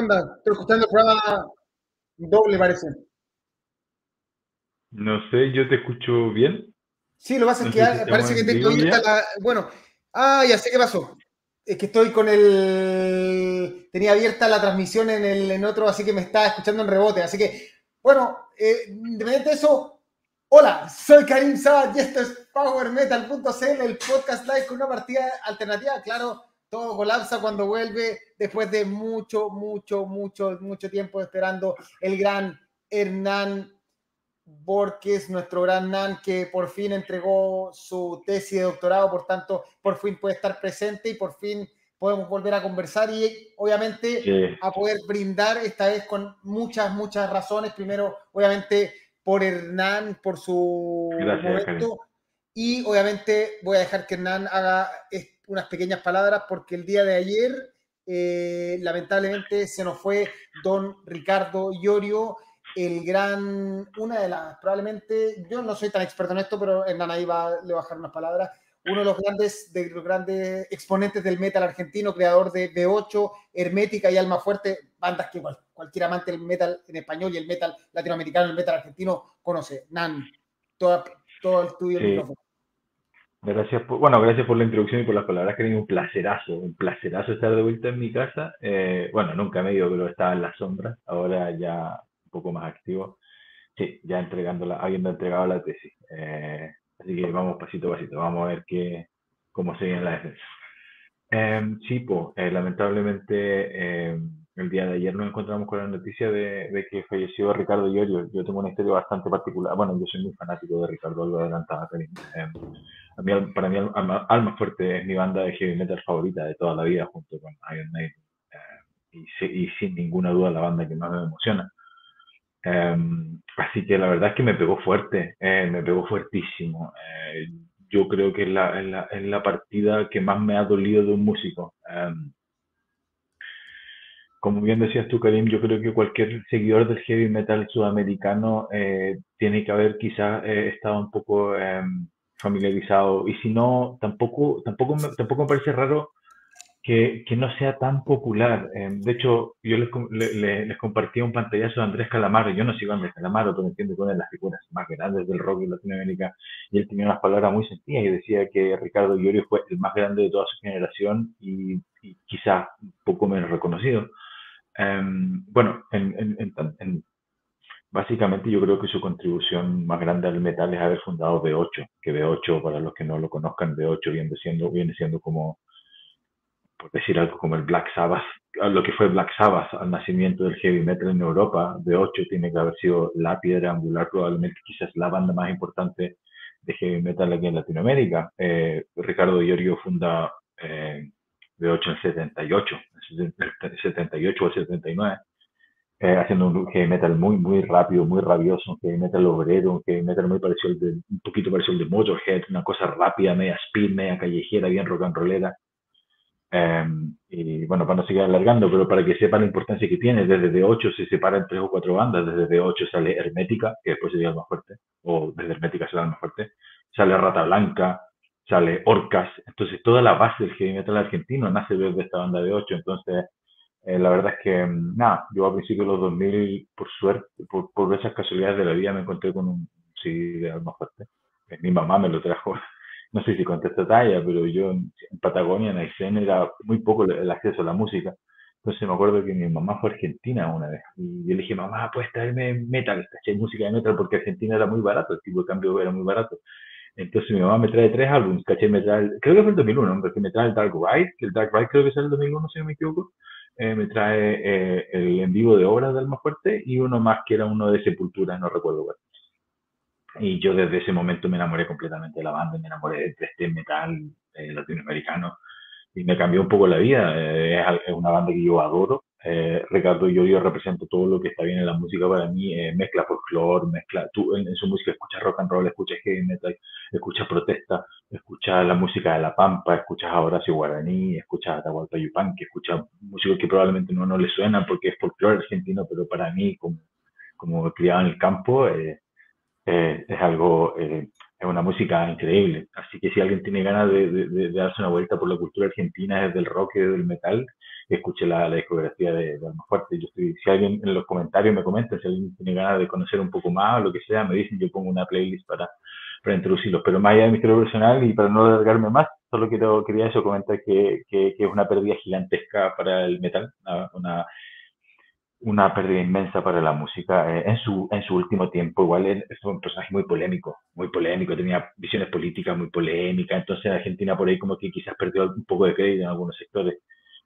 onda? Estoy escuchando el programa doble, parece. No sé, yo te escucho bien. Sí, lo que pasa es que parece que tengo la. Bueno, ah, ya sé qué pasó. Es que estoy con el. Tenía abierta la transmisión en el en otro, así que me está escuchando en rebote. Así que, bueno, eh, independiente de eso, hola, soy Karim Sabat y esto es PowerMetal.cl, el podcast live con una partida alternativa. Claro, todo colapsa cuando vuelve después de mucho, mucho, mucho, mucho tiempo esperando el gran Hernán Borges, nuestro gran Nan, que por fin entregó su tesis de doctorado, por tanto, por fin puede estar presente y por fin podemos volver a conversar y obviamente a poder brindar esta vez con muchas, muchas razones. Primero, obviamente, por Hernán, por su momento. Y obviamente voy a dejar que Hernán haga unas pequeñas palabras porque el día de ayer, eh, lamentablemente, se nos fue don Ricardo Iorio el gran, una de las, probablemente, yo no soy tan experto en esto, pero Hernán ahí va, le bajar unas palabras, uno de los grandes, de los grandes exponentes del metal argentino, creador de B8, Hermética y Alma Fuerte, bandas que cualquier amante del metal en español y el metal latinoamericano, el metal argentino, conoce. Nan, todo, todo el tuyo micrófono. Gracias por, bueno, gracias por la introducción y por las palabras, que un placerazo, un placerazo estar de vuelta en mi casa. Eh, bueno, nunca me he ido, pero estaba en la sombra, ahora ya poco más activo. Sí, ya entregándola, habiendo entregado la tesis. Eh, así que vamos pasito a pasito, vamos a ver qué, cómo se viene la defensa. Eh, sí, pues, lamentablemente em, el día de ayer nos encontramos con la noticia de, que falleció Ricardo Llorio. Yo tengo una historia bastante particular. Bueno, yo soy muy fanático de Ricardo, lo adelantaba em, mí, para mí, Alma, Fuerte es mi banda de heavy metal favorita de toda la vida, junto con Iron Maiden. y, y, sin ninguna duda la banda que más me emociona. Em, así que la verdad es que me pegó fuerte, eh, me pegó fuertísimo. Eh, yo creo que es la, la, la, partida que más me ha dolido de un músico. Em, como bien decías tú, Karim, yo creo que cualquier seguidor del heavy metal sudamericano eh, tiene que haber quizás estado un poco em, familiarizado. Y si no, tampoco, tampoco, tampoco me parece raro que, no sea tan popular. Eh, de hecho, yo les, les, les, compartí un pantallazo de Andrés Calamaro. Yo no sigo a Andrés Calamaro, pero entiendo que una de las figuras más grandes del rock en Latinoamérica. Y él tenía unas palabras muy sencillas y decía que Ricardo Llorio fue el más grande de toda su generación y, y quizá un poco menos reconocido. Um, bueno, en, en, en, básicamente yo creo que su contribución más grande al metal es haber fundado B8, que B8, para los que no lo conozcan, B8 viene siendo, viene siendo como por decir algo como el Black Sabbath, lo que fue Black Sabbath al nacimiento del heavy metal en Europa, de 8 tiene que haber sido la piedra angular, probablemente quizás la banda más importante de heavy metal aquí en Latinoamérica. Eh, Ricardo Iorio funda eh, de 8 en 78, 78 o 79, eh, haciendo un heavy metal muy, muy rápido, muy rabioso, un heavy metal obrero, un heavy metal muy parecido al de, un poquito parecido al de Motorhead, una cosa rápida, media speed, media callejera, bien rock and rollera. Em, y bueno, para no seguir alargando, pero para que sepa la importancia que tiene, desde D8 se separan tres o cuatro bandas, desde D8 sale Hermética, que después sería el más fuerte, o desde Hermética será el más fuerte, sale Rata Blanca, sale Orcas, entonces toda la base del heavy metal argentino nace desde esta banda de 8, entonces eh, la verdad es que, em, nada, yo a principios de los 2000, por suerte, por, por esas casualidades de la vida, me encontré con un CD de Alma Fuerte. Mi mamá me lo trajo no sé si conté esta talla, pero yo en, Patagonia, en Aysén, era muy poco el, acceso a la música. Entonces me acuerdo que mi mamá fue a Argentina una vez y yo le dije, mamá, puedes traerme metal, ¿cachai? Música de metal porque Argentina era muy barato, el tipo de cambio era muy barato. Entonces mi mamá me trae tres álbumes, ¿cachai? Me trae, creo que fue el 2001, porque me trae el Dark Ride, el Dark Ride creo que es el 2001, si no me equivoco. Eh, me trae eh, el en vivo de obras del más fuerte y uno más que era uno de Sepultura, no recuerdo cuál. Y yo desde ese momento me enamoré completamente de la banda, me enamoré de este metal eh, latinoamericano y me cambió un poco la vida. Eh, es, una banda que yo adoro. Eh, Ricardo yo represento todo lo que está bien en la música para mí. Eh, mezcla folclore, mezcla. Tú en, su música escuchas rock and roll, escuchas heavy metal, escuchas protesta, escuchas la música de La Pampa, escuchas a Horacio Guaraní, escuchas a Atahualpa Yupanqui, escuchas música que probablemente no, no le suena porque es folclore argentino, pero para mí, como, como criado en el campo, eh, eh, es algo, es una música increíble. Así que si alguien tiene ganas de, darse una vuelta por la cultura argentina desde el rock y desde el metal, escuche la, discografía de, de Fuerte. Yo estoy, si alguien en los comentarios me comenta, si alguien tiene ganas de conocer un poco más o lo que sea, me dicen, yo pongo una playlist para, para introducirlos. Pero más allá de mi estilo personal y para no alargarme más, solo quiero, quería eso comentar que, que, es una pérdida gigantesca para el metal, una una pérdida inmensa para la música. Eh, en, su, en su último tiempo, igual es un personaje muy polémico, muy polémico, tenía visiones políticas muy polémicas, entonces Argentina por ahí como que quizás perdió un poco de crédito en algunos sectores.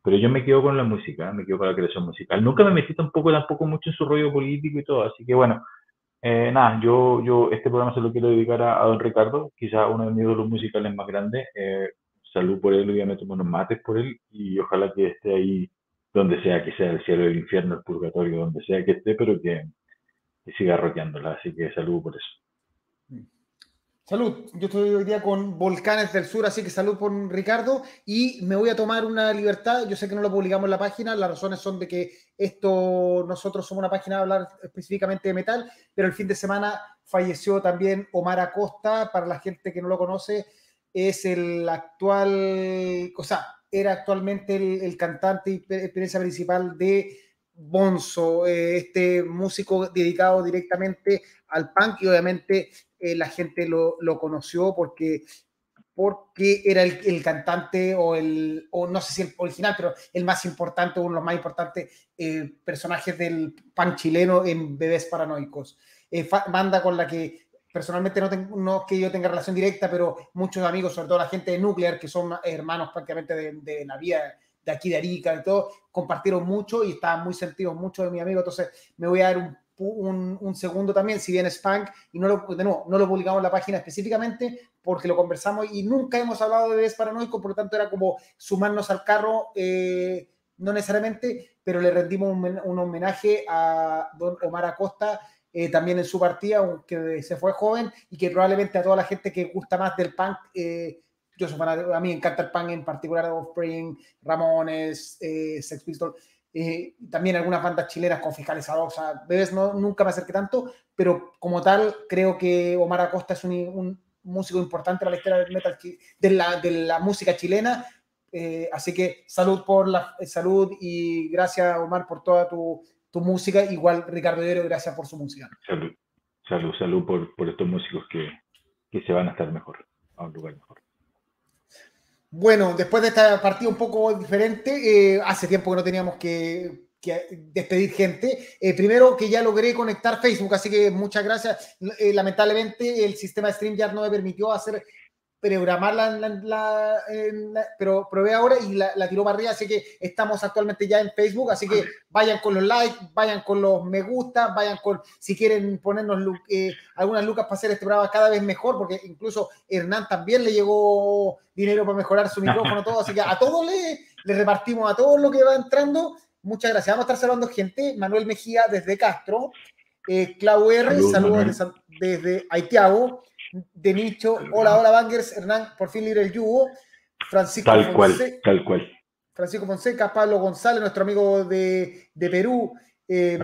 Pero yo me quedo con la música, me quedo con la creación musical. Nunca me metí tampoco, tampoco mucho en su rollo político y todo, así que bueno, eh, nada, yo, yo este programa se lo quiero dedicar a, don Ricardo, quizás uno de mis ídolos musicales más grandes. Eh, salud por él, obviamente unos mates por él y ojalá que esté ahí donde sea que sea el cielo, el infierno, el purgatorio, donde sea que esté, pero que, siga roqueándola. Así que salud por eso. Salud, yo estoy hoy día con Volcanes del Sur, así que salud por Ricardo. Y me voy a tomar una libertad. Yo sé que no lo publicamos en la página, las razones son de que esto, nosotros somos una página de hablar específicamente de metal, pero el fin de semana falleció también Omar Acosta, para la gente que no lo conoce, es el actual, o sea, era actualmente el, cantante y experiencia principal de Bonzo, eh, este músico dedicado directamente al punk y obviamente eh, la gente lo, conoció porque, porque era el, cantante o el, o no sé si el original, pero el más importante, uno de los más importantes eh, personajes del punk chileno en Bebés Paranoicos. banda con la que personalmente no, tengo, no que yo tenga relación directa, pero muchos amigos, sobre todo la gente de Nuclear, que son hermanos prácticamente de, de de aquí de Arica y todo, compartieron mucho y estaban muy sentidos mucho de mi amigo, entonces me voy a dar un, un, segundo también, si bien es punk, y no lo, de nuevo, no lo publicamos en la página específicamente porque lo conversamos y nunca hemos hablado de bebés por lo tanto era como sumarnos al carro, eh, no necesariamente, pero le rendimos un, homenaje a don Omar Acosta, eh, también en su partida, aunque se fue joven y que probablemente a toda la gente que gusta más del punk, eh, yo a mí me encanta el punk en particular, Offspring, Ramones, eh, Sex Pistols, también algunas bandas chilenas con fiscalizador, o sea, Bebes no, nunca me acerqué tanto, pero como tal creo que Omar Acosta es un, músico importante para la historia del metal, de la, de la música chilena, así que salud por la salud y gracias Omar por toda tu tu música. Igual Ricardo Dero, gracias por su música. Salud, salud, salud por, por estos músicos que, que, se van a estar mejor, a un lugar mejor. Bueno, después de esta partida un poco diferente, eh, hace tiempo que no teníamos que, despedir gente. Eh, primero que ya logré conectar Facebook, así que muchas gracias. Eh, lamentablemente el sistema de StreamYard no me permitió hacer programarla, la, pero probé ahora y la, tiró para arriba, así que estamos actualmente ya en Facebook, así que vayan con los likes, vayan con los me gusta, vayan con, si quieren ponernos eh, algunas lucas para hacer este programa cada vez mejor, porque incluso Hernán también le llegó dinero para mejorar su micrófono, todo, así que a todos le, le repartimos a todos lo que va entrando. Muchas gracias. Vamos a estar saludando gente. Manuel Mejía desde Castro. Eh, Clau R, saludos, desde, desde Haitiago de nicho. Hola, hola, Bangers. Hernán, por fin libre el yugo. Francisco tal cual, tal cual. Francisco Fonseca, Pablo González, nuestro amigo de, Perú. Eh,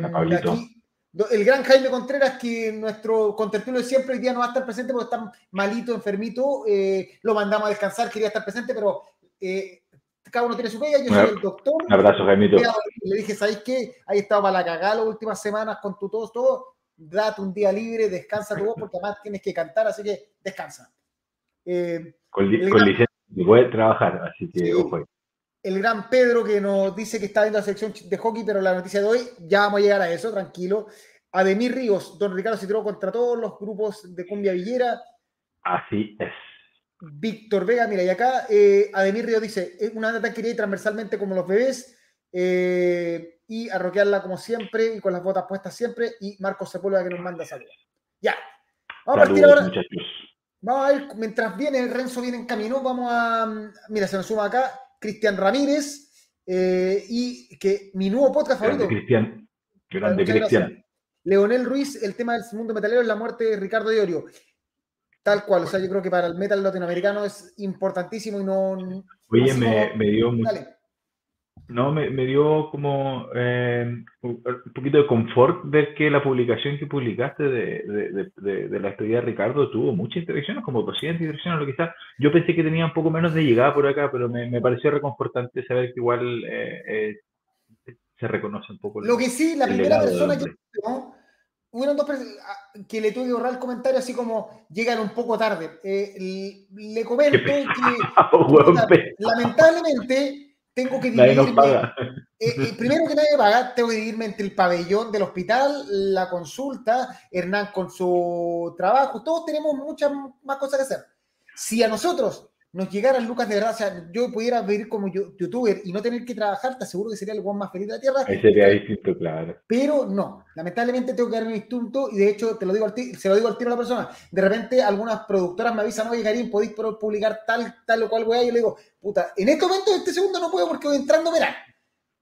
el gran Jaime Contreras, que nuestro contertulio siempre hoy día no va a estar presente porque está malito, enfermito. Eh, lo mandamos a descansar, quería estar presente, pero eh, cada uno tiene su pega. Yo soy el doctor. Un abrazo, Jaimito. Le dije, ¿sabéis qué? Ahí estaba para la cagada las últimas semanas con tu tos, todo date un día libre, descansa tu voz, porque además tienes que cantar, así que descansa. Eh, con, licencia puede trabajar, así que ojo. El gran Pedro que nos dice que está viendo la sección de hockey, pero la noticia de hoy, ya vamos a llegar a eso, tranquilo. Ademir Ríos, don Ricardo se tiró contra todos los grupos de Cumbia Villera. Así es. Víctor Vega, mira, y acá eh, Ademir Ríos dice, una banda quería transversalmente como los bebés. Eh, y a roquearla como siempre y con las botas puestas siempre. Y Marcos Sepúlveda que nos manda saludos. Ya. Vamos a partir ahora. Vamos a ver, mientras viene el Renzo viene en camino, vamos a. Mira, se nos suma acá Cristian Ramírez eh, y que mi nuevo podcast favorito. Cristian. Grande Cristian. Leonel Ruiz, el tema del mundo metalero es la muerte de Ricardo Diorio. Tal cual, o sea, yo creo que para el metal latinoamericano es importantísimo y no. Oye, me, me, dio mucho No, me, dio como eh, un poquito de confort ver que la publicación que publicaste de, de, la historia de Ricardo tuvo muchas interacciones, como 200 interacciones, lo que está. Yo pensé que tenía un poco menos de llegada por acá, pero me, pareció reconfortante saber que igual eh, eh, se reconoce un poco. Lo que sí, la primera persona que Hubieron dos que le tuve que borrar el comentario así como llegan un poco tarde. le comento que lamentablemente tengo que dividirme. Eh, eh, primero que nadie paga, tengo que dividirme entre el pabellón del hospital, la consulta, Hernán con su trabajo, todos tenemos muchas más cosas que hacer. Si a nosotros nos llegara Lucas de verdad, o sea, yo pudiera vivir como youtuber y no tener que trabajar, te aseguro que sería el más feliz de la tierra. sería distinto, claro. Pero no, lamentablemente tengo que dar un instinto y de hecho te lo digo al se lo digo al tiro a la persona. De repente algunas productoras me avisan, oye Karim, podéis publicar tal, tal o cual weá. Y yo le digo, puta, en este momento, en este segundo no puedo porque voy entrando verán.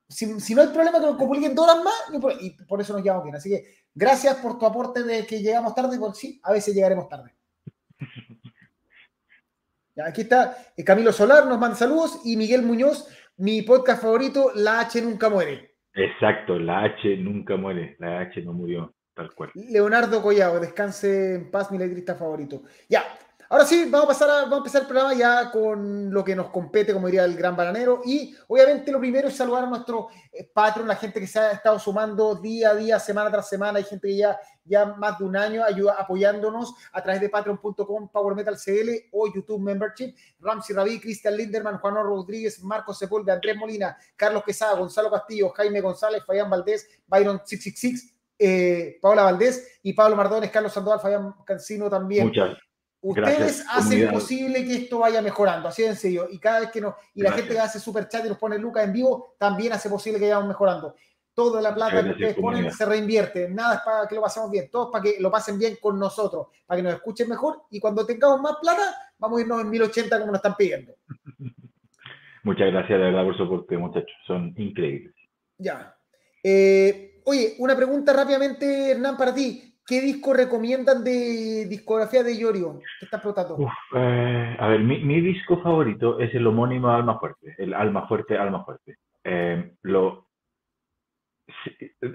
Si, si no hay problema que lo publiquen dos horas más, y por eso nos llevamos bien. Así que gracias por tu aporte de que llegamos tarde, porque sí, a veces llegaremos tarde. Aquí está eh, Camilo Solar, nos manda saludos, y Miguel Muñoz, mi podcast favorito, La H nunca muere. Exacto, La H nunca muere, La H no murió, tal cual. Leonardo Collado, descanse en paz, mi letrista favorito. Ya, Ahora sí, vamos a, pasar a, vamos a empezar el programa ya con lo que nos compete, como diría el gran bananero. Y obviamente lo primero es saludar a nuestro eh, patrón, la gente que se ha estado sumando día a día, semana tras semana. Hay gente que ya, ya más de un año ayuda apoyándonos a través de patreon.com, Power Metal CL o YouTube Membership. Ramsey Rabí, Cristian Linderman, Juan Rodríguez, Marcos Sepúlveda, Andrés Molina, Carlos Quesada, Gonzalo Castillo, Jaime González, Fayán Valdés, Byron 666. Eh, Paola Valdés y Pablo Mardones, Carlos Sandoval, Fayán Cancino también. Muchas, Ustedes hacen posible que esto vaya mejorando, así de sencillo. Y cada vez que nos, y la gente que hace super chat y nos pone Lucas en vivo, también hace posible que vayamos mejorando. Toda la plata que ustedes ponen se reinvierte. Nada es para que lo pasemos bien, todo es para que lo pasen bien con nosotros, para que nos escuchen mejor. Y cuando tengamos más plata, vamos a irnos en 1080 como nos están pidiendo. Muchas gracias de verdad por su aporte, muchachos. Son increíbles. Ya. Eh, oye, una pregunta rápidamente, Hernán, para ti. ¿Qué disco recomiendan de discografía de Yorio? ¿Qué está explotando? Eh, a ver, mi, disco favorito es el homónimo Alma Fuerte, el Alma Fuerte, Alma Fuerte. Eh, lo,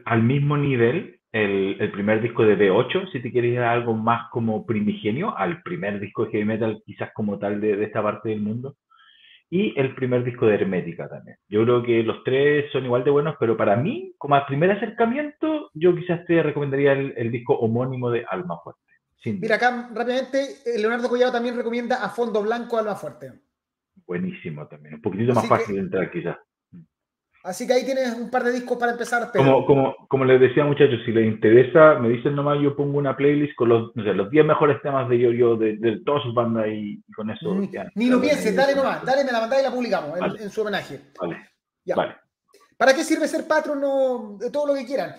al mismo nivel, el, primer disco de B8, si te quieres ir a algo más como primigenio, al primer disco de heavy metal, quizás como tal de esta parte del mundo y el primer disco de Hermética también. Yo creo que los tres son igual de buenos, pero para mí, como al primer acercamiento, yo quizás te recomendaría el, disco homónimo de Alma Fuerte. Mira, acá rápidamente, eh, Leonardo Collado también recomienda a Fondo Blanco Alma Fuerte. Buenísimo también, un poquito más fácil de entrar quizás. Así que ahí tienes un par de discos para empezar. Como, como, como les decía muchachos, si les interesa, me dicen nomás, yo pongo una playlist con los, no sé, los 10 mejores temas de yo de, de, todas sus bandas y, con eso. Ni, ni lo pienses, dale nomás, dale, me la mandáis y la publicamos en, su homenaje. Vale. Ya. vale. ¿Para qué sirve ser patrono de todo lo que quieran?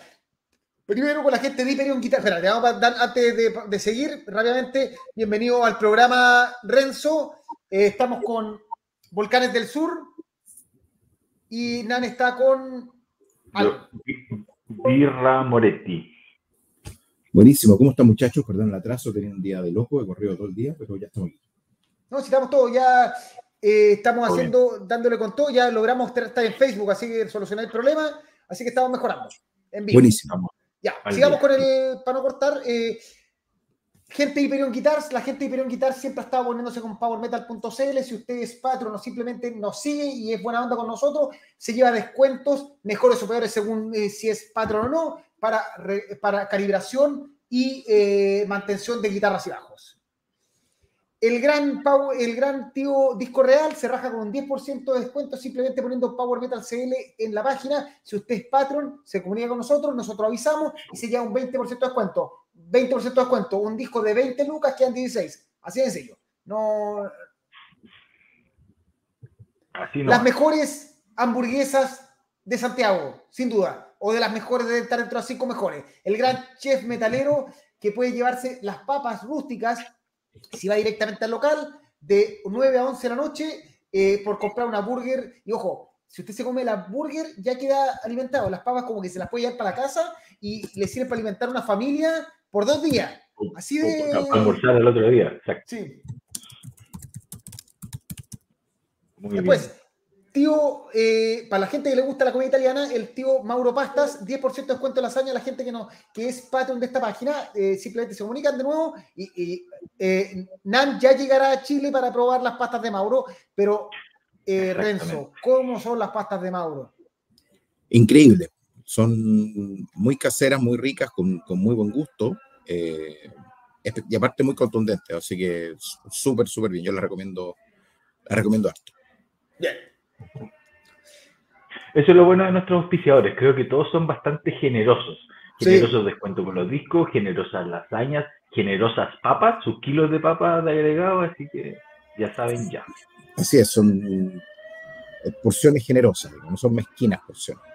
Primero con la gente de Hyperion Guitar. Espera, le vamos a dar, antes de, de, seguir rápidamente, bienvenido al programa Renzo. Eh, estamos con Volcanes del Sur, y Nan está con. Birra Moretti. Buenísimo, ¿cómo están muchachos? Perdón el atraso, tenía un día de loco, he corrido todo el día, pero ya estamos aquí. No, si estamos todos, ya eh, estamos haciendo, dándole con todo, ya logramos estar en Facebook, así que solucionar el problema, así que estamos mejorando. En vivo. Buenísimo. Ya, sigamos con el, para no cortar, eh, Gente de Hyperion Guitars, la gente de Hyperion Guitars siempre ha estado poniéndose con powermetal.cl. Si usted es patrón o simplemente nos sigue y es buena onda con nosotros, se lleva descuentos, mejores o peores según eh, si es patrón o no, para, para calibración y eh, mantención de guitarras y bajos. El gran, el gran tío Disco Real se raja con un 10% de descuento simplemente poniendo Power Metal CL en la página. Si usted es patrón, se comunica con nosotros, nosotros avisamos y se lleva un 20% de descuento. 20% de descuento, un disco de 20 lucas quedan 16. Así de sencillo. No. Así no. Las mejores hamburguesas de Santiago, sin duda. O de las mejores de estar dentro de las cinco mejores. El gran chef metalero que puede llevarse las papas rústicas, si va directamente al local, de 9 a 11 de la noche, eh, por comprar una burger. Y ojo, si usted se come la burger, ya queda alimentado. Las papas como que se las puede llevar para la casa y le sirve para alimentar una familia por dos días. Así de. almorzar el otro día, exacto. Sí. Muy Después, tío, eh, para la gente que le gusta la comida italiana, el tío Mauro Pastas, 10% de descuento de lasaña a la gente que no, que es Patreon de esta página, eh, simplemente se comunican de nuevo y, eh, Nan ya llegará a Chile para probar las pastas de Mauro, pero Renzo, ¿cómo son las pastas de Mauro? Increíble, son muy caseras, muy ricas, con, con muy buen gusto y aparte muy contundentes, así que súper, súper bien, yo la recomiendo, la recomiendo harto. Bien. Eso es lo bueno de nuestros auspiciadores. Creo que todos son bastante generosos. Generosos descuento con los discos, generosas lasañas, generosas papas, sus kilos de papas de agregado, así que ya saben ya. Así es, son eh, porciones generosas, no son mezquinas porciones.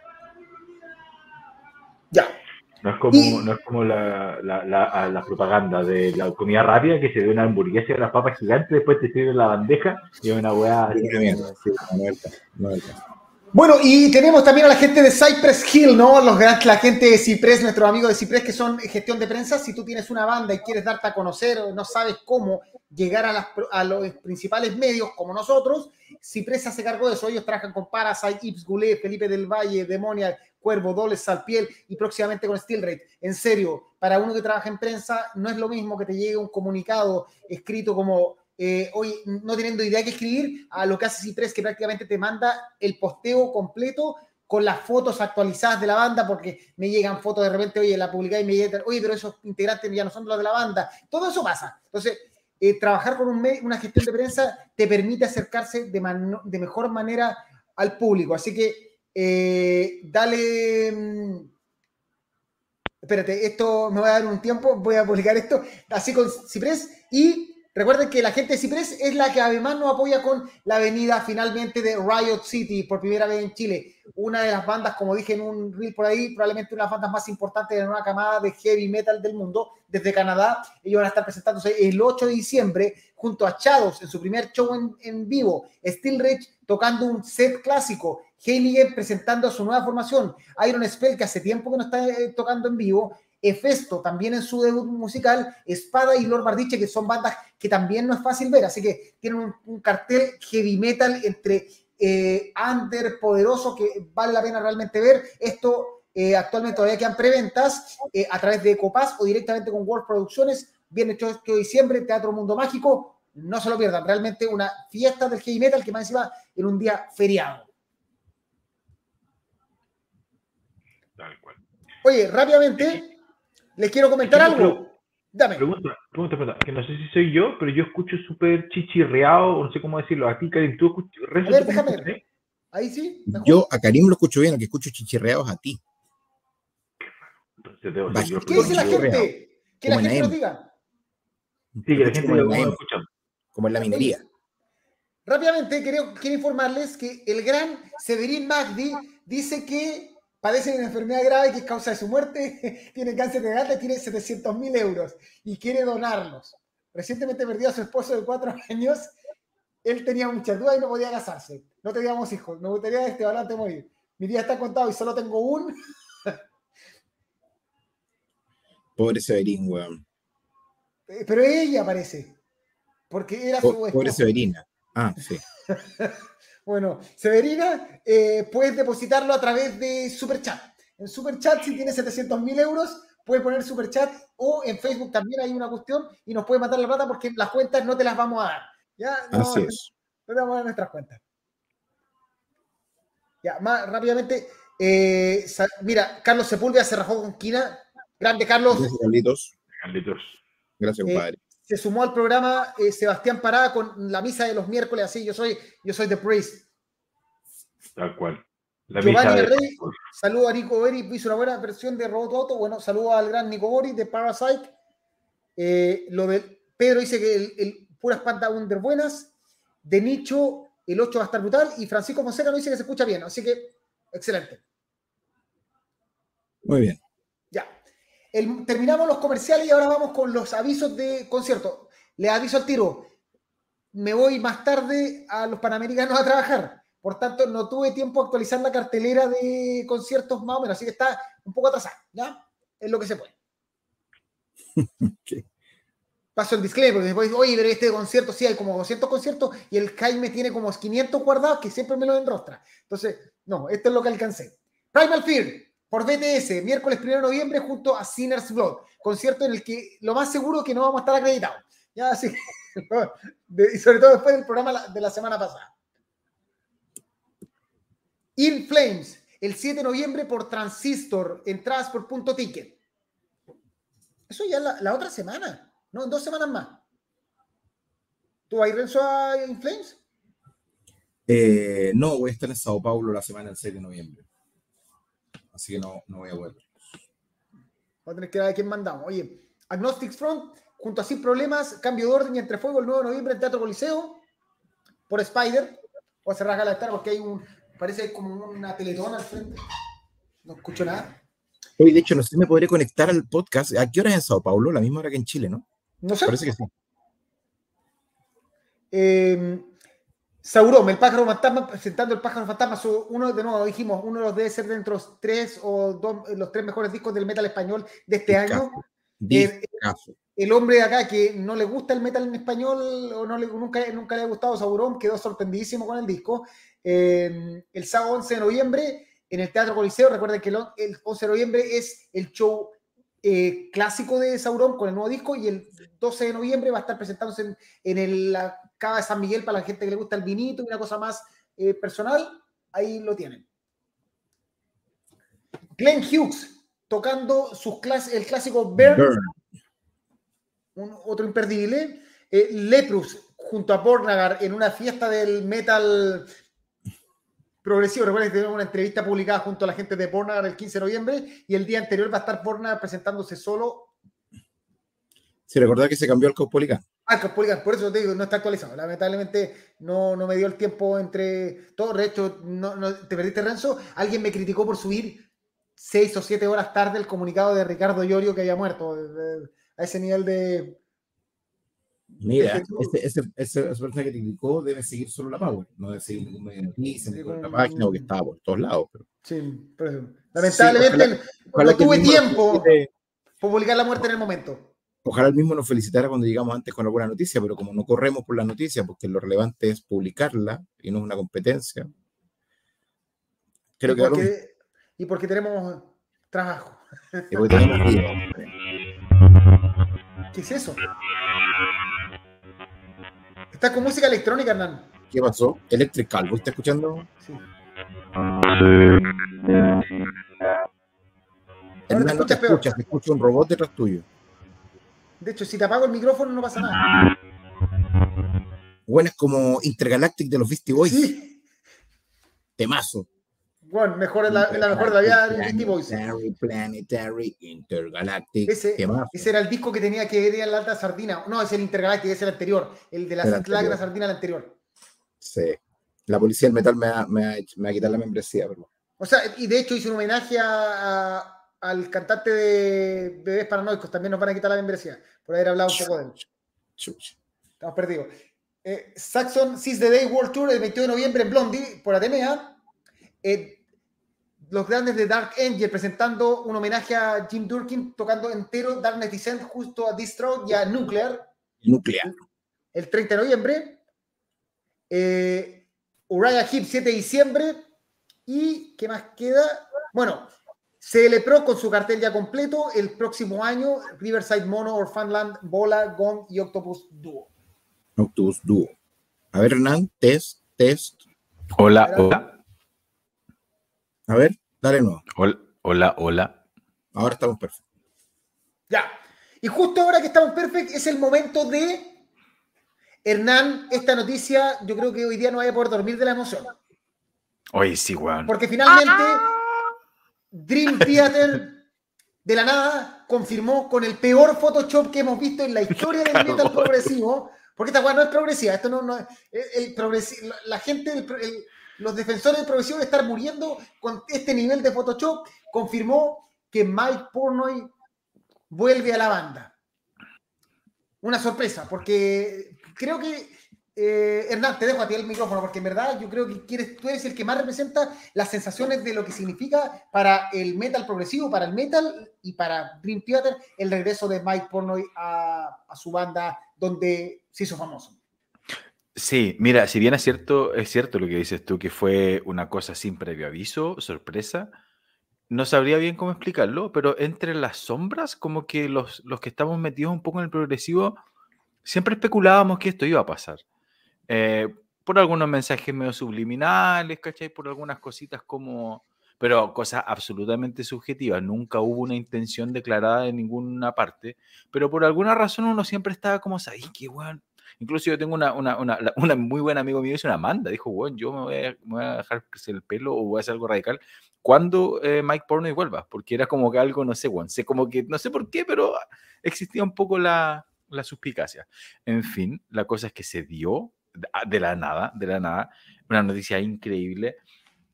No es como, no es como la, la, la, propaganda de la comida rápida que se ve una hamburguesa y las papas gigantes, después te sirven la bandeja y una weá así bueno, y tenemos también a la gente de Cypress Hill, ¿no? Los, la gente de Cypress, nuestros amigos de Cypress, que son gestión de prensa. Si tú tienes una banda y quieres darte a conocer o no sabes cómo llegar a, las, a los principales medios como nosotros, Cypress hace cargo de eso. Ellos trabajan con Parasite, Ips Goulet, Felipe del Valle, Demonia, Cuervo, Dobles, Salpiel y próximamente con Steel Rate. En serio, para uno que trabaja en prensa, no es lo mismo que te llegue un comunicado escrito como eh, hoy no teniendo idea qué escribir, a lo que hace Cipress, que prácticamente te manda el posteo completo con las fotos actualizadas de la banda, porque me llegan fotos de repente, oye, la publicada y me llegan, oye, pero esos integrantes ya no son los de la banda. Todo eso pasa. Entonces, eh, trabajar con una gestión de prensa te permite acercarse de mejor manera al público. Así que eh, dale. Mm, espérate, esto me va a dar un tiempo, voy a publicar esto así con Ciprés y Recuerden que la gente de Ciprés es la que además nos apoya con la venida finalmente de Riot City por primera vez en Chile. Una de las bandas, como dije en un reel por ahí, probablemente una de las bandas más importantes de una camada de heavy metal del mundo, desde Canadá. Ellos van a estar presentándose el 8 de diciembre junto a Shadows en su primer show en, en vivo. Steel Rich tocando un set clásico. Heiligen presentando su nueva formación. Iron Spell, que hace tiempo que no está eh, tocando en vivo. Efesto también en su debut musical, Espada y Lord Bardiche, que son bandas que también no es fácil ver, así que tienen un, cartel heavy metal entre eh, under, poderoso, que vale la pena realmente ver. Esto eh, actualmente todavía quedan preventas eh, a través de Copaz o directamente con World Producciones. Viene hecho este diciembre, Teatro Mundo Mágico. No se lo pierdan, realmente una fiesta del heavy metal que más encima en un día feriado. Oye, rápidamente, les quiero comentar algo. Dame. Pregunta, pregunta, pregunta, que no sé si soy yo, pero yo escucho súper chichirreado, o no sé cómo decirlo. A ti, Karim, tú escuchas. A ver, déjame ver. Ahí sí. Yo a Karim lo escucho bien, que escucho chichirreados a ti. Entonces, debo ¿Qué dice la gente? Que la gente lo diga. Sí, que la gente lo escucha. Como en la minería. Rápidamente, quiero, quiero informarles que el gran Severín Magdi dice que padece de una enfermedad grave que es causa de su muerte, tiene cáncer de garganta y tiene 700 mil euros y quiere donarlos. Recientemente perdió a su esposo de cuatro años. Él tenía muchas dudas y no podía casarse. No teníamos hijos. Me gustaría este balance morir. Mi día está contado y solo tengo un. Pobre Severín, weón. Eh, pero ella parece. Porque era su esposa. Pobre Severina. Ah, sí. Bueno, Severina, eh, puedes depositarlo a través de Superchat. En Superchat, si tienes 700 mil euros, puedes poner Superchat o en Facebook también hay una cuestión y nos puede matar la plata porque las cuentas no te las vamos a dar. ¿ya? No, Así es. No te vamos a dar nuestras cuentas. Ya, más rápidamente. Eh, mira, Carlos Sepúlveda se rajó con Quina. Grande, Carlos. Gracias, Carlitos. Carlitos. Gracias, eh, compadre se sumó al programa eh, Sebastián Parada con la misa de los miércoles, así yo soy, yo soy The Priest. Tal cual. La Giovanni Rey, saludo a Nico Bori, hizo una buena versión de Robot Auto. Bueno, saludo al gran Nico Bori de Parasite. Eh, lo de Pedro dice que el, el puras panda under buenas. De nicho, el 8 va a estar brutal. Y Francisco Fonseca nos dice que se escucha bien. Así que, excelente. Muy bien terminamos los comerciales y ahora vamos con los avisos de concierto. Le aviso al tiro, me voy más tarde a los Panamericanos a trabajar. Por tanto, no tuve tiempo de actualizar la cartelera de conciertos más o menos, así que está un poco atrasada, ¿ya? Es lo que se puede. paso el disclaimer, porque después, oye, pero este concierto, sí, hay como 200 conciertos y el Jaime tiene como 500 guardados que siempre me lo enrostra. Entonces, no, esto es lo que alcancé. Primal Fear, por BTS, miércoles 1 de noviembre, junto a Sinners Blood. Concierto en el que lo más seguro es que no vamos a estar acreditados. Ya, sí. y sobre todo después del programa de la semana pasada. In Flames, el 7 de noviembre por Transistor, entradas por punto ticket. Eso ya la, la otra semana. No, dos semanas más. ¿Tú vas a ir, Renzo, a Inflames? Eh, no, voy a estar en Sao Paulo la semana del 6 de noviembre. Así que no, no voy a volver. Voy a tener que ver a quién mandamos. Oye, Agnostics Front, junto a Sin Problemas, cambio de orden y entre fuego el 9 de noviembre en Teatro Coliseo, por Spider. Voy a cerrar la estar porque hay un, parece como una teletona al frente. No escucho nada. Hoy, de hecho, no sé si me podré conectar al podcast. ¿A qué hora es en Sao Paulo? La misma hora que en Chile, ¿no? No sé. Parece que sí. Eh, Sauron, el pájaro fantasma, presentando el pájaro fantasma, uno de nuevo dijimos, uno de los debe ser dentro de los tres o dos, los tres mejores discos del metal español de este año. Eh, el hombre de acá que no le gusta el metal en español o no le, nunca, nunca le ha gustado Sauron, quedó sorprendidísimo con el disco. Eh, el sábado 11 de noviembre en el Teatro Coliseo, recuerden que el 11 de noviembre es el show eh, clásico de Sauron con el nuevo disco y el 12 de noviembre va a estar presentándose en, la Cava de San Miguel para la gente que le gusta el vinito y una cosa más eh, personal. Ahí lo tienen. Glenn Hughes tocando sus el clásico Burn, otro imperdible. Eh, Leprus junto a Pornagar en una fiesta del metal progresivo. Recuerden que tenemos una entrevista publicada junto a la gente de Pornagar el 15 de noviembre y el día anterior va a estar Pornagar presentándose solo. Sí, recordad que se cambió al Caupolicán. Ah, por eso te digo, no está actualizado. Lamentablemente no, no me dio el tiempo entre todo. De hecho, no, te perdiste, Renzo. Alguien me criticó por subir seis o siete horas tarde el comunicado de Ricardo Llorio que había muerto. A ese nivel de, Mira, ese, ese, esa persona que te indicó debe seguir solo la Power, no debe seguir ningún medio de noticias, ni la página, o que estaba por todos lados. Pero... Sí, pero lamentablemente no tuve tiempo para publicar la muerte en el momento. Ojalá el mismo nos felicitara cuando llegamos antes con alguna noticia, pero como no corremos por la noticia, porque lo relevante es publicarla y no es una competencia. Creo y, porque, que y porque tenemos trabajo. Y porque tenemos vida. ¿Qué es eso? Está con música electrónica, Hernán. ¿Qué pasó? Electric Calvo, ¿está escuchando? Sí. Hernán, no te escuchas, te escucha un robot detrás tuyo. De hecho, si te apago el micrófono no pasa nada. Bueno, es como Intergalactic de los Beastie Boys. Sí. Temazo. Bueno, mejor es la, la, mejor de la vida de Beastie Boys. Planetary, Intergalactic. Ese, ese, era el disco que tenía que ir en la alta sardina. No, es el Intergalactic, es el anterior. El de la, la sardina, el anterior. Sí. La policía del metal me ha, me ha, me ha quitado la membresía, pero... O sea, y de hecho hice un homenaje a, al cantante de Bebés Paranoicos. También nos van a quitar la membresía por haber hablado un poco de él. Estamos perdidos. Eh, Saxon Seize the Day World Tour el 22 de noviembre en Blondie por Atenea. Eh, los grandes de Dark Angel presentando un homenaje a Jim Durkin tocando entero Darkness Descent justo a Distro y a Nuclear. Nuclear. El 30 de noviembre. Eh, Uriah Heep 7 de diciembre. ¿Y qué más queda? Bueno, CL Pro con su cartel ya completo. El próximo año, Riverside Mono, Orphanland, Bola, Gong y Octopus Duo. Octopus Duo. A ver, Hernán, test, test. Hola, hola. A ver, dale nuevo. Hola, hola, Ahora estamos perfectos. Ya. Y justo ahora que estamos perfectos es el momento de Hernán, esta noticia, yo creo que hoy día no vaya a poder dormir de la emoción. Hoy sí, weón. Porque finalmente Dream Theater de la nada confirmó con el peor Photoshop que hemos visto en la historia del metal progresivo. Porque esta weá no es progresiva, esto no, es el, la gente, el, los defensores de profesión estar muriendo con este nivel de Photoshop, confirmó que Mike Pornoy vuelve a la banda. Una sorpresa, porque creo que eh, Hernán, te dejo a ti el micrófono porque en verdad yo creo que tú eres el que más representa las sensaciones de lo que significa para el metal progresivo, para el metal y para Dream Theater el regreso de Mike Pornoy a, su banda donde se hizo famoso. Sí, mira, si bien es cierto, es cierto lo que dices tú, que fue una cosa sin previo aviso, sorpresa, no sabría bien cómo explicarlo, pero entre las sombras, como que los, los que estamos metidos un poco en el progresivo, siempre especulábamos que esto iba a pasar. Eh, por algunos mensajes medio subliminales, ¿cachai? Por algunas cositas como... Pero cosas absolutamente subjetivas. Nunca hubo una intención declarada en ninguna parte. Pero por alguna razón uno siempre estaba como, ¿sabes qué, weón? Incluso yo tengo una, una, una, una, muy buena amigo mío, es una Amanda, dijo, bueno, yo me voy, a, me voy, a, dejar crecer el pelo o voy a hacer algo radical cuando eh, Mike Pornoy vuelva, porque era como que algo, no sé, bueno, sé como que, no sé por qué, pero existía un poco la, la suspicacia. En fin, la cosa es que se dio, de la nada, de la nada, una noticia increíble.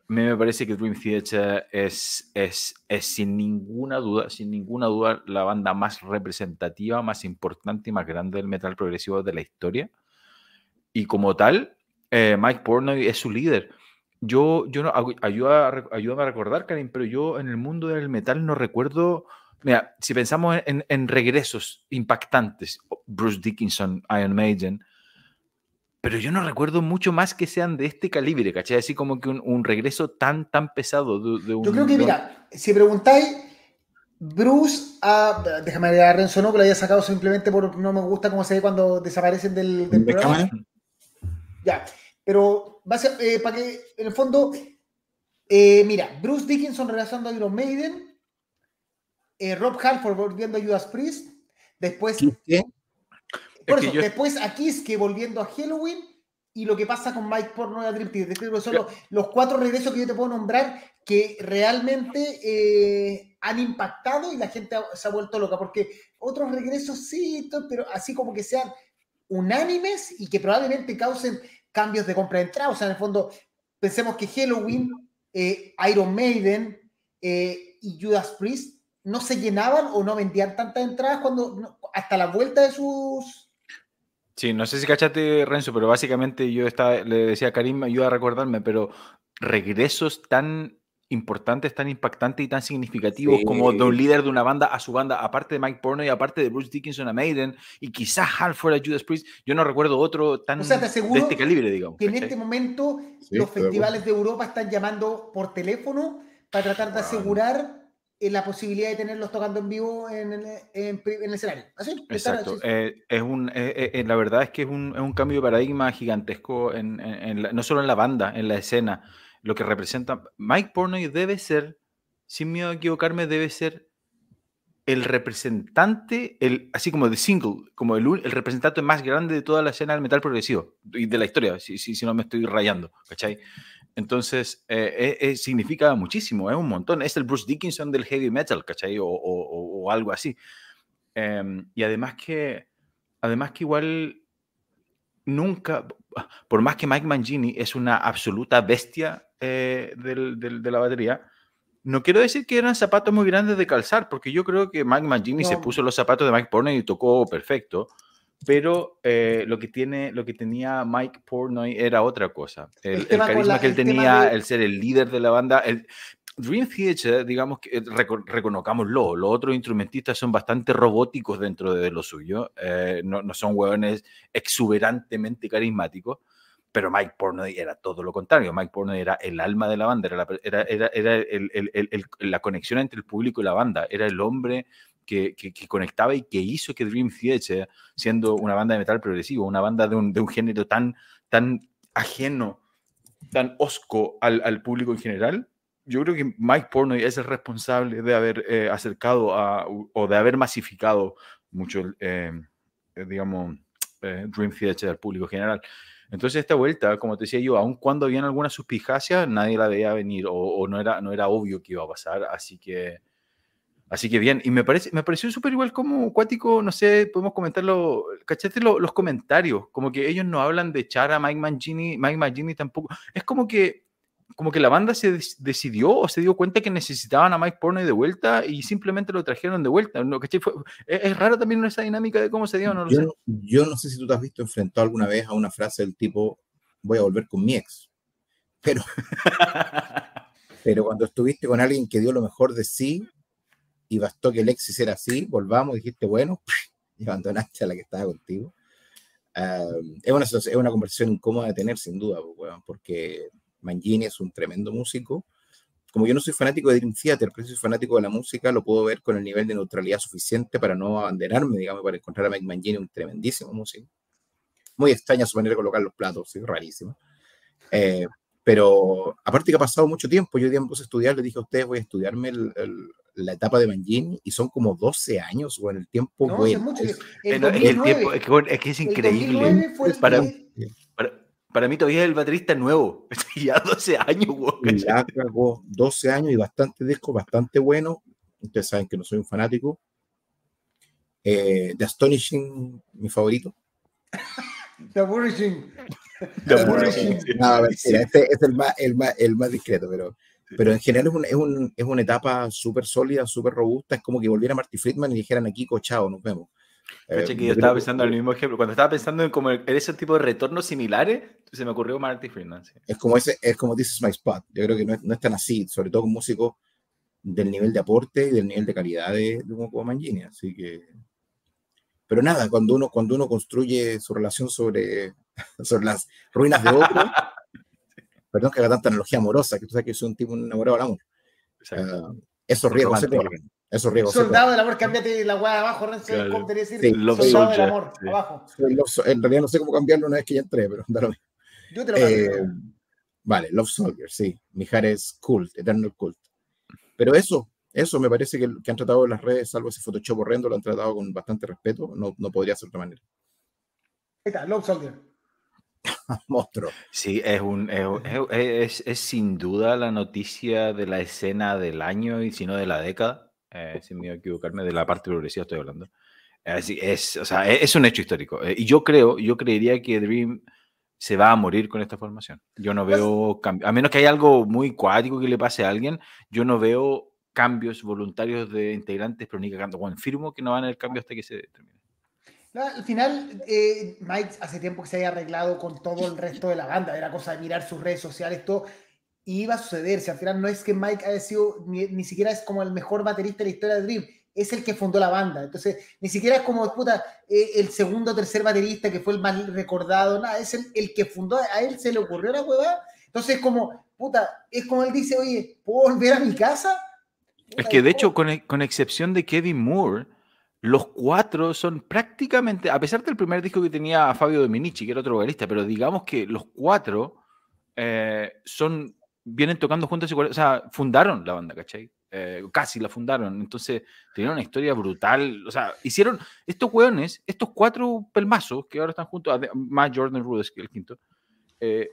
Me parece que Dream Theater es, es, es sin ninguna duda, sin ninguna duda, la banda más representativa, más importante y más grande del metal progresivo de la historia. Y como tal, eh, Mike Pornoy es su líder. Yo, yo no, ayuda, ayúdame a recordar, Karim, pero yo en el mundo del metal no recuerdo. Mira, si pensamos en, en regresos impactantes, Bruce Dickinson, Iron Maiden, pero yo no recuerdo mucho más que sean de este calibre, ¿cachai? Así como que un, regreso tan, tan pesado de, un... Yo creo que, mira, si preguntáis, Bruce, ah, déjame ver a Renzo, no, que lo haya sacado simplemente por no me gusta cómo se ve cuando desaparecen del, del programa. Ya, pero eh, para que, en el fondo, eh, mira, Bruce Dickinson regresando a Iron Maiden, eh, Rob Halford volviendo a Judas Priest, después... ¿Qué? Por eso, después aquí es que volviendo a Halloween y lo que pasa con Mike Porno y Theater. Son los, cuatro regresos que yo te puedo nombrar que realmente eh, han impactado y la gente se ha vuelto loca. Porque otros regresos sí, pero así como que sean unánimes y que probablemente causen cambios de compra de entrada. O sea, en el fondo, pensemos que Halloween, eh, Iron Maiden eh, y Judas Priest no se llenaban o no vendían tantas entradas cuando hasta la vuelta de sus Sí, no sé si cachaste, Renzo, pero básicamente yo estaba, le decía a Karim, ayuda a recordarme, pero regresos tan importantes, tan impactantes y tan significativos como de un líder de una banda a su banda, aparte de Mike Porno y aparte de Bruce Dickinson a Maiden y quizás Halford a Judas Priest, yo no recuerdo otro tan de este calibre, digamos. Que en este momento los festivales de Europa están llamando por teléfono para tratar de asegurar la posibilidad de tenerlos tocando en vivo en, el escenario. Exacto. Eh, es un, eh, eh, la verdad es que es un, es un, cambio de paradigma gigantesco, en, no solo en la banda, en la escena. Lo que representa Mike Pornoy debe ser, sin miedo a equivocarme, debe ser el representante, el, así como de single, como el, el, representante más grande de toda la escena del metal progresivo y de la historia, si, si, si no me estoy rayando, ¿cachai? Entonces, eh, eh, eh, significa muchísimo, es un montón. Es el Bruce Dickinson del heavy metal, ¿cachai? O, o, algo así. Em, y además que, además que igual nunca, por más que Mike Mangini es una absoluta bestia del, del, de la batería, no quiero decir que eran zapatos muy grandes de calzar, porque yo creo que Mike Mangini se puso los zapatos de Mike Pornoy y tocó perfecto pero eh, lo, que tiene, lo que tenía Mike Pornoy era otra cosa. El, carisma que él tenía, el ser el líder de la banda. El, Dream Theater, digamos que eh, reconozcámoslo, los otros instrumentistas son bastante robóticos dentro de lo suyo, eh, no, no, son hueones exuberantemente carismáticos, pero Mike Pornoy era todo lo contrario. Mike Pornoy era el alma de la banda, era, la, era, era, era el, el, el, la conexión entre el público y la banda, era el hombre que, conectaba y que hizo que Dream Theater, siendo una banda de metal progresivo, una banda de un, de un género tan, tan ajeno, tan osco al, al, público en general, yo creo que Mike Pornoy es el responsable de haber eh, acercado a, o de haber masificado mucho, eh, eh, digamos, Dream Theater al público general. Entonces esta vuelta, como te decía yo, aun cuando habían alguna suspicacia, nadie la veía venir o, o, no, era, no era obvio que iba a pasar, así que Así que bien, y me, parece, me pareció súper igual como cuático, no sé, podemos comentarlo, cachate los comentarios, como que ellos no hablan de echar a Mike Mangini, Mike Mangini tampoco, es como que como que la banda se decidió o se dio cuenta que necesitaban a Mike Pornoy de vuelta y simplemente lo trajeron de vuelta. ¿no? es, raro también esa dinámica de cómo se dio, no yo, sé. yo no sé si tú te has visto enfrentado alguna vez a una frase del tipo, voy a volver con mi ex. Pero, pero cuando estuviste con alguien que dio lo mejor de sí y bastó que el ex hiciera así, volvamos, dijiste, bueno, y abandonaste a la que estaba contigo. es, una, es una conversación incómoda de tener, sin duda, porque Mangini es un tremendo músico. Como yo no soy fanático de Dream Theater, pero soy fanático de la música, lo puedo ver con el nivel de neutralidad suficiente para no abanderarme, digamos, para encontrar a Mike Mangini un tremendísimo músico. Muy extraña su manera de colocar los platos, es rarísima. Eh, pero aparte que ha pasado mucho tiempo, yo tiempo a estudiar, le dije a ustedes, voy a estudiarme la etapa de Mangini y son como 12 años o en el tiempo bueno. Es, es, que es increíble. Para, para mí todavía es el baterista nuevo. ya 12 años, Ya 12 años y bastante disco, bastante bueno. Ustedes saben que no soy un fanático. Eh, The Astonishing, mi favorito. The Astonishing. No, este es el más, el más, el más discreto, pero, pero en general es, un, es, un, es una etapa súper sólida, súper robusta. Es como que volviera Marty Friedman y dijeran aquí, cochado, nos vemos. Eh, que yo estaba pensando en el mismo ejemplo. Cuando estaba pensando en, como ese tipo de retornos similares, se me ocurrió Marty Friedman. Es como ese, es como This is my spot. Yo creo que no es, no es, tan así, sobre todo con músicos del nivel de aporte y del nivel de calidad de, de un Mangini. Así que. Pero nada, cuando uno, cuando uno construye su relación sobre, sobre las ruinas de otro, perdón que haga tanta analogía amorosa, que tú sabes que soy un tipo enamorado del amor. Uh, esos riesgos se corren. Eso riego. Soldado del amor, cámbiate la weá abajo, no sé cómo decir. Sí, soldado del amor, abajo. en realidad no sé cómo cambiarlo una vez que ya entré, pero Yo te lo eh, Vale, Love Soldier, sí. Mijares Cult, Eternal Cult. Pero eso, eso me parece que, que han tratado en las redes, salvo ese Photoshop horrendo, lo han tratado con bastante respeto. No, no podría ser de otra manera. Ahí está, Love Soldier. Monstruo. Sí, es, un, es, es, es, sin duda la noticia de la escena del año y si no de la década eh, sin miedo a equivocarme, de la parte progresiva estoy hablando. Así es, o sea, es, un hecho histórico. Eh, y yo creo, yo creería que Dream se va a morir con esta formación. Yo no pues veo a menos que haya algo muy cuático que le pase a alguien, yo no veo cambios voluntarios de integrantes, pero ni cagando. Bueno, firmo que no van a haber cambio hasta que se termine. al final, eh, Mike hace tiempo que se haya arreglado con todo el resto de la banda. Era cosa de mirar sus redes sociales, todo iba a suceder. Si al final no es que Mike haya sido, ni, siquiera es como el mejor baterista de la historia de Dream, es el que fundó la banda. Entonces, ni siquiera es como, puta, eh, el segundo o tercer baterista que fue el más recordado, nada, es el, el que fundó, a él se le ocurrió la huevada. Entonces, como, puta, es como él dice, oye, ¿puedo volver a mi casa? Es que de hecho, con, con excepción de Kevin Moore, los cuatro son prácticamente, a pesar del primer disco que tenía a Fabio Dominici, que era otro vocalista, pero digamos que los cuatro eh, son vienen tocando juntos, o sea, fundaron la banda, ¿cachai? Eh, casi la fundaron, entonces tenían una historia brutal, o sea, hicieron estos hueones, estos cuatro pelmazos que ahora están juntos, más Jordan Rudess que el quinto, eh,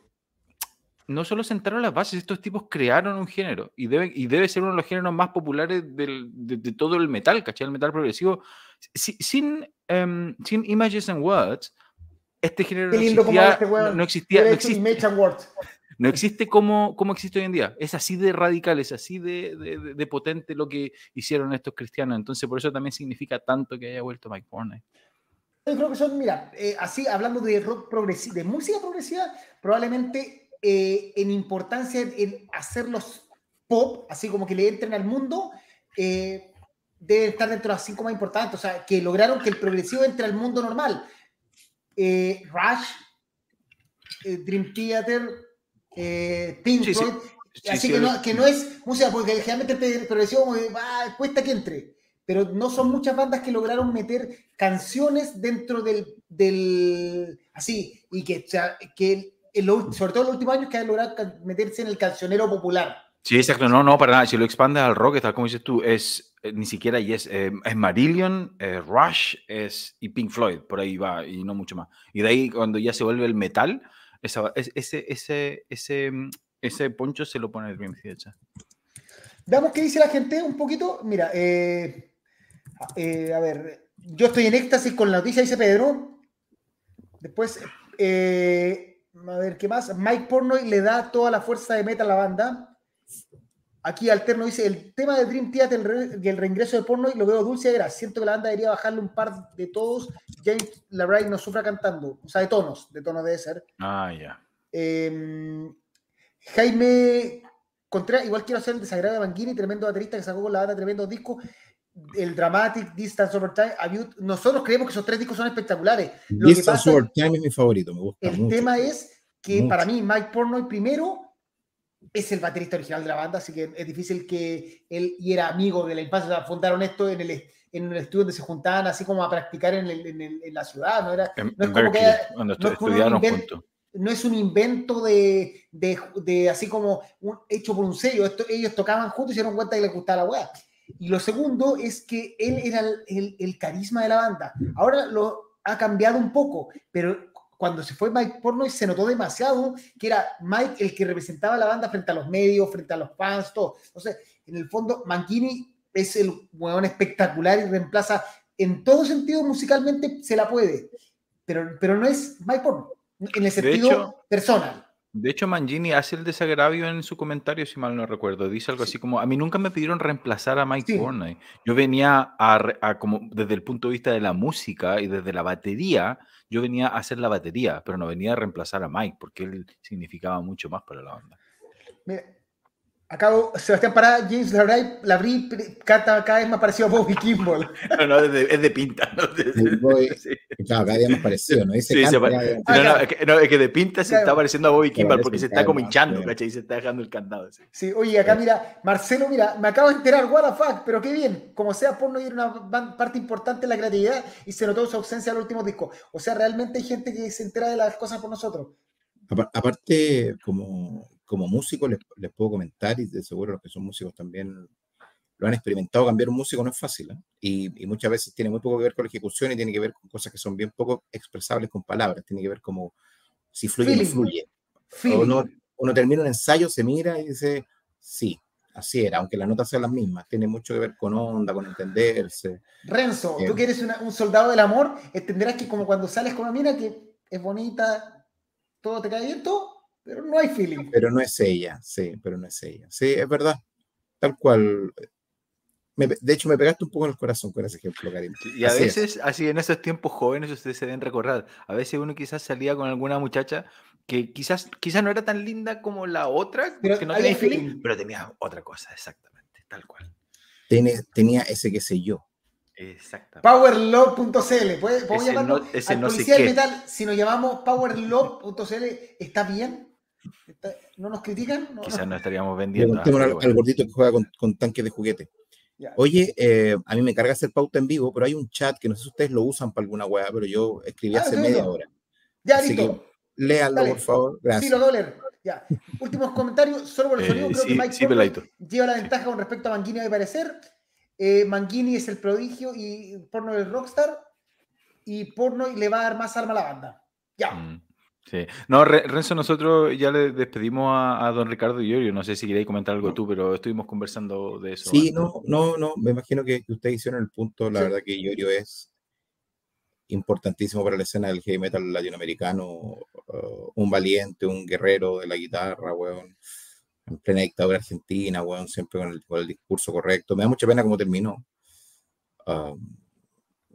no solo sentaron las bases, estos tipos crearon un género y debe, y debe ser uno de los géneros más populares del, de, todo el metal, ¿cachai? El metal progresivo. sin, um, sin Images and Words, este género no existía, este no, existía, no existía, no existe como, como existe hoy en día. Es así de radical, es así de, de, potente lo que hicieron estos cristianos. Entonces, por eso también significa tanto que haya vuelto Mike Portnoy. Yo creo que son, mira, eh, así hablando de rock progresivo, de música progresiva, probablemente eh, en importancia en hacerlos pop, así como que le entren al mundo, eh, debe estar dentro de las cinco más importantes. O sea, que lograron que el progresivo entre al mundo normal. Rush, Dream Theater, eh, Pink Floyd. así que, no, que, no, es música, porque generalmente el progresivo ah, cuesta que entre. Pero no son muchas bandas que lograron meter canciones dentro del. del así, y que, que el, sobre todo en los últimos años, que han logrado meterse en el cancionero popular. Sí, exacto. No, no, para nada. Si lo expandes al rock, tal como dices tú, es eh, ni siquiera y es, eh, es Marillion, Rush es, y Pink Floyd, por ahí va, y no mucho más. Y de ahí, cuando ya se vuelve el metal, ese, ese, ese, mm, ese poncho se lo pone el Dream Theater. Veamos qué dice la gente un poquito. Mira, eh, eh, a ver, yo estoy en éxtasis con la noticia, dice Pedro. Después, eh, a ver, ¿qué más? Mike Pornoy le da toda la fuerza de meta a la banda. Aquí Alterno dice, el tema de Dream Theater y el reingreso de Pornoy lo veo dulce era. Siento que la banda debería bajarle un par de todos. James LaRay no sufra cantando. O sea, de tonos, de tonos debe ser. Ah, ya. Em, Jaime Contreras, igual quiero hacer el desagrado de Manguini, tremendo baterista que sacó con la banda tremendos discos el Dramatic, Distance Over Time, nosotros creemos que esos tres discos son espectaculares. Distance Over Time es mi favorito, me gusta. El tema es que para mí Mike Pornoy primero es el baterista original de la banda, así que es difícil que él y era amigo de la infancia, fundaron esto en el en un estudio donde se juntaban así como a practicar en, en, la ciudad, no era no es como que no es, no es un invento de, de, de así como un, hecho por un sello, Esto, ellos tocaban juntos y se dieron cuenta que les gustaba la weá. Y lo segundo es que él era el, el, carisma de la banda. Ahora lo ha cambiado un poco, pero cuando se fue Mike Pornoy se notó demasiado que era Mike el que representaba a la banda frente a los medios, frente a los fans, todo. Entonces, en el fondo, Mankini es el hueón espectacular y reemplaza en todo sentido musicalmente se la puede, pero, pero no es Mike Pornoy, en el sentido personal. De hecho, Mangini hace el desagravio en su comentario, si mal no recuerdo. Dice algo así como, a mí nunca me pidieron reemplazar a Mike sí. Yo venía a, como desde el punto de vista de la música y desde la batería, yo venía a hacer la batería, pero no venía a reemplazar a Mike, porque él significaba mucho más para la banda. Mira, Acabo, Sebastián Pará, James Labrie, canta cada vez más parecido a Bobby Kimball. No, no, es de, es de pinta. ¿no? sí. Claro, cada día más parecido, ¿no? Dice sí, se pare... no, no, es que, no, es que de pinta se está pareciendo a Bobby Kimball porque se está como hinchando, ¿cachai? Y se está dejando el candado. Sí. sí, oye, acá mira, Marcelo, mira, me acabo de enterar, what the fuck, pero qué bien. Como sea, porno ir una parte importante en la creatividad y se notó su ausencia en los últimos discos. O sea, realmente hay gente que se entera de las cosas por nosotros. Aparte, como como músico les, les, puedo comentar, y de seguro los que son músicos también lo han experimentado, cambiar un músico no es fácil, ¿eh? y, y, muchas veces tiene muy poco que ver con la ejecución y tiene que ver con cosas que son bien poco expresables con palabras, tiene que ver como si fluye o no fluye. Uno, uno, termina un ensayo, se mira y dice, sí, así era, aunque las notas sean las mismas, tiene mucho que ver con onda, con entenderse. Renzo, tú eh, que eres un soldado del amor, entenderás que como cuando sales con una mina que es bonita, todo te cae bien, todo, pero no hay feeling. Pero no es ella, sí, pero no es ella. Sí, es verdad. Tal cual. de hecho, me pegaste un poco en el corazón con ese ejemplo, Karim. Y a veces, así en esos tiempos jóvenes, ustedes se deben recordar, a veces uno quizás salía con alguna muchacha que quizás, quizás no era tan linda como la otra, pero que no tenía feeling, pero tenía otra cosa, exactamente, tal cual. Tiene, tenía ese que sé yo. Exactamente. Powerlove.cl. ¿Podemos llamarlo? No, ese al no sé metal, si nos llamamos powerlove.cl, ¿está bien? ¿No nos critican? Quizás no estaríamos vendiendo. Tengo al, gordito que juega con, tanques de juguete. Oye, eh, a mí me carga hacer pauta en vivo, pero hay un chat que no sé si ustedes lo usan para alguna weá, pero yo escribí ah, hace media hora. Ya, Así listo. Que, léanlo, por favor. Gracias. Sí, lo. Ya. Últimos comentarios, solo por el sonido. creo que Mike sí, lleva la ventaja con respecto a Manguini, a mi parecer. Eh, Manguini es el prodigio y Porno el rockstar. Y Porno le va a dar más arma a la banda. Ya. Mm. Sí. No, Renzo, nosotros ya le despedimos a, don Ricardo y yo. No sé si queréis comentar algo tú, pero estuvimos conversando de eso. Sí, no, no, no. Me imagino que, ustedes hicieron el punto. La verdad que Iorio es importantísimo para la escena del heavy metal latinoamericano. Uh, un valiente, un guerrero de la guitarra, weón. En plena dictadura argentina, weón, siempre con el, discurso correcto. Me da mucha pena cómo terminó. Uh,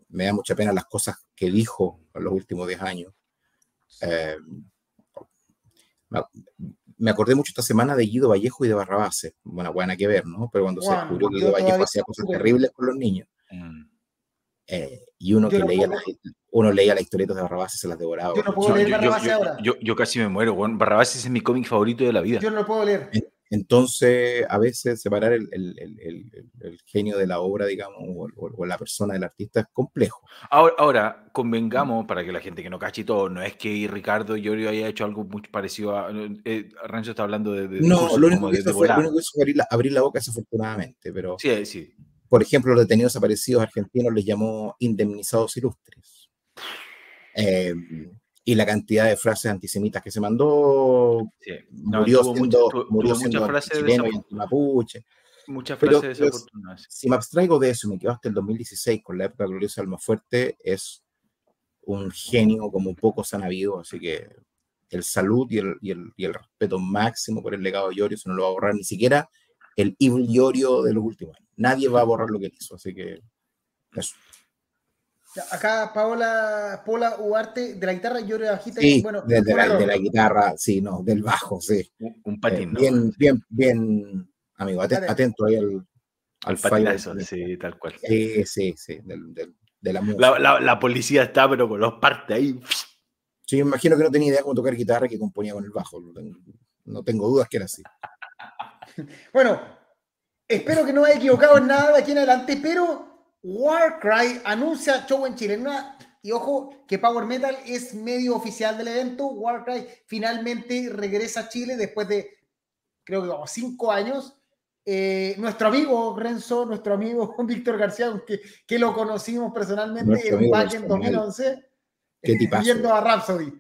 me da mucha pena las cosas que dijo en los últimos 10 años. Eh, me acordé mucho esta semana de Guido Vallejo y de Barrabás. Bueno, buena que ver, ¿no? Pero cuando se descubrió que Guido Vallejo hacía cosas terribles con los niños. Mm. Eh, y uno que leía, la, uno leía las historietas de Barrabás y se las devoraba. Yo no puedo leer Barrabás ahora. Yo, casi me muero. Barrabás es mi cómic favorito de la vida. Yo no lo puedo leer. Entonces, a veces separar el, el, genio de la obra, digamos, o, la persona del artista es complejo. Ahora, ahora, convengamos, para que la gente que no cache todo, no es que Ricardo Llorio haya hecho algo muy parecido a... Eh, Rancho está hablando de... no, lo único, que hizo fue, abrir la, boca desafortunadamente, pero... Sí, sí. Por ejemplo, los detenidos aparecidos argentinos les llamó indemnizados ilustres. Eh, y la cantidad de frases antisemitas que se mandó, murió siendo, murió siendo chileno y mapuche. Muchas frases desafortunadas. Si me abstraigo de eso y me quedo hasta el 2016 con la época gloriosa de Alma Fuerte, es un genio como pocos han habido, así que el salud y el, y, el, y el, respeto máximo por el legado de Yorio, eso no lo va a borrar ni siquiera el Evil Yorio de los últimos años. Nadie va a borrar lo que hizo, así que eso. Acá Paola, Paola Uarte, de la guitarra Yorio bajita. Sí, bueno, de, de, la, de, la, guitarra, sí, no, del bajo, sí. Un, un patín, eh, Bien, bien, bien, amigo, atento, atento ahí al, al patinazo, sí, tal cual. Sí, sí, sí, del, del, de la música. La, la, la, policía está, pero con los partes ahí. Sí, me imagino que no tenía idea cómo tocar guitarra y que componía con el bajo. No tengo, no tengo dudas que era así. bueno, espero que no haya equivocado en nada de aquí en adelante, pero Warcry anuncia show en Chile. Una, y ojo, que Power Metal es medio oficial del evento. Warcry finalmente regresa a Chile después de, creo que como cinco años. Eh, nuestro amigo Renzo, nuestro amigo Víctor García, que, que, lo conocimos personalmente en back en 2011, ¿Qué tipazo? yendo a Rhapsody.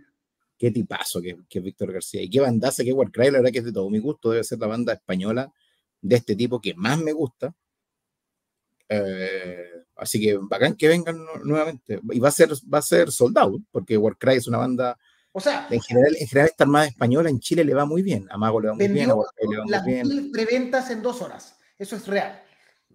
Qué tipazo que, que Víctor García. Y qué bandaza que Warcry, la verdad que es de todo mi gusto. Debe ser la banda española de este tipo que más me gusta. Eh, así que bacán que vengan nuevamente. Y va a ser, va a ser sold out, porque Warcry es una banda. O sea, en general, en general esta armada española en Chile le va muy bien. A Mago le va muy bien, a Warcry le va las muy bien. mil preventas en dos horas. Eso es real.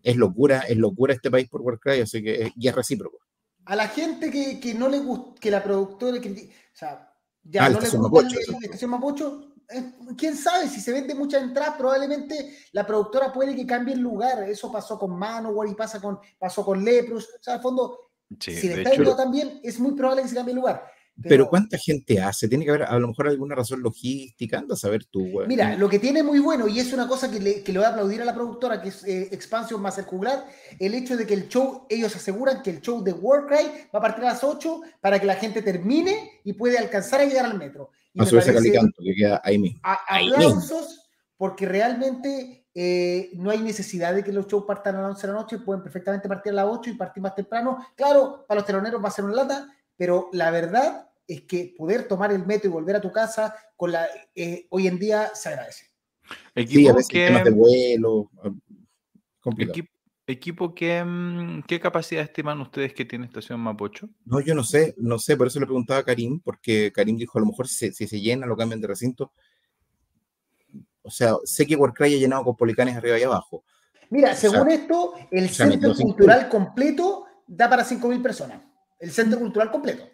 Es locura, es locura este país por Warcry, así que es, y es recíproco. A la gente que, que no le gusta, que la productora, que, o sea, ya Ah, no le gusta Mapocho, la estación Mapocho, eh, quién sabe si se vende muchas entradas, probablemente la productora puede que cambie el lugar. Eso pasó con Manowar y pasa con, pasó con Leprus. O sea, al fondo, Sí, si le está hecho, también, es muy probable que se cambie el lugar. Pero, ¿cuánta gente hace? Tiene que haber a lo mejor alguna razón logística. Anda a saber tú, güey. Mira, lo que tiene muy bueno, y es una cosa que le, que le voy a aplaudir a la productora, que es eh, Expansion más el juglar, el hecho de que el show, ellos aseguran que el show de Warcry va a partir a las 8 para que la gente termine y puede alcanzar a llegar al metro. Y a me subirse a parece- Calicanto, que queda ahí mismo. a- Ahí aplausos porque realmente eh, no hay necesidad de que los shows partan a las 11 de la noche, pueden perfectamente partir a las 8 y partir más temprano. Claro, para los teloneros va a ser una lata, pero la verdad es que poder tomar el metro y volver a tu casa con la eh, hoy en día se agradece. Sí, a equipo veces que, temas de vuelo. ah, Complicado. equipo, equipo que, mm, ¿qué capacidad estiman ustedes que tiene Estación Mapocho? No, yo no sé, no sé, por eso le preguntaba a Karim, porque Karim dijo, a lo mejor si, si se llena, lo cambian de recinto. O sea, sé que Warcry ha llenado con policanes arriba y abajo. Mira, O sea, según esto, el sea, centro cultural completo da para 5.000 personas. El centro cultural completo.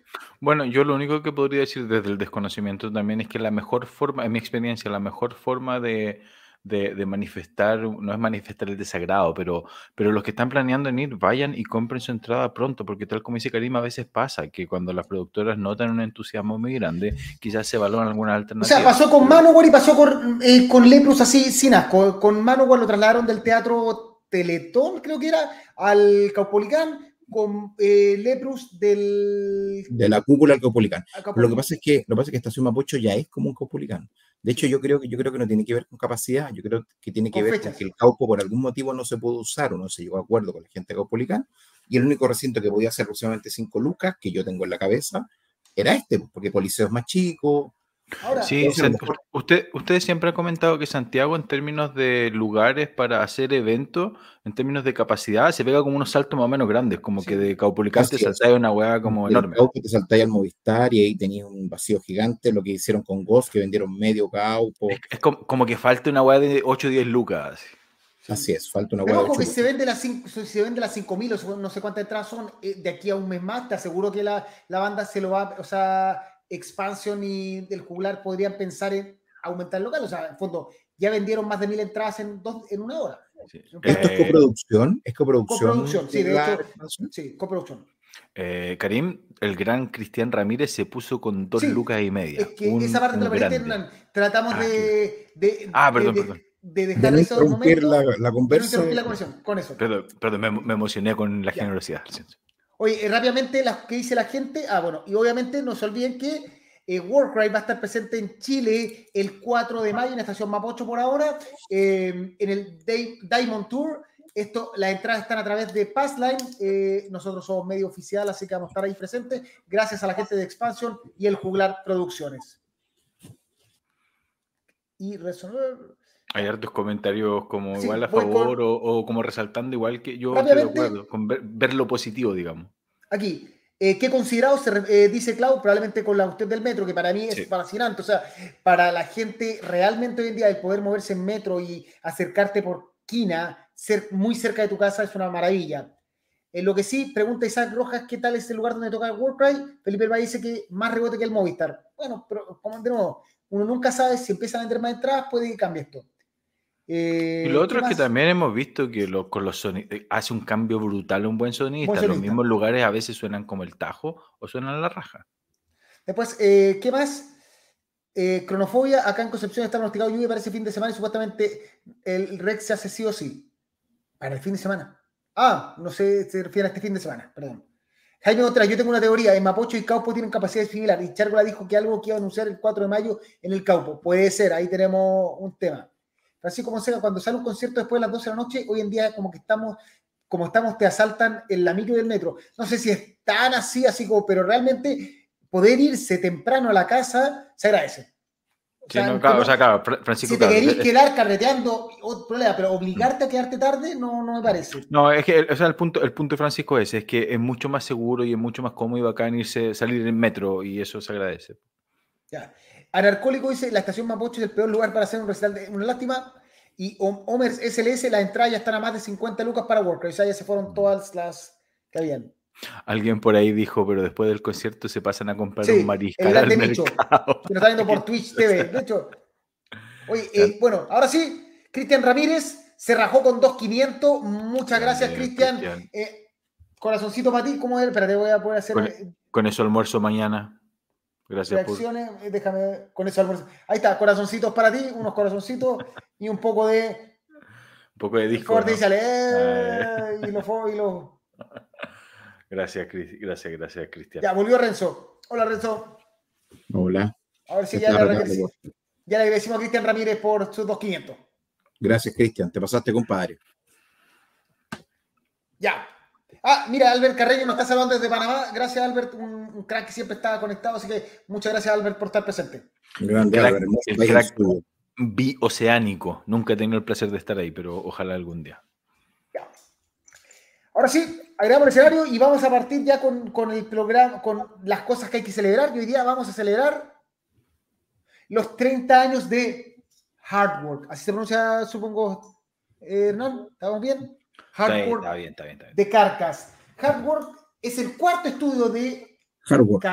Bueno, yo lo único que podría decir desde el desconocimiento también es que la mejor forma, en mi experiencia, la mejor forma de, de- de manifestar, no es manifestar el desagrado, pero, pero los que están planeando en ir, vayan y compren su entrada pronto, porque tal como dice Karim, a veces pasa que cuando las productoras notan un entusiasmo muy grande, quizás se valoran algunas O alternativas. sea, pasó con Manowar y pasó con, eh, con Leprus así, sin asco. Con Manowar lo trasladaron del teatro Teletón, creo que era, al Caupolicán, con eh, Leprus del... De la cúpula al Caupolicán. lo que pasa es que lo que pasa es que Estación Mapocho ya es como un Caupolicán. De hecho, yo creo que yo creo que no tiene que ver con capacidad, yo creo que tiene que Con ver fechas. con que el Caupo por algún motivo no se pudo usar o no se llegó a acuerdo con la gente de Caupolicán y el único recinto que podía hacer aproximadamente 5 lucas que yo tengo en la cabeza era este, porque Policeo es más chico. Ahora, Sí, usted, usted siempre ha comentado que Santiago, en términos de lugares para hacer eventos, en términos de capacidad, se pega como unos saltos más o menos grandes, como Sí. que de Caupolicán te saltáis una hueá como enorme. Caupo te saltáis al Movistar y ahí tenías un vacío gigante, lo que hicieron con Ghost, que vendieron medio Caupo. Es, es como, como que falta una hueá de 8 o 10 lucas. Así es, falta una Pero hueá de ojo que ocho se vende las cinco- si se vende las 5000 o no sé cuántas entradas son eh, de aquí a un mes más, te aseguro que la, la banda se lo va, o sea, Expansion y el juglar podrían pensar en aumentar el local, o sea, en fondo ya vendieron más de mil entradas en dos en una hora. Sí. ¿Esto es Eh, coproducción? ¿Es coproducción? Coproducción, sí, de hecho. Sí, coproducción. eh, Karim, el gran Cristian Ramírez se puso con dos Sí, lucas y media. Es que Un- esa parte te un la. Hernán. Tratamos Ah, de, de, Ah, de- perdón, de- perdón. de De dejar no eso de interrumpir momento. la, la de no conversa. interrumpir la conversación, con eso. Perdón, perdón, me, me emocioné con la Ya. generosidad. Oye, eh, rápidamente, las que dice la gente. Ah, bueno, y obviamente no se olviden que eh, Warcry va a estar presente en Chile el 4 de mayo en la estación Mapocho por ahora, eh, en el Diamond Tour. Esto, las entradas están a través de Passline. eh, nosotros somos medio oficial, así que vamos a estar ahí presentes. Gracias a la gente de Expansion y el Juglar Producciones. Y resolver. Hay hartos comentarios como Sí, igual a voy con- favor o, o como resaltando igual que yo estoy de acuerdo, con ver, ver lo positivo, digamos. Aquí, Eh, ¿Qué considerado? Se, eh, dice Clau, probablemente con la usted del metro, que para mí es fascinante. O sea, para la gente realmente hoy en día el poder moverse en metro y acercarte por quina, ser muy cerca de tu casa es una maravilla. En lo que sí, pregunta Isaac Rojas, ¿qué tal es el lugar donde toca el Warcry? Felipe Valle dice que más rebote que el Movistar. Bueno, pero como de nuevo, uno nunca sabe si empieza a vender más entradas, puede que cambie esto. Eh, y lo otro es que también hemos visto que con los sonidos hace un cambio brutal un buen sonista. Los mismos lugares a veces suenan como el tajo o suenan la raja. Después, eh, ¿qué más? Eh, cronofobia, acá en Concepción está pronosticado lluvia para ese fin de semana y supuestamente el Rex se hace sí o sí. Para el fin de semana. Ah, no sé, se refiere a este fin de semana, perdón. Jaime otra, yo tengo una teoría, en Mapocho y Caupo tienen capacidades similares. Y Chárgola dijo que algo que iba a anunciar el 4 de mayo en el Caupo. Puede ser, ahí tenemos un tema. Francisco Monseca, cuando sale un concierto después de las 12 de la noche, hoy en día como que estamos, como estamos, te asaltan en la micro del metro. No sé si es tan así, así como, pero realmente poder irse temprano a la casa se agradece. O sea, no, claro, o sea, claro, Francisco. Si te querés quedar carreteando, otro problema, pero obligarte a quedarte tarde no, no me parece. No, es que o sea, el, punto, el punto de Francisco es, es que es mucho más seguro y es mucho más cómodo y bacán irse, salir en metro y eso se agradece. Ya. Anarcólico dice, la estación Mapocho es el peor lugar para hacer un recital de una lástima. Y Homer SLS, la entrada ya están a más de 50 lucas para Workers. O sea, ya se fueron todas las que habían. Alguien por ahí dijo, pero después del concierto se pasan a comprar un mariscal al mercado. Que nos está viendo por Twitch TV. De hecho, oye, eh, bueno, ahora sí, Cristian Ramírez se rajó con 2.500. Muchas gracias, Cristian. Eh, corazoncito para ti, ¿cómo es? Espérate, voy a poder hacer. con eso almuerzo mañana. Gracias. Reacciones, eh, déjame con eso Ahí está, corazoncitos para ti, unos corazoncitos y un poco de. Un poco de disco. ¿no? Eh, y lo, y lo... Gracias, gracias, gracias, Cristian. Ya, volvió Renzo. Hola, Renzo. Hola. A ver si ya le, ya le agradecimos a Cristian Ramírez por sus 2.500. Gracias, Cristian. Te pasaste, compadre. Ya, Ah, mira, Albert Carreño nos está saludando desde Panamá. Gracias, Albert, un, crack que siempre estaba conectado, así que muchas gracias, Albert, por estar presente. Grande, Albert. El crack bioceánico. Nunca he tenido el placer de estar ahí, pero ojalá algún día. Ahora sí, agregamos el escenario y vamos a partir ya con, el programa, con las cosas que hay que celebrar. Y hoy día vamos a celebrar los 30 años de Hard Work. Así se pronuncia, supongo, Hernán. ¿Estamos bien? Hardwork de Carcas. Hardwork es el cuarto estudio de Hardwork.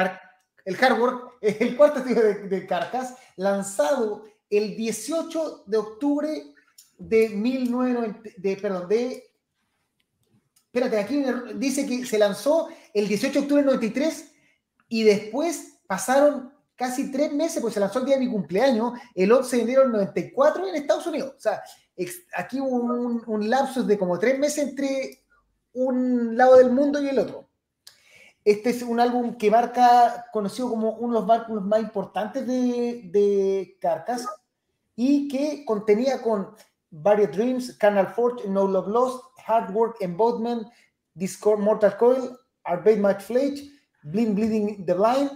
el Hardwork es el cuarto estudio de, Carcas, lanzado el 18 de octubre de 1990, de, perdón, de espérate, aquí dice que se lanzó el 18 de octubre del 93 y después pasaron casi tres meses, pues se lanzó el día de mi cumpleaños, el 11 de enero del 94 en Estados Unidos. O sea, aquí hubo un, un lapsus de como tres meses entre un lado del mundo y el otro. Este es un álbum que marca, conocido como uno de los álbumes más importantes de, de Carcass y que contenía con varios Dreams, Carnal Forge, No Love Lost, Hard Work, Embodiment, Discord, Mortal Coil, Arbate Match Flage, Blind Bleeding the Blind,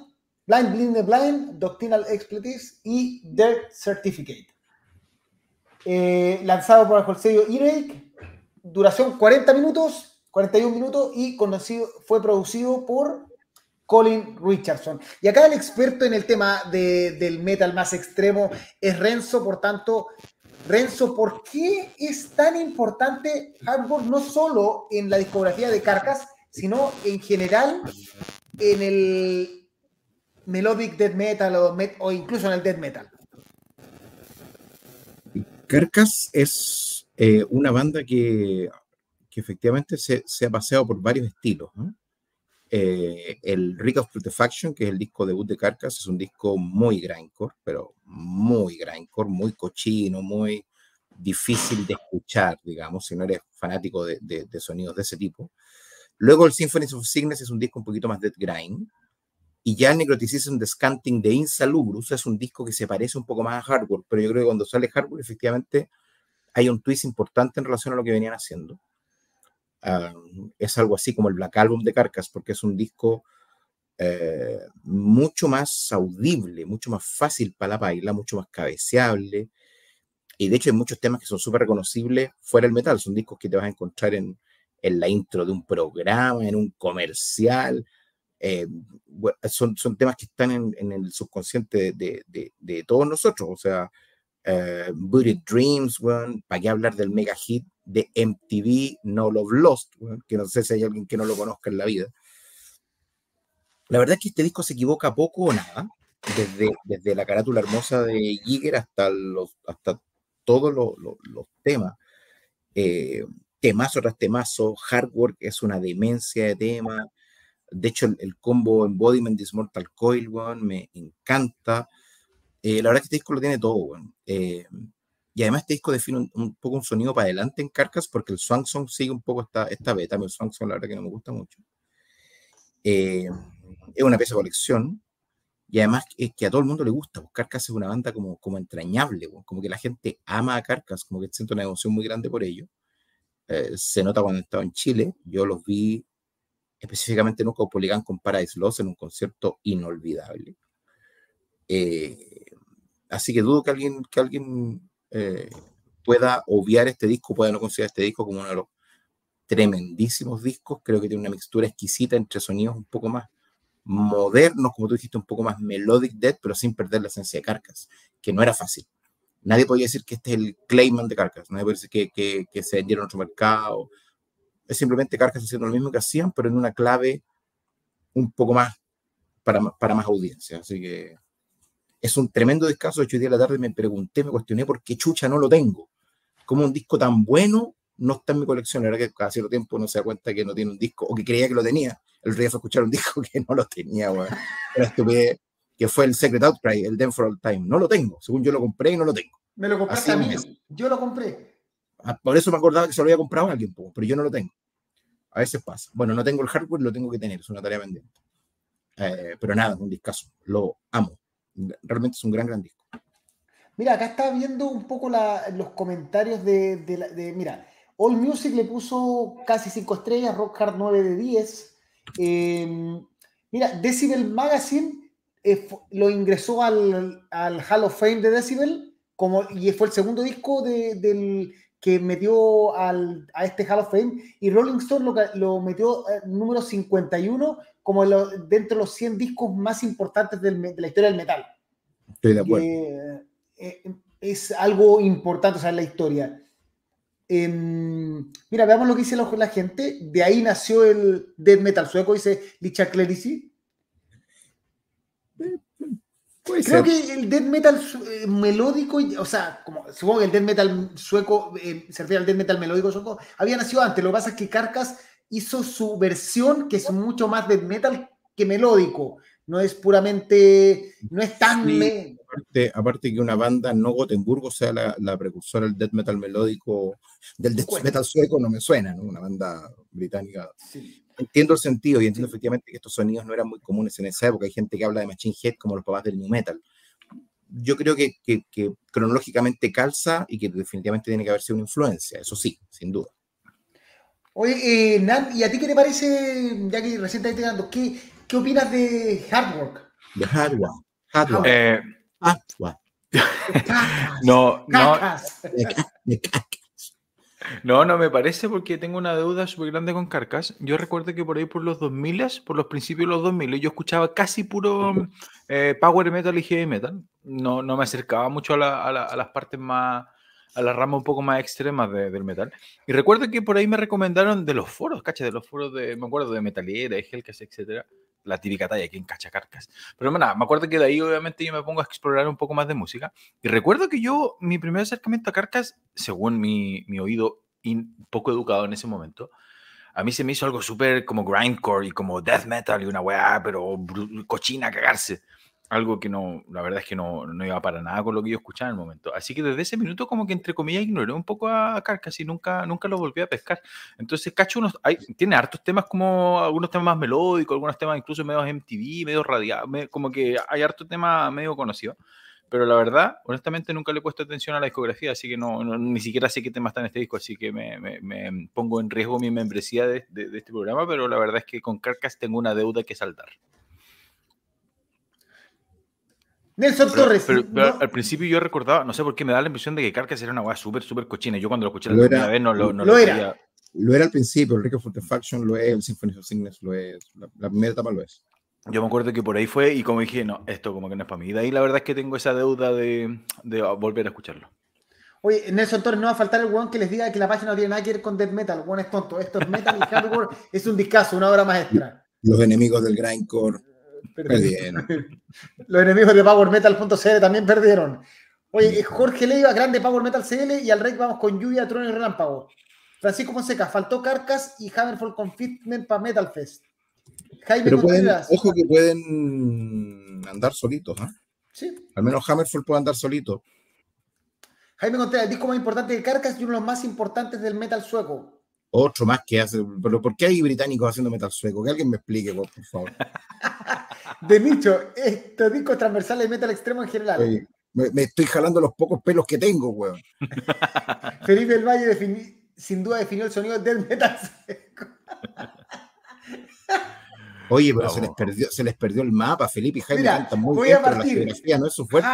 Blind the Blind, Doctrinal Expletives y Death Certificate. Eh, lanzado por el sello e duración 40 minutos, 41 minutos y conocido, fue producido por Colin Richardson. Y acá el experto en el tema del metal más extremo es Renzo, por tanto, Renzo, ¿por qué es tan importante Hardcore no solo en la discografía de Carcass, sino en general en el melodic death metal o, incluso en el death metal? Carcass es eh, una banda que, efectivamente se, ha paseado por varios estilos. Eh, el Rick of Putrefaction, que es el disco debut de Carcass, es un disco muy grindcore, pero muy grindcore, muy cochino, muy difícil de escuchar, digamos, si no eres fanático de, sonidos de ese tipo. Luego el Symphonies of Cygnus es un disco un poquito más de grind, y ya Necroticism the Scanting de Insalubrus es un disco que se parece un poco más a Hardware, pero yo creo que cuando sale Hardware, efectivamente, hay un twist importante en relación a lo que venían haciendo. Ah, es algo así como el Black Album de Carcass, porque es un disco eh, mucho más audible, mucho más fácil para la baila, mucho más cabeceable. Y de hecho hay muchos temas que son súper reconocibles fuera del metal. Son discos que te vas a encontrar en, en la intro de un programa, en un comercial Eh, son, son temas que están en, el subconsciente de, de, todos nosotros, o sea, uh, Dreams, ¿para qué hablar del mega hit de MTV No Love Lost? que no sé si hay alguien que no lo conozca en la vida. La verdad es que este disco se equivoca poco o nada, desde, desde la carátula hermosa de Giger hasta, los, hasta todos los, los, temas. Eh, temazo tras temazo, Hard Work es una demencia de tema. De hecho, el, combo Embodiment This Mortal Coil, one, me encanta. Eh, la verdad es que este disco lo tiene todo, bueno. Eh, y además este disco define un, poco un sonido para adelante en Carcas porque el Swan Song sigue un poco esta, esta beta. El Swan Song la verdad que no me gusta mucho. Eh, es una pieza de colección. Y además es que a todo el mundo le gusta. Pues Carcas es una banda como, como entrañable, como que la gente ama a Carcas, como que siente una emoción muy grande por ello. se nota cuando he estado en Chile. Yo los vi específicamente en un con Paradise Lost en un concierto inolvidable. Eh, así que dudo que alguien, que alguien eh, pueda obviar este disco, pueda no considerar este disco como uno de los tremendísimos discos. Creo que tiene una mixtura exquisita entre sonidos un poco más modernos, como tú dijiste, un poco más melodic dead, pero sin perder la esencia de Carcas, que no era fácil. Nadie podía decir que este es el Clayman de Carcas, nadie podía decir que, que, que se vendieron en otro mercado, es simplemente Carcas haciendo lo mismo que hacían, pero en una clave un poco más para, para más audiencia. Así que es un tremendo descanso. Ocho días de la tarde me pregunté, me cuestioné por qué chucha no lo tengo. Como un disco tan bueno no está en mi colección. La verdad que cada cierto tiempo no se da cuenta que no tiene un disco o que creía que lo tenía. El día fue escuchar un disco que no lo tenía, que fue el Secret Outcry, el Den for All Time. No lo tengo. Según yo lo compré y no lo tengo. Me lo compraste a mí. Yo lo compré. Ah, por eso me acordaba que se lo había comprado a alguien, pero yo no lo tengo. A veces pasa. Bueno, no tengo el hardware, lo tengo que tener, es una tarea pendiente. Eh, pero nada, un discazo, lo amo. Realmente es un gran, gran disco. Mira, acá está viendo un poco los comentarios de, de, Mira, All Music le puso casi 5 estrellas, Rock Hard 9 de 10. Em, mira, Decibel Magazine eh, lo ingresó al, al, Hall of Fame de Decibel como, y fue el segundo disco del, que metió al, a este Hall of Fame y Rolling Stone lo, lo metió eh, número 51 como dentro de los 100 discos más importantes de la historia del metal. Estoy de acuerdo. Eh, es algo importante, o sea, en la historia. Em, mira, veamos lo que dice la, gente. De ahí nació el death metal sueco, dice Licha Clerici. Creo que el death metal eh, melódico, o sea, como supongo que el death metal sueco, eh, se refiere al death metal melódico sueco, había nacido antes. Lo que pasa es que Carcas hizo su versión, que es mucho más death metal que melódico. No es puramente, no es tan... aparte, aparte, que una banda no Gotemburgo sea la, precursora del death metal melódico, del death metal sueco, no me suena, ¿no? Una banda británica. Sí entiendo el sentido y entiendo efectivamente que estos sonidos no eran muy comunes en esa época. Hay gente que habla de Machine Head como los papás del New Metal. Yo creo que, que, cronológicamente calza y que definitivamente tiene que haber sido una influencia, eso sí, sin duda. Oye, eh, Nan, ¿y a ti qué te parece, ya que recién estás qué, qué opinas de Hard Work? De Hard Work. Hard Work. Eh, no, no. No, no me parece porque tengo una deuda súper grande con Carcas. Yo recuerdo que por ahí por los 2000, por los principios de los 2000, yo escuchaba casi puro eh, power metal y heavy metal. No, no me acercaba mucho a, las partes más, a la rama un poco más extremas del metal. Y recuerdo que por ahí me recomendaron de los foros, cacha, de los foros de, me acuerdo, de Metaliera, de Hellcast, etcétera la típica talla, en cacha carcas. Pero nada, me acuerdo que de ahí obviamente yo me pongo a explorar un poco más de música. Y recuerdo que yo, mi primer acercamiento a carcas, según mi, mi oído poco educado en ese momento, a mí se me hizo algo súper como grindcore y como death metal y una weá, pero cochina a cagarse algo que no, la verdad es que no, no, iba para nada con lo que yo escuchaba en el momento. Así que desde ese minuto como que entre comillas ignoré un poco a Carcas y nunca, nunca lo volví a pescar. Entonces Cacho unos, hay, tiene hartos temas como algunos temas más melódicos, algunos temas incluso medio MTV, medio radial, como que hay hartos temas medio conocidos. Pero la verdad, honestamente nunca le he puesto atención a la discografía, así que no, ni siquiera sé qué temas está en este disco, así que me, me, pongo en riesgo mi membresía de, de, de este programa, pero la verdad es que con Carcas tengo una deuda que saldar. Nelson Torres. Pero, al principio yo recordaba, no sé por qué me da la impresión de que Carcass era una weá súper, súper cochina. Yo cuando lo escuché la primera vez no lo, no lo, era. Lo era al principio, el Record for the Faction lo es, el Symphony of Sickness lo es, la, primera etapa lo es. Yo me acuerdo que por ahí fue y como dije, no, esto como que no es para mí. Y de ahí la verdad es que tengo esa deuda de, volver a escucharlo. Oye, Nelson Torres, no va a faltar el weón que les diga que la página no tiene nada que ver con Death Metal. Weón es tonto. Esto es metal y hardcore. es un discazo, una obra maestra. Los enemigos del grindcore perdieron. Los enemigos de PowerMetal.cl también perdieron. Oye, Jorge Leiva, grande Power Metal CL y al rey vamos con lluvia, trono y relámpago. Francisco Fonseca, faltó Carcas y Hammerfall con Fitment para Metal Fest. Jaime Pero pueden, ojo que pueden andar solitos, ¿ah? Sí. Al menos Hammerfall puede andar solito. Jaime Contreras, el disco más importante de Carcas y uno de los más importantes del metal sueco. Otro más que hace. Pero ¿por qué hay británicos haciendo metal sueco? Que alguien me explique, por favor. de Micho, este disco transversal de metal extremo en general. Me, estoy jalando los pocos pelos que tengo, weón. Felipe del Valle sin duda definió el sonido del metal seco. Oye, pero se, les perdió, se les perdió el mapa. Felipe y Jaime cantan muy bien, pero la geografía no es su fuerte,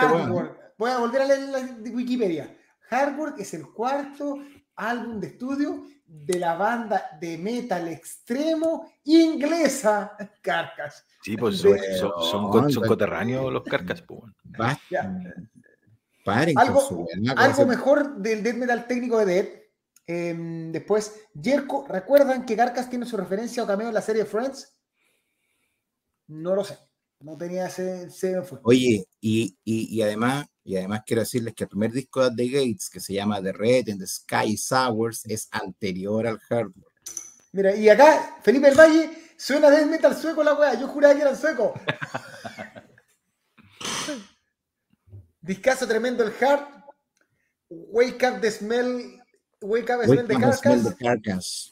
Voy a volver a leer la Wikipedia. Hardwork es el cuarto álbum de estudio de la banda de metal extremo inglesa Carcas. Sí, pues son, son, coterráneos los Carcas. Pues. Paren algo, algo mejor del death metal técnico de Dead. Em, después, Jerko, ¿recuerdan que Carcas tiene su referencia o cameo en la serie Friends? No lo sé. No tenía ese. Oye, y, y, y, además, y además quiero decirles que el primer disco de The Gates, que se llama The Red and the Sky Sours, es anterior al hardware. Mira, y acá, Felipe del Valle, suena death metal sueco la weá. Yo juraba que era sueco. Discaso tremendo el Hard. Wake Up the Smell. Wake Up the Smell de Carcass.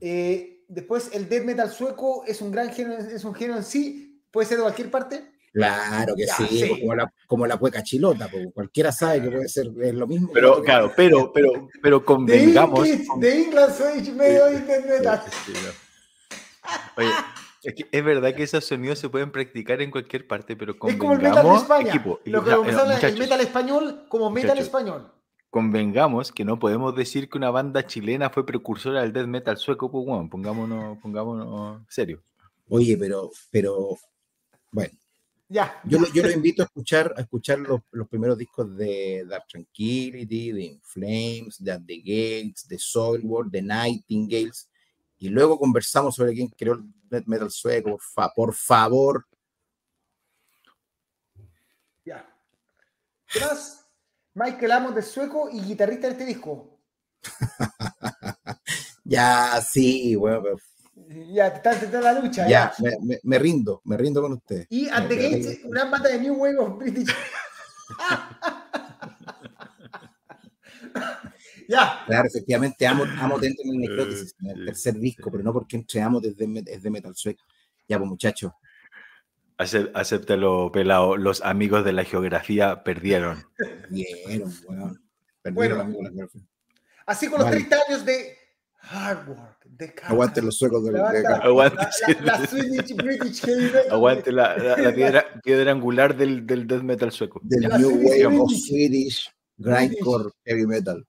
Eh, después el death metal sueco es un gran género, es un género en sí. Puede ser de cualquier parte. Claro que sí, pues, Como, la, como la cueca chilota, porque cualquiera sabe que puede ser es lo mismo. Pero, claro, pero, pero, pero convengamos. De England Switch medio metal. Oye, es, que es verdad que esos sonidos se pueden practicar en cualquier parte, pero Es como el metal de España. lo que el metal español como metal español. Convengamos que no podemos decir que una banda chilena fue precursora del death metal sueco, pues bueno, pongámonos, pongámonos serio. Oye, pero, pero, bueno. Ya. Yo, yo los invito a escuchar, a escuchar los, los, primeros discos de Dark Tranquility, de In Flames, de At the Gates, de Soilwork, de Nightingales, y luego conversamos sobre quién creó el metal sueco, por, favor. Ya. Tras Michael Amos de sueco y guitarrista de este disco. ya, sí, bueno, Ya, está la lucha. Ya, Me, me, rindo, me rindo con usted. Y At the Gates, una banda de New Wave of British. Ya. Claro, efectivamente, amo, amo dentro en el en el tercer disco, pero no porque entre amo desde es de Metal Sueco. Ya, pues muchachos. Acéptalo, pelado. Los amigos de la geografía perdieron. Perdieron, bueno. Perdieron bueno, Así con los 30 años de hard work, de Aguante los suecos de la, Aguante la, la, Swedish British Aguante la, piedra, piedra, angular del, del death metal sueco. Del New Wave of Swedish Grindcore Heavy Metal.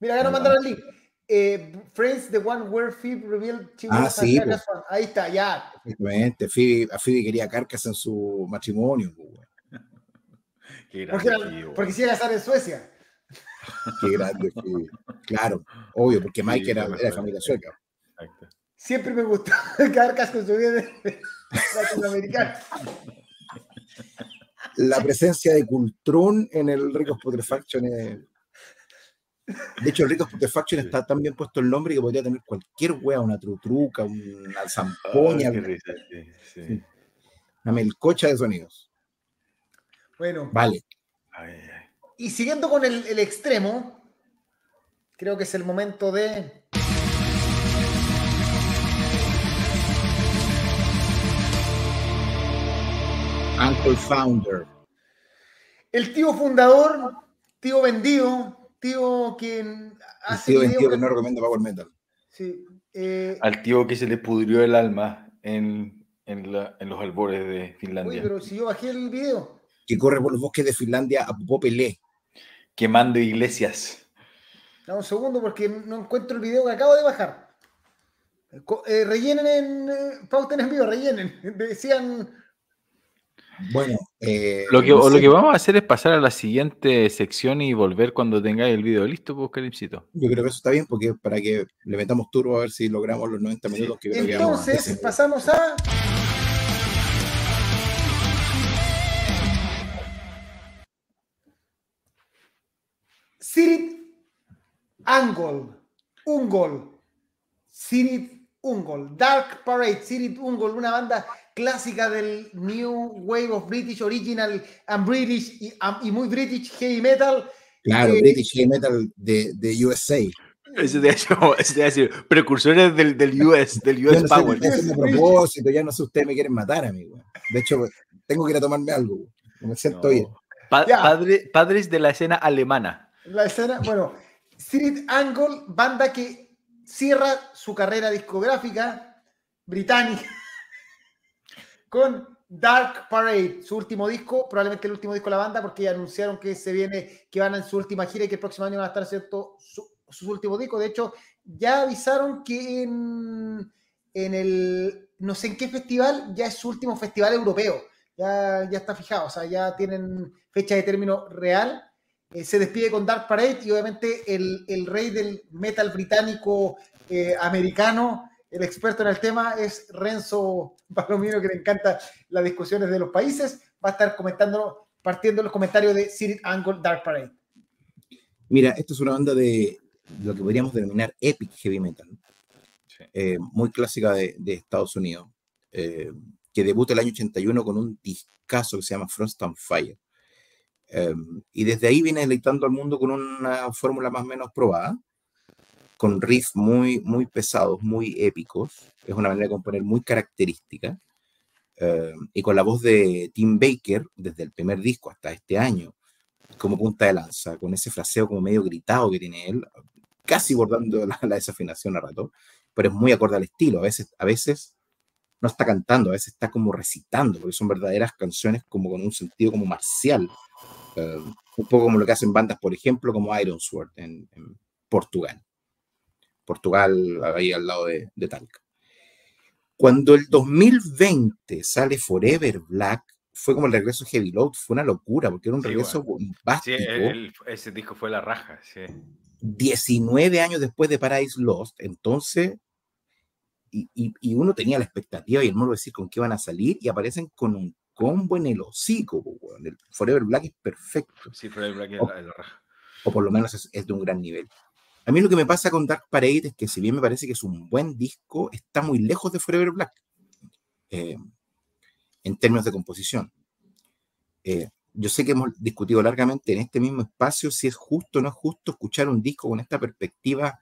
Mira, acá nos mandaron el link. Eh, Friends, the one where Phoebe revealed ah, sí, pues. Ahí está, ya. Exactamente. Phoebe, a Phoebe quería carcas en su matrimonio. Pues, Qué porque, porque iba a casar en Suecia. Qué grande. Claro, obvio, porque Mike era, era de familia sueca. Exacto. Siempre me gustó carcas con su vida latinoamericana. La presencia de Cultrón en el Ricos Putrefaction es de hecho, el Ricos Putrefaction está tan bien puesto el nombre que podría tener cualquier wea, una trutruca, una zampoña, una melcocha de sonidos. Bueno. Vale. Y siguiendo con el, el extremo, creo que es el momento de. Uncle Founder. El tío fundador, tío vendido, tío quien hace. El tío, que no recomienda Power Metal. Sí. Eh, Al tío que se le pudrió el alma en, en, la, en los albores de Finlandia. Uy, pero si yo bajé el video. Que corre por los bosques de Finlandia a Popelé. Quemando iglesias. Dame un segundo porque no encuentro el video que acabo de bajar. Eh, rellenen en. Eh, pauten en vivo, rellenen. Decían. Bueno, eh, lo, que, lo que vamos a hacer es pasar a la siguiente sección y volver cuando tengáis el video listo, pues, Calipsito. Yo creo que eso está bien porque para que le metamos turbo a ver si logramos los 90 minutos que creo Entonces, pasamos a. Sirit Angol, Ungol, Sirit Ungol, Dark Parade, Sirit Ungol, una banda clásica del New Wave of British Original and British y, muy British Heavy Metal. Claro, eh, British Heavy Metal de, de USA. Es decir, precursores del, del US, del US Power. No propósito, ya no sé, ustedes me quieren matar, amigo. De hecho, tengo que ir a tomarme algo. Me siento bien. padres de la escena alemana. La escena, bueno, Street Angle, banda que cierra su carrera discográfica británica con Dark Parade, su último disco, probablemente el último disco de la banda, porque anunciaron que se viene, que van en su última gira y que el próximo año van a estar haciendo su, su último disco. De hecho, ya avisaron que en, en, el, no sé en qué festival, ya es su último festival europeo. Ya, ya está fijado, o sea, ya tienen fecha de término real eh, se despide con Dark Parade y obviamente el, rey del metal británico eh, americano, el experto en el tema es Renzo Palomino, que le encanta las discusiones de los países. Va a estar comentando, partiendo los comentarios de City Angle Dark Parade. Mira, esto es una banda de lo que podríamos denominar epic heavy metal, eh, muy clásica de, Estados Unidos, que debuta el año 81 con un discazo que se llama Frost and Fire. Em, y desde ahí viene deleitando al mundo con una fórmula más o menos probada, con riffs muy, muy pesados, muy épicos. Es una manera de componer muy característica. Em, y con la voz de Tim Baker, desde el primer disco hasta este año, como punta de lanza, con ese fraseo como medio gritado que tiene él, casi bordando la, desafinación a rato, pero es muy acorde al estilo. A veces, a veces no está cantando, a veces está como recitando, porque son verdaderas canciones como con un sentido como marcial, eh, un poco como lo que hacen bandas, por ejemplo, como Iron Sword en, Portugal. Portugal, ahí al lado de, de Talca. Cuando el 2020 sale Forever Black, fue como el regreso de Heavy Load, fue una locura, porque era un regreso bombástico. Sí, ese disco fue la raja, sí. 19 años después de Paradise Lost, entonces, y, y, uno tenía la expectativa y el modo de decir con qué van a salir, y aparecen con un combo en el hocico, el Forever Black es perfecto. Sí, Forever Black es o, la, raja. O por lo menos es, de un gran nivel. A mí lo que me pasa con Dark Parade es que si bien me parece que es un buen disco, está muy lejos de Forever Black eh, en términos de composición. Eh, yo sé que hemos discutido largamente en este mismo espacio si es justo o no es justo escuchar un disco con esta perspectiva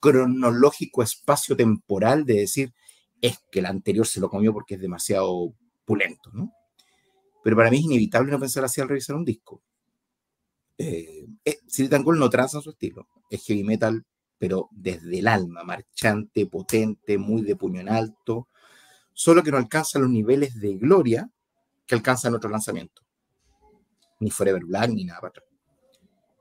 cronológico espacio-temporal de decir es que el anterior se lo comió porque es demasiado pulento, ¿no? Pero para mí es inevitable no pensar así al revisar un disco. Eh, eh no tranza su estilo, es heavy metal, pero desde el alma, marchante, potente, muy de puño en alto, solo que no alcanza los niveles de gloria que alcanzan otros lanzamientos. Ni Forever Black, ni nada para atrás.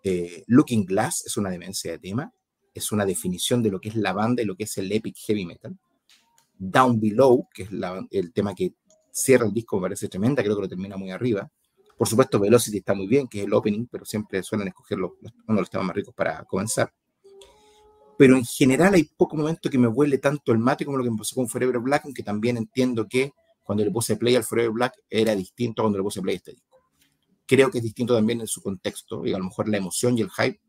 Eh, Looking Glass es una demencia de tema, es una definición de lo que es la banda y lo que es el epic heavy metal. Down Below, que es el tema que cierra el disco, me parece tremenda, creo que lo termina muy arriba. Por supuesto, Velocity está muy bien, que es el opening, pero siempre suelen escoger uno de los temas más ricos para comenzar. Pero en general hay poco momento que me huele tanto el mate como lo que me pasó con Forever Black, aunque también entiendo que cuando le puse play al Forever Black era distinto a cuando le puse play a este disco. Creo que es distinto también en su contexto, y a lo mejor la emoción y el hype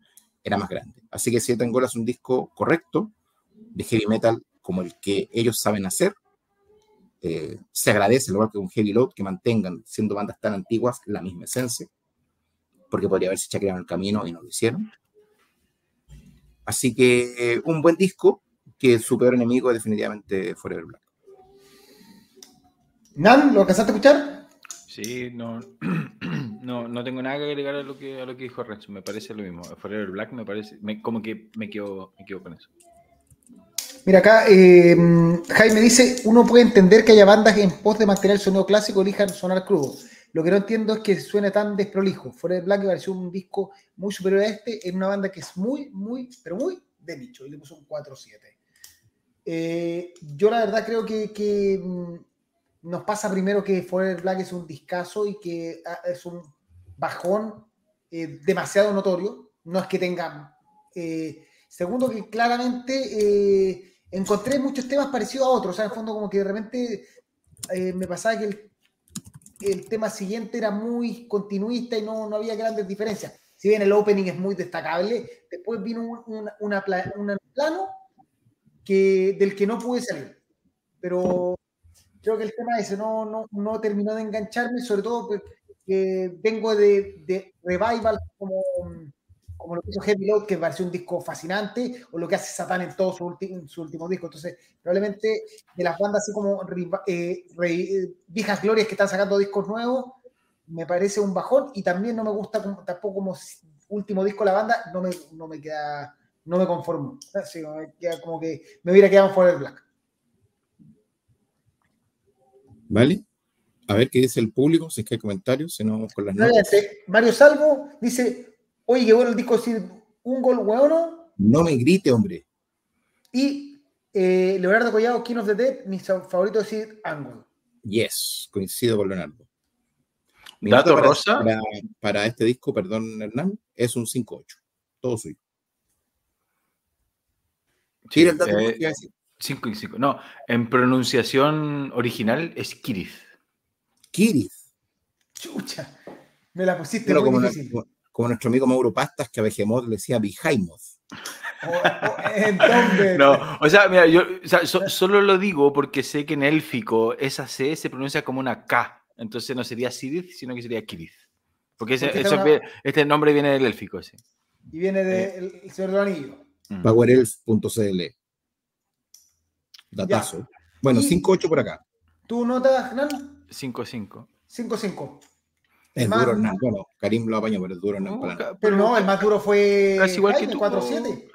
era más grande. Así que si Angola es un disco correcto, de heavy metal como el que ellos saben hacer, eh, se agradece, lo que un Heavy Load, que mantengan, siendo bandas tan antiguas, la misma esencia, porque podría haberse chacreado el camino y no lo hicieron. Así que eh, un buen disco, que su peor enemigo es definitivamente Forever Black. ¿Nan? ¿Lo alcanzaste a escuchar? Sí, no, no, no tengo nada que agregar a lo que, a lo que dijo Renzo, me parece lo mismo. Forever Black me parece, como que me quedo, me quedo con eso. Mira, acá eh, Jaime dice, uno puede entender que haya bandas en pos de mantener el sonido clásico elijan sonar crudo. Lo que no entiendo es que suene tan desprolijo. Fuera de Black me pareció un disco muy superior a este, en una banda que es muy, muy, pero muy de nicho. Y le puso un 4-7. Eh, yo la verdad creo que, mm, nos pasa primero que Forever Black es un discazo y que ah, es un bajón eh, demasiado notorio. No es que tenga... Segundo, que claramente encontré muchos temas parecidos a otros. O sea, en fondo como que de repente me pasaba que el, el, tema siguiente era muy continuista y no, no había grandes diferencias. Si bien el opening es muy destacable, después vino un, una, plano que, del que no pude salir. Pero creo que el tema ese no, no, no terminó de engancharme, sobre todo porque vengo de, de revival como, como lo que hizo Heavy Load, que pareció un disco fascinante, o lo que hace Satan en todo su, su último disco. Entonces, probablemente de las bandas así como eh, eh, Viejas Glorias que están sacando discos nuevos, me parece un bajón y también no me gusta tampoco como último disco de la banda, no me, no me queda no me conformo. Así, me queda como que me hubiera quedado fuera del Black. ¿Vale? A ver qué dice el público, si es que hay comentarios, si no con las notas. Mario Salvo dice, oye, qué bueno el disco decir un gol hueono. No me grite, hombre. Y eh, Leonardo Collado, King of the Dead, mi favorito es decir Angle. Yes, coincido con Leonardo. Mi ¿Dato rosa? Para, este disco, perdón, Hernán, es un 5-8. Todo suyo. Sí, el dato 5 y 5. No, en pronunciación original es Kirith. Kirith. Chucha. Me la pusiste Pero como, como, nuestro amigo Mauro Pastas, que a Behemoth le decía Behemoth. no, o sea, mira, yo solo lo digo porque sé que en élfico esa C se pronuncia como una K. Entonces no sería Sidith, sino que sería Kirith. Porque, este nombre viene del élfico, sí. Y viene del de Señor del Anillo. Mm. Powerelf.cl. Datazo. Bueno, 5-8 por acá. ¿Tu nota, Hernán? 5-5. 5-5. Es duro, Hernán. Bueno, Karim lo apañó, pero es duro, Hernán. pero no, el más duro fue. Casi igual Jaime, que tú. 4-7.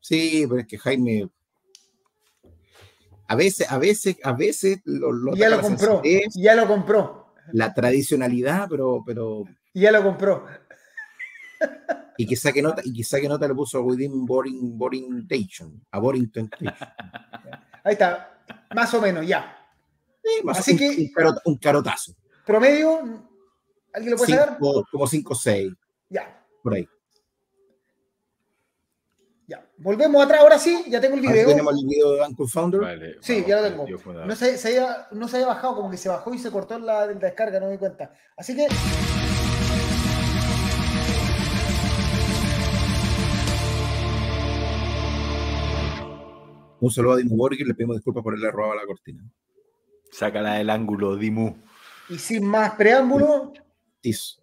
Sí, pero es que Jaime. A veces, a veces, a veces lo, ya lo compró. Ya lo compró. La tradicionalidad, pero, pero. Ya lo compró. Y quizá que nota, y quizá que nota le puso within boring, boring tension, a boring temptation. Ahí está, más o menos, ya. Así que un, carotazo. Promedio, ¿alguien lo puede saber? Como 5 o 6. Ya. Por ahí. Ya. Volvemos atrás, ahora sí, ya tengo el video. tenemos el video de Uncle Founder. sí, ya lo tengo. No se, se había, no se había bajado, como que se bajó y se cortó la, la descarga, no me di cuenta. Así que. Un saludo a Dimu Borgir, le pedimos disculpas por haberle robado la cortina. Sácala del ángulo, Dimu. Y sin más preámbulo. Tis.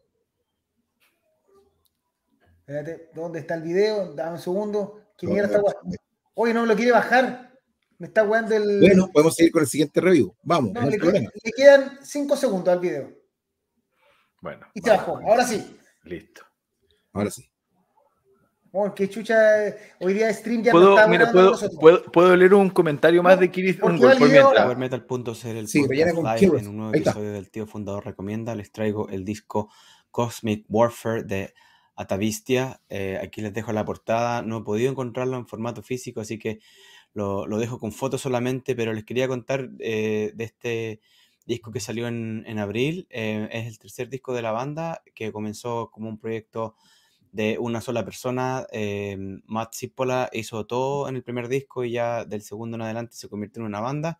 Espérate, ¿dónde está el video? Dame un segundo. ¿Quién era esta Oye, no me lo quiere bajar. Me está jugando el. Bueno, podemos seguir con el siguiente review. Vamos. le, le, quedan cinco segundos al video. Bueno. Y se bajó. Ahora sí. Listo. Ahora sí. Oh, qué chucha, eh, hoy día stream ya ¿Puedo, no está mira, puedo, puedo, ¿puedo, leer un comentario más de Kirith un por mientras. Metal.ser el sí, live en un nuevo episodio del tío fundador recomienda. Les traigo el disco Cosmic Warfare de Atavistia. Eh, aquí les dejo la portada. No he podido encontrarlo en formato físico, así que lo, lo dejo con fotos solamente, pero les quería contar eh, de este disco que salió en, en abril. Eh, es el tercer disco de la banda que comenzó como un proyecto de una sola persona. Eh, Matt Cipolla hizo todo en el primer disco y ya del segundo en adelante se convirtió en una banda,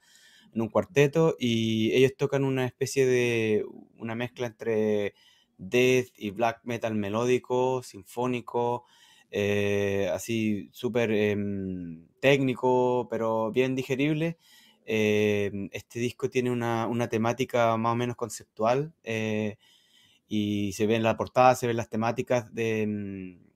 en un cuarteto, y ellos tocan una especie de una mezcla entre death y black metal melódico, sinfónico, eh, así súper em, técnico, pero bien digerible. Em, este disco tiene una, una, temática más o menos conceptual. Eh, y se ve en la portada, se ven las temáticas de mm,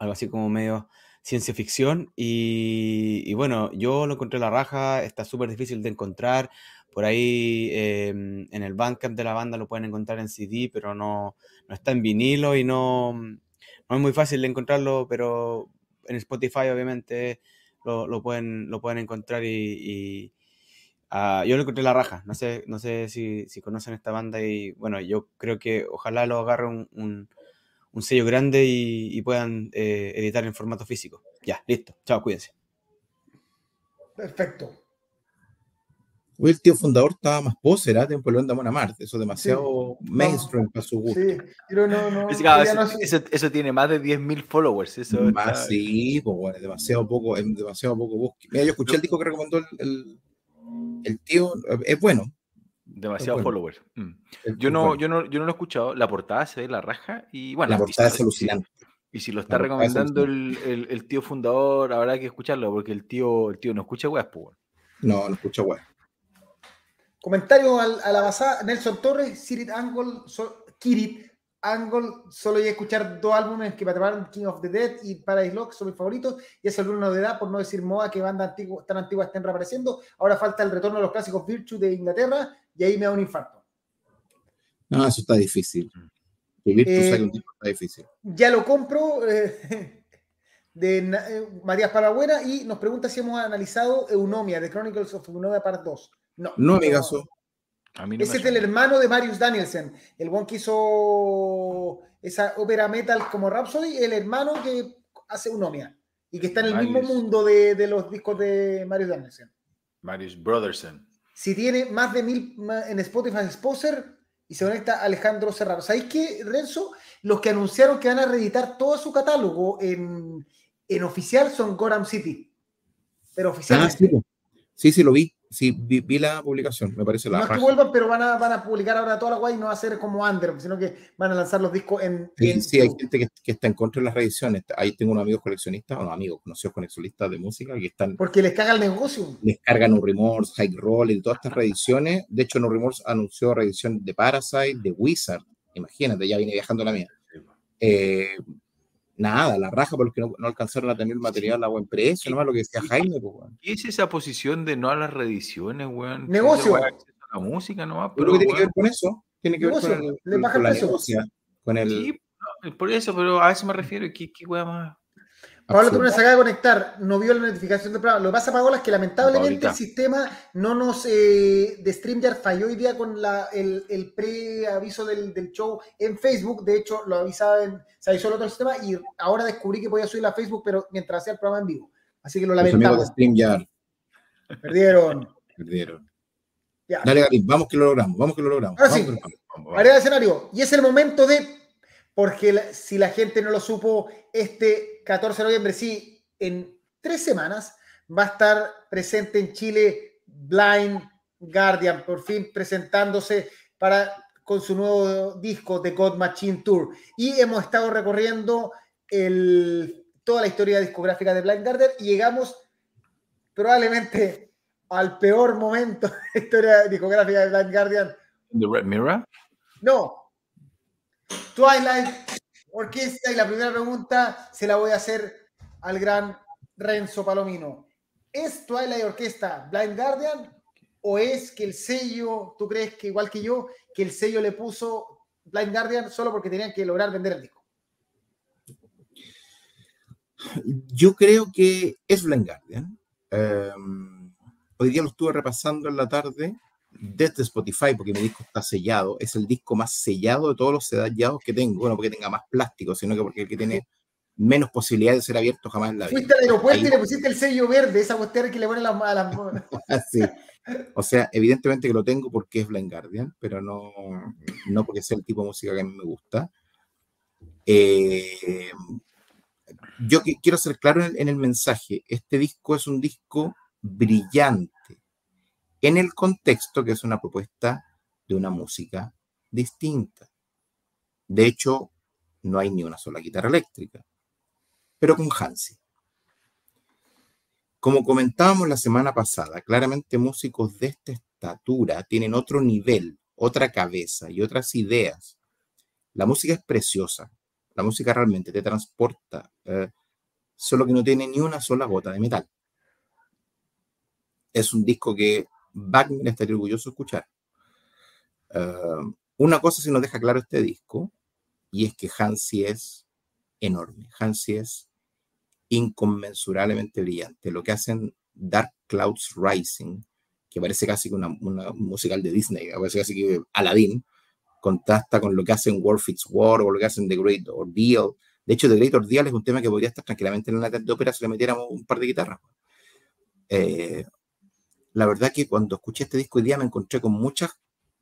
algo así como medio ciencia ficción y, bueno, yo lo encontré la raja, está súper difícil de encontrar, por ahí em, en el Bandcamp de la banda lo pueden encontrar en CD, pero no, no está en vinilo y no, no es muy fácil de encontrarlo, pero en Spotify obviamente lo, lo pueden, lo pueden encontrar y, Ah, yo lo encontré la raja, no sé, no sé si, conocen esta banda y bueno, yo creo que ojalá lo agarre un, sello grande y, puedan eh, editar en formato físico. Ya, listo, chao, cuídense. Perfecto. El tío fundador estaba más poser, ¿eh? Tiempo de Mona Marte. Eso es demasiado mainstream para su gusto. Sí, pero no, no. eso, tiene más de 10.000 followers. Eso más, sí, pues bueno, demasiado poco, es demasiado poco búsqueda. Mira, yo escuché el disco que recomendó el, el, tío, es bueno. Demasiado followers. Mm. Yo, no, yo, no, yo no lo he escuchado. La portada se ve la raja y bueno. La portada es alucinante. Y si lo está recomendando el, el, tío fundador, habrá que escucharlo, porque el tío, el tío no escucha weas, pues. No, no escucha weas. Comentario a la basada, Nelson Torres, Kirit Angle, Kirit Angle, solo voy a escuchar dos álbumes que me atraparon, King of the Dead y Paradise Lock, son mis favoritos, y es alguna novedad, por no decir moda, que bandas tan antiguas estén reapareciendo. Ahora falta el retorno de los clásicos Virtue de Inglaterra, y ahí me da un infarto. No, eso está difícil. Eh, un tipo está difícil. Ya lo compro. Eh, de eh, Matías Parabuena y nos pregunta si hemos analizado Eunomia, The Chronicles of Eunomia Part 2. No. No, amigazo. Ese es el hermano de Marius Danielsen, el buen que hizo esa ópera metal como Rhapsody, el hermano que hace Unomia y que está en el mismo mundo de, los discos de Marius Danielsen. Marius Brotherson. Si tiene más de mil en Spotify Exposer y se conecta Alejandro Serrano. ¿Sabéis qué, Renzo? Los que anunciaron que van a reeditar todo su catálogo en, en oficial son Goram City. Pero oficial. Ah, sí, sí, lo vi. Sí, vi, la publicación, me parece la. No es que vuelvan, pero van a, van a publicar ahora toda la guay y no va a ser como Under, sino que van a lanzar los discos en. Sí, sí hay gente que, que, está en contra de las reediciones. Ahí tengo unos amigos coleccionistas, o no amigos, conocidos coleccionistas de música que están. Porque les caga el negocio. Les cargan un Remorse, High Roll y todas estas reediciones. De hecho, No Remorse anunció reedición de Parasite, de Wizard. Imagínate, ya viene viajando la mía. Eh, nada, la raja porque no, no, alcanzaron a tener el material a buen precio, nomás lo que decía Jaime. Pues, ¿Qué es esa posición de no a las reediciones, weón? Negocio. A la música nomás. Pero, tiene que ver con eso. Tiene que ver con, el, con, la negocia, con el... Sí, por eso, pero a eso me refiero. ¿Qué, qué weón más? Pablo Túnez se acaba de conectar, no vio la notificación de programa. Lo que pasa, Paola, es que lamentablemente el sistema no nos eh, de StreamYard falló hoy día con la, el, el preaviso del, del, show en Facebook. De hecho, lo avisaba en, se avisó el otro sistema y ahora descubrí que podía subir a Facebook, pero mientras hacía el programa en vivo. Así que lo lamentamos. StreamYard. Perdieron. Perdieron. Dale, Garín, vamos que lo logramos, vamos que lo logramos. Ahora sí, área de escenario. Y es el momento de porque si la gente no lo supo, este 14 de noviembre, sí, en tres semanas va a estar presente en Chile Blind Guardian, por fin presentándose para, con su nuevo disco The God Machine Tour. Y hemos estado recorriendo el, toda la historia discográfica de Blind Guardian y llegamos probablemente al peor momento de la historia discográfica de Blind Guardian. ¿The Red Mirror? No, Twilight Orquesta y la primera pregunta se la voy a hacer al gran Renzo Palomino. ¿Es Twilight Orquesta Blind Guardian o es que el sello, tú crees que igual que yo, que el sello le puso Blind Guardian solo porque tenían que lograr vender el disco? Yo creo que es Blind Guardian. Em, hoy día lo estuve repasando en la tarde desde Spotify, porque mi disco está sellado, es el disco más sellado de todos los sellados que tengo. Bueno, porque tenga más plástico, sino que porque el que tiene menos posibilidad de ser abierto jamás en la vida. Fuiste al aeropuerto y le pusiste el sello verde, esa cuestión que le ponen a las... sí. O sea, evidentemente que lo tengo porque es Blind Guardian, pero no, no porque sea el tipo de música que a mí me gusta. Eh, yo quiero ser claro en el mensaje. Este disco es un disco brillante en el contexto que es una propuesta de una música distinta. De hecho, no hay ni una sola guitarra eléctrica, pero con Hansi. Como comentábamos la semana pasada, claramente músicos de esta estatura tienen otro nivel, otra cabeza y otras ideas. La música es preciosa, la música realmente te transporta, eh, solo que no tiene ni una sola gota de metal. Es un disco que Wagner estaría orgulloso de escuchar. Eh, una cosa se nos deja claro este disco, y es que Hansi es enorme. Hansi es inconmensurablemente brillante. Lo que hacen Dark Clouds Rising, que parece casi una, una musical de Disney, parece casi que Aladdin, contrasta con lo que hacen Warfits War o lo que hacen The Great Ordeal. De hecho, The Great Ordeal es un tema que podría estar tranquilamente en la de ópera si le metiéramos un par de guitarras. Eh, la verdad que cuando escuché este disco hoy día me encontré con mucha,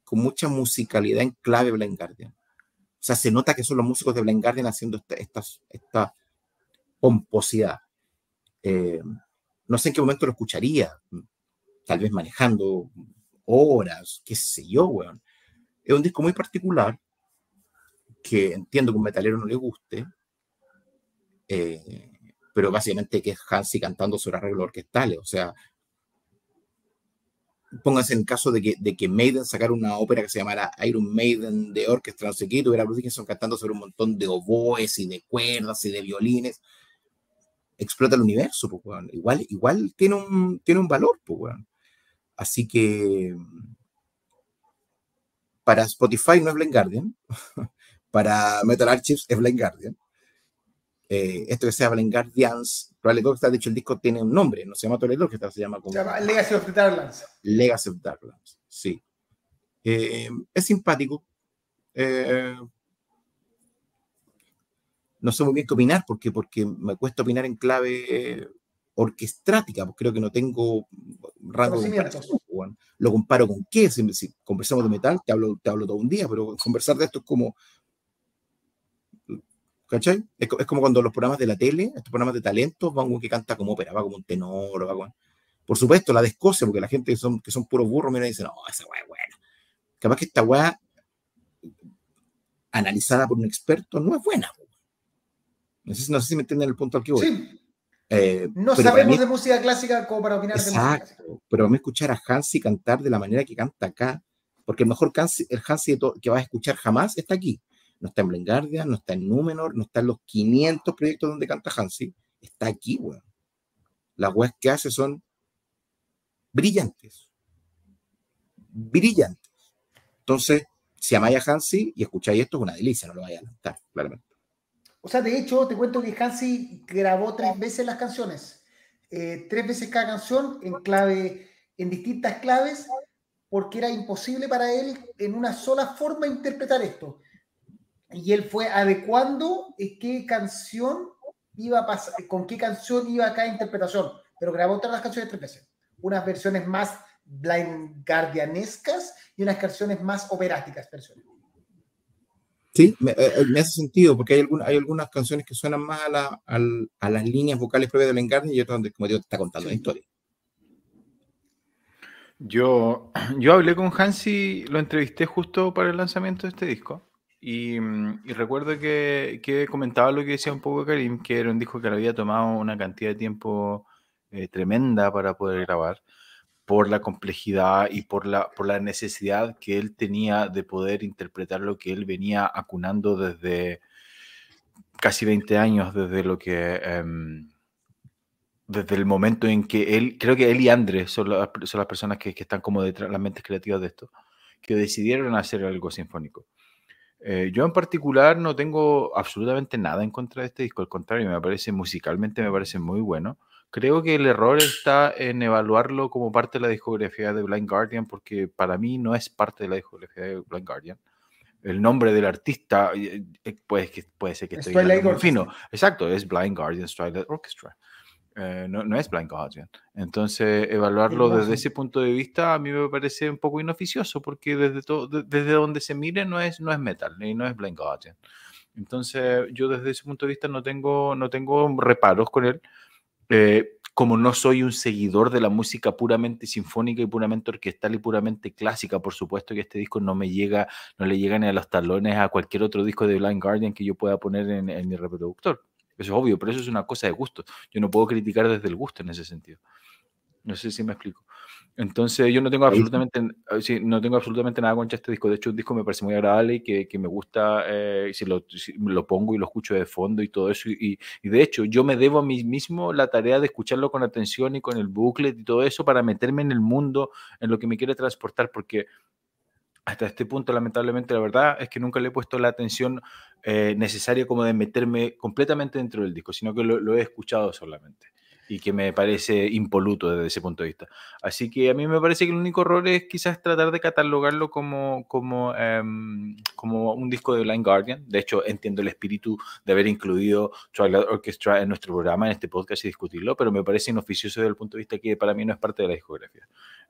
con mucha musicalidad en clave Blind Guardian. O sea, se nota que son los músicos de Blind Guardian haciendo esta, esta, pomposidad. Eh, no sé en qué momento lo escucharía, tal vez manejando horas, qué sé yo, weón. Es un disco muy particular que entiendo que un metalero no le guste, eh, pero básicamente que es Hansi cantando sobre arreglos orquestales, o sea, pónganse en caso de que, de que Maiden sacara una ópera que se llamara Iron Maiden de orquesta, no sé qué, tuviera Bruce Dickinson cantando sobre un montón de oboes y de cuerdas y de violines, explota el universo, pues, Igual, igual tiene, un, tiene un valor, pues, Así que para Spotify no es Blind Guardian, para Metal Archives es Blind Guardian. Eh, esto que sea Blind Guardians, probablemente está dicho el disco tiene un nombre, no se llama Toledo, que se llama como... Se llama Legacy of the Darklands. Legacy of Darklands, sí. Eh, es simpático. Eh, no sé muy bien qué opinar, porque, porque me cuesta opinar en clave orquestrática, pues creo que no tengo rango de comparación. Lo comparo con qué, si, conversamos de metal, te hablo, te hablo todo un día, pero conversar de esto es como... ¿Cachai? Es, como cuando los programas de la tele, estos programas de talentos, van uno que canta como ópera, va como un tenor, va Por supuesto, la de Escocia, porque la gente que son, que son puros burros, mira y dice, no, esa weá es buena. Capaz que esta weá, analizada por un experto, no es buena. No sé, no sé si me entienden el punto al que voy. Sí. Eh, no sabemos de música clásica como para opinar exacto, de música Pero me escuchar a Hansi cantar de la manera que canta acá, porque el mejor Hansi, el Hansi que vas a escuchar jamás está aquí. No está en Blengardia, no está en Númenor, no está en los 500 proyectos donde canta Hansi. Está aquí, weón. Las weas que hace son brillantes. Brillantes. Entonces, si amáis a Hansi y escucháis esto, es una delicia, no lo vaya a adelantar, claramente. O sea, de hecho, te cuento que Hansi grabó tres veces las canciones. Eh, tres veces cada canción en clave, en distintas claves, porque era imposible para él en una sola forma interpretar esto. Y él fue adecuando qué canción iba a pasar, con qué canción iba a cada interpretación. Pero grabó todas las canciones tres veces. Unas versiones más blind guardianescas y unas canciones más operáticas versiones. Sí, me, eh, eh, me, hace sentido, porque hay, hay algunas canciones que suenan más a, a, las líneas vocales propias del encarne y otras donde, como digo, te está contando la historia. Yo, yo hablé con Hansi, lo entrevisté justo para el lanzamiento de este disco. Y, y recuerdo que, que, comentaba lo que decía un poco Karim, que era un disco que le había tomado una cantidad de tiempo eh, tremenda para poder grabar por la complejidad y por la, por la necesidad que él tenía de poder interpretar lo que él venía acunando desde casi 20 años, desde lo que... Em, desde el momento en que él, creo que él y Andrés son, son las personas que, que, están como detrás, las mentes creativas de esto, que decidieron hacer algo sinfónico. Eh, yo en particular no tengo absolutamente nada en contra de este disco, al contrario, me parece musicalmente, me parece muy bueno. Creo que el error está en evaluarlo como parte de la discografía de Blind Guardian, porque para mí no es parte de la discografía de Blind Guardian. El nombre del artista eh, eh, puede, puede ser que muy fino. Exacto, es Blind Guardian Starlight Orchestra. Eh, no, no, es Blind Guardian. Entonces, evaluarlo desde ese punto de vista a mí me parece un poco inoficioso, porque desde, todo, desde donde se mire no es, no es metal, y no es Blind Guardian. Entonces, yo desde ese punto de vista no tengo, no tengo reparos con él. Eh, como no soy un seguidor de la música puramente sinfónica y puramente orquestal y puramente clásica, por supuesto que este disco no me llega, no le llega ni a los talones a cualquier otro disco de Blind Guardian que yo pueda poner en, en mi reproductor. Eso es obvio, pero eso es una cosa de gusto. Yo no puedo criticar desde el gusto en ese sentido. No sé si me explico. Entonces yo no tengo absolutamente, sí, no tengo absolutamente nada contra este disco. De hecho, un disco me parece muy agradable y que, que me gusta eh, si, lo, lo, pongo y lo escucho de fondo y todo eso. Y, y, de hecho, yo me debo a mí mismo la tarea de escucharlo con atención y con el booklet y todo eso para meterme en el mundo, en lo que me quiere transportar, porque hasta este punto, lamentablemente, la verdad es que nunca le he puesto la atención eh, necesaria como de meterme completamente dentro del disco, sino que lo, lo he escuchado solamente. Y que me parece impoluto desde ese punto de vista. Así que a mí me parece que el único error es quizás tratar de catalogarlo como, como, em, como un disco de Blind Guardian. De hecho, entiendo el espíritu de haber incluido Twilight Orchestra en nuestro programa, en este podcast y discutirlo, pero me parece inoficioso desde el punto de vista que para mí no es parte de la discografía.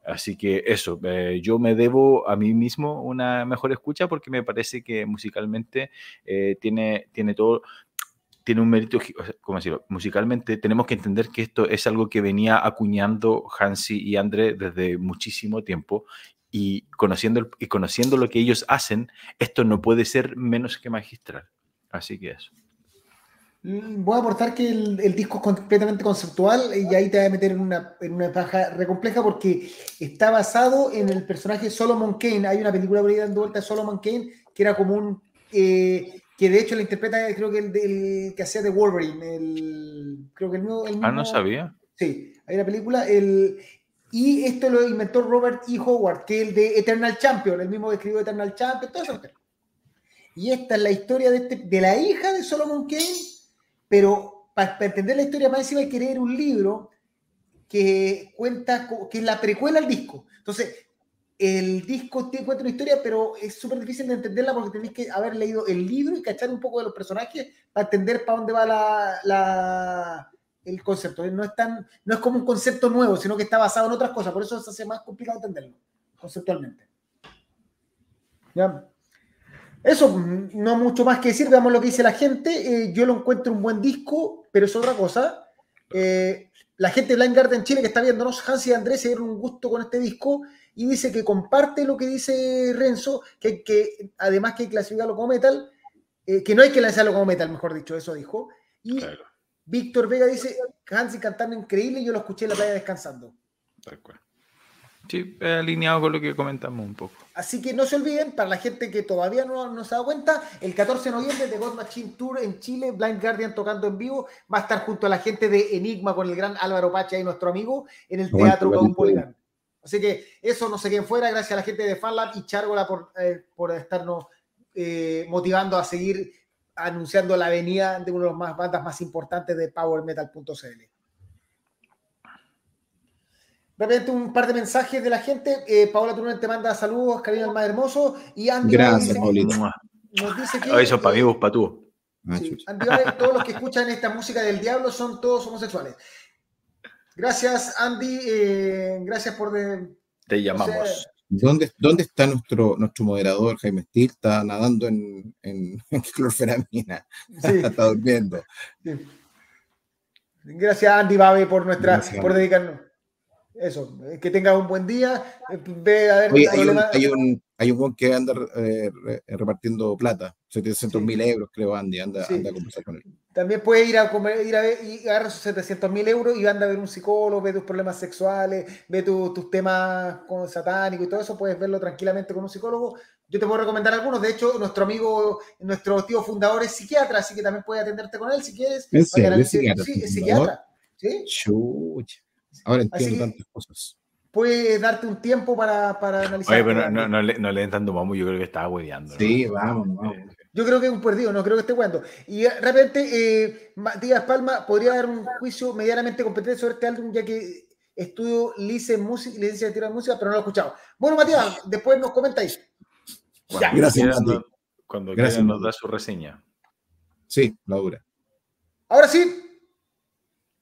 Así que eso, eh, yo me debo a mí mismo una mejor escucha porque me parece que musicalmente eh, tiene, tiene todo, tiene un mérito, ¿cómo decirlo? Musicalmente tenemos que entender que esto es algo que venía acuñando Hansi y André desde muchísimo tiempo y conociendo, y conociendo lo que ellos hacen, esto no puede ser menos que magistral. Así que eso. Mm, voy a aportar que el, disco es completamente conceptual y ahí te voy a meter en una, en una paja re compleja porque está basado en el personaje Solomon Kane. Hay una película por ahí dando vuelta de Solomon Kane que era como un. Eh, que de hecho la interpreta, creo que el, que hacía de Wolverine. El, creo que el mismo, Ah, no sabía. Sí, hay una película. El, y esto lo inventó Robert E. Howard, que es el de Eternal Champion, el mismo que escribió Eternal Champion, todo eso. Y esta es la historia de, este, de la hija de Solomon Kane pero para, entender la historia más encima hay que leer un libro que cuenta, que es la precuela al disco. Entonces, el disco tiene cuenta una historia, pero es súper difícil de entenderla porque tenéis que haber leído el libro y cachar un poco de los personajes para entender para dónde va la, el concepto. No es, no es como un concepto nuevo, sino que está basado en otras cosas. Por eso se hace más complicado entenderlo conceptualmente. ¿Ya? Eso, no mucho más que decir, veamos lo que dice la gente. Eh, yo lo encuentro un buen disco, pero es otra cosa. Eh, la gente de Blind Garden Chile que está viéndonos, Hansi y Andrés se dieron un gusto con este disco y dice que comparte lo que dice Renzo, que, que además que hay que clasificarlo como metal, eh, que no hay que lanzarlo como metal, mejor dicho, eso dijo. Y Víctor Vega dice, Hansi cantando increíble, y yo lo escuché en la playa descansando. Tal cual. Sí, alineado con lo que comentamos un poco. Así que no se olviden, para la gente que todavía no, no se ha dado cuenta, el 14 de noviembre de God Machine Tour en Chile, Blind Guardian tocando en vivo, va a estar junto a la gente de Enigma con el gran Álvaro Pacha y nuestro amigo en el Teatro Caupolicán. Así que eso no se queden fuera, gracias a la gente de FanLab y Chargola por, eh, por estarnos eh, motivando a seguir anunciando la venida de una de las más bandas más importantes de PowerMetal.cl. Repente un par de mensajes de la gente. Eh, Paola Turunen te manda saludos, cariño al más hermoso. Y Andy Gracias, Paulito. Nos dice que. Eso para mí, vos, para tú. Sí, Andy todos los que escuchan esta música del diablo son todos homosexuales. Gracias, Andy. Eh, gracias por. te llamamos. ¿Dónde, ¿Dónde, está nuestro, nuestro moderador, Jaime Stil? Está nadando en, en, clorferamina. Sí. está durmiendo. Gracias, Andy Babe, por, nuestra, por dedicarnos. Eso, eh, que tenga un buen día. Eh, ve a ver hay, un, hay, un, hay un que anda eh, repartiendo plata, 700 mil euros, creo, Andy, anda, anda, a conversar con él. También puede ir a comer, ir a ver y agarrar sus 700 mil euros y anda a ver un psicólogo, ve tus problemas sexuales, ve tus temas con satánicos y todo eso, puedes verlo tranquilamente con un psicólogo. Yo te puedo recomendar algunos, de hecho, nuestro amigo, nuestro tío fundador es psiquiatra, así que también puede atenderte con él si quieres. ¿En serio? ¿Es psiquiatra? Sí, es psiquiatra. ¿Sí? Chucha. Ahora entiendo tantas cosas. Puedes darte un tiempo para, para analizar. Oye, pero no, no, le, no le den tanto mamo, yo creo que estaba hueveando. Sí, vamos, vamos. Yo creo que es un perdido, no creo que esté jugando. Y de repente, eh, Matías Palma podría dar un juicio medianamente competente sobre este álbum, ya que estudio lice música, licencia de tiro de música, pero no lo he escuchado. Bueno, Matías, después nos comentáis. ya. Gracias, Mati. Cuando Gracias, nos da su reseña. Sí, la dura. Ahora sí.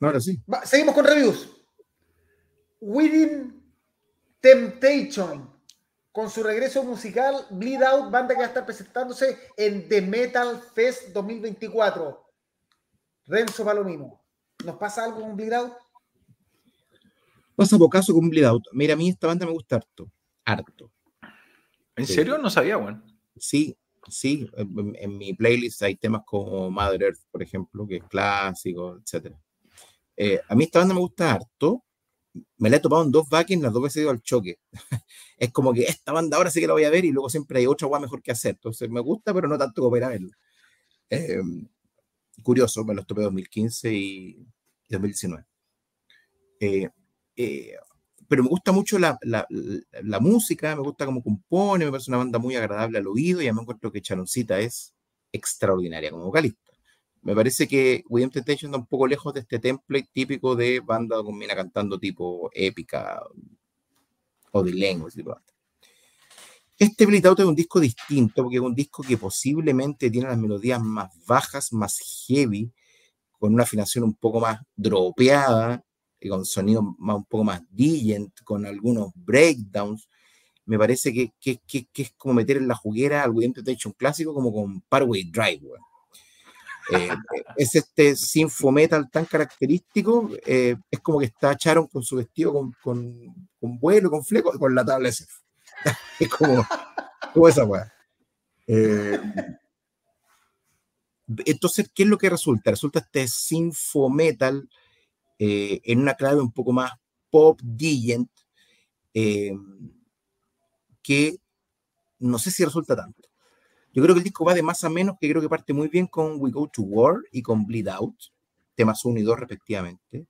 Ahora sí. seguimos con reviews. Within Temptation, con su regreso musical, Bleed Out, banda que va a estar presentándose en The Metal Fest 2024. Renzo Palomino, ¿nos pasa algo con Bleed Out? Pasa pocaso con Bleed Out. Mira, a mí esta banda me gusta harto. Harto. ¿En serio? No sabía, bueno. Sí, sí. En, mi playlist hay temas como Mother Earth, por ejemplo, que es clásico, etc. Eh, a mí esta banda me gusta harto me la he topado en dos backings, las dos veces he ido al choque. es como que esta banda ahora sí que la voy a ver y luego siempre hay otra guay mejor que hacer. Entonces me gusta, pero no tanto como para verlo. Em, curioso, me los topé 2015 y 2019. Eh, eh, pero me gusta mucho la, la, la, música, me gusta cómo compone, me parece una banda muy agradable al oído y me encuentro que Chanoncita es extraordinaria como vocalista. Me parece que William Temptation está un poco lejos de este template típico de banda con mina cantando tipo épica o de lengua. Este Bleed Out es un disco distinto porque es un disco que posiblemente tiene las melodías más bajas, más heavy, con una afinación un poco más dropeada y con sonido un poco más digent, con algunos breakdowns. Me parece que, es como meter en la juguera al William Temptation clásico como con Parway Drive. Eh, es este sinfo metal tan característico, eh, es como que está Charon con su vestido con, con, con vuelo, con fleco, con la tabla SF. es como, esa weá. Eh, entonces, ¿qué es lo que resulta? Resulta este sinfo metal en una clave un poco más pop digent, que no sé si resulta tanto. Yo creo que el disco va de más a menos, que creo que parte muy bien con We Go to War y con Bleed Out, temas 1 y 2 respectivamente,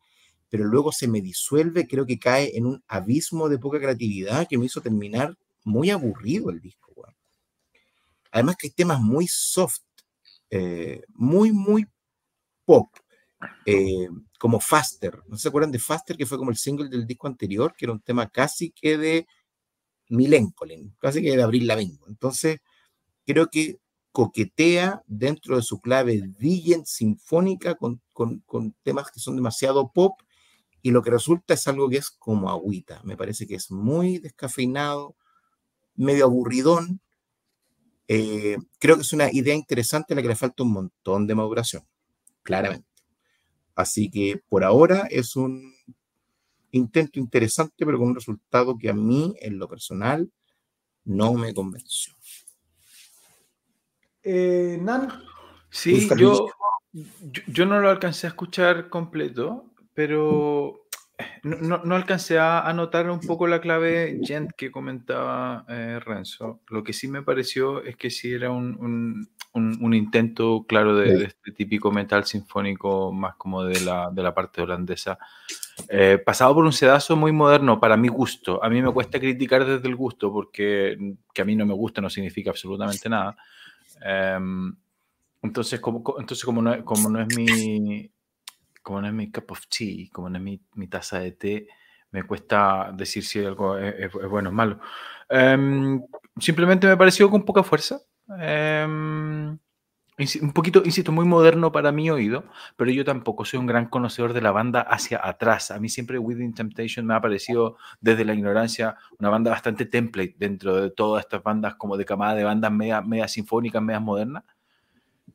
pero luego se me disuelve, creo que cae en un abismo de poca creatividad que me hizo terminar muy aburrido el disco. Además que hay temas muy soft, eh, muy, muy pop, eh, como Faster. ¿No se acuerdan de Faster, que fue como el single del disco anterior, que era un tema casi que de Milencolin, casi que de Abril Lavigne? Entonces, creo que coquetea dentro de su clave digent sinfónica con, temas que son demasiado pop y lo que resulta es algo que es como agüita. Me parece que es muy descafeinado, medio aburridón. Eh, creo que es una idea interesante a la que le falta un montón de maduración, claramente. Así que por ahora es un intento interesante, pero con un resultado que a mí, en lo personal, no me convenció. Eh, Nan. Sí, yo, yo, no lo alcancé a escuchar completo, pero no, no, alcancé a notar un poco la clave gent que comentaba eh, Renzo. Lo que sí me pareció es que sí era un, un, intento, claro, de, este típico metal sinfónico más como de la, de la parte holandesa. Eh, pasado por un sedazo muy moderno para mi gusto. A mí me cuesta criticar desde el gusto porque que a mí no me gusta no significa absolutamente nada. Em, entonces, como, entonces como, no, como no es mi como no es mi cup of tea, como no es mi, mi taza de té, me cuesta decir si algo es, bueno o malo. Em, simplemente me pareció con poca fuerza. Em, un poquito, insisto, muy moderno para mi oído, pero yo tampoco soy un gran conocedor de la banda hacia atrás. A mí siempre Within Temptation me ha parecido desde la ignorancia una banda bastante template dentro de todas estas bandas como de camada de bandas media, media sinfónicas, medias modernas.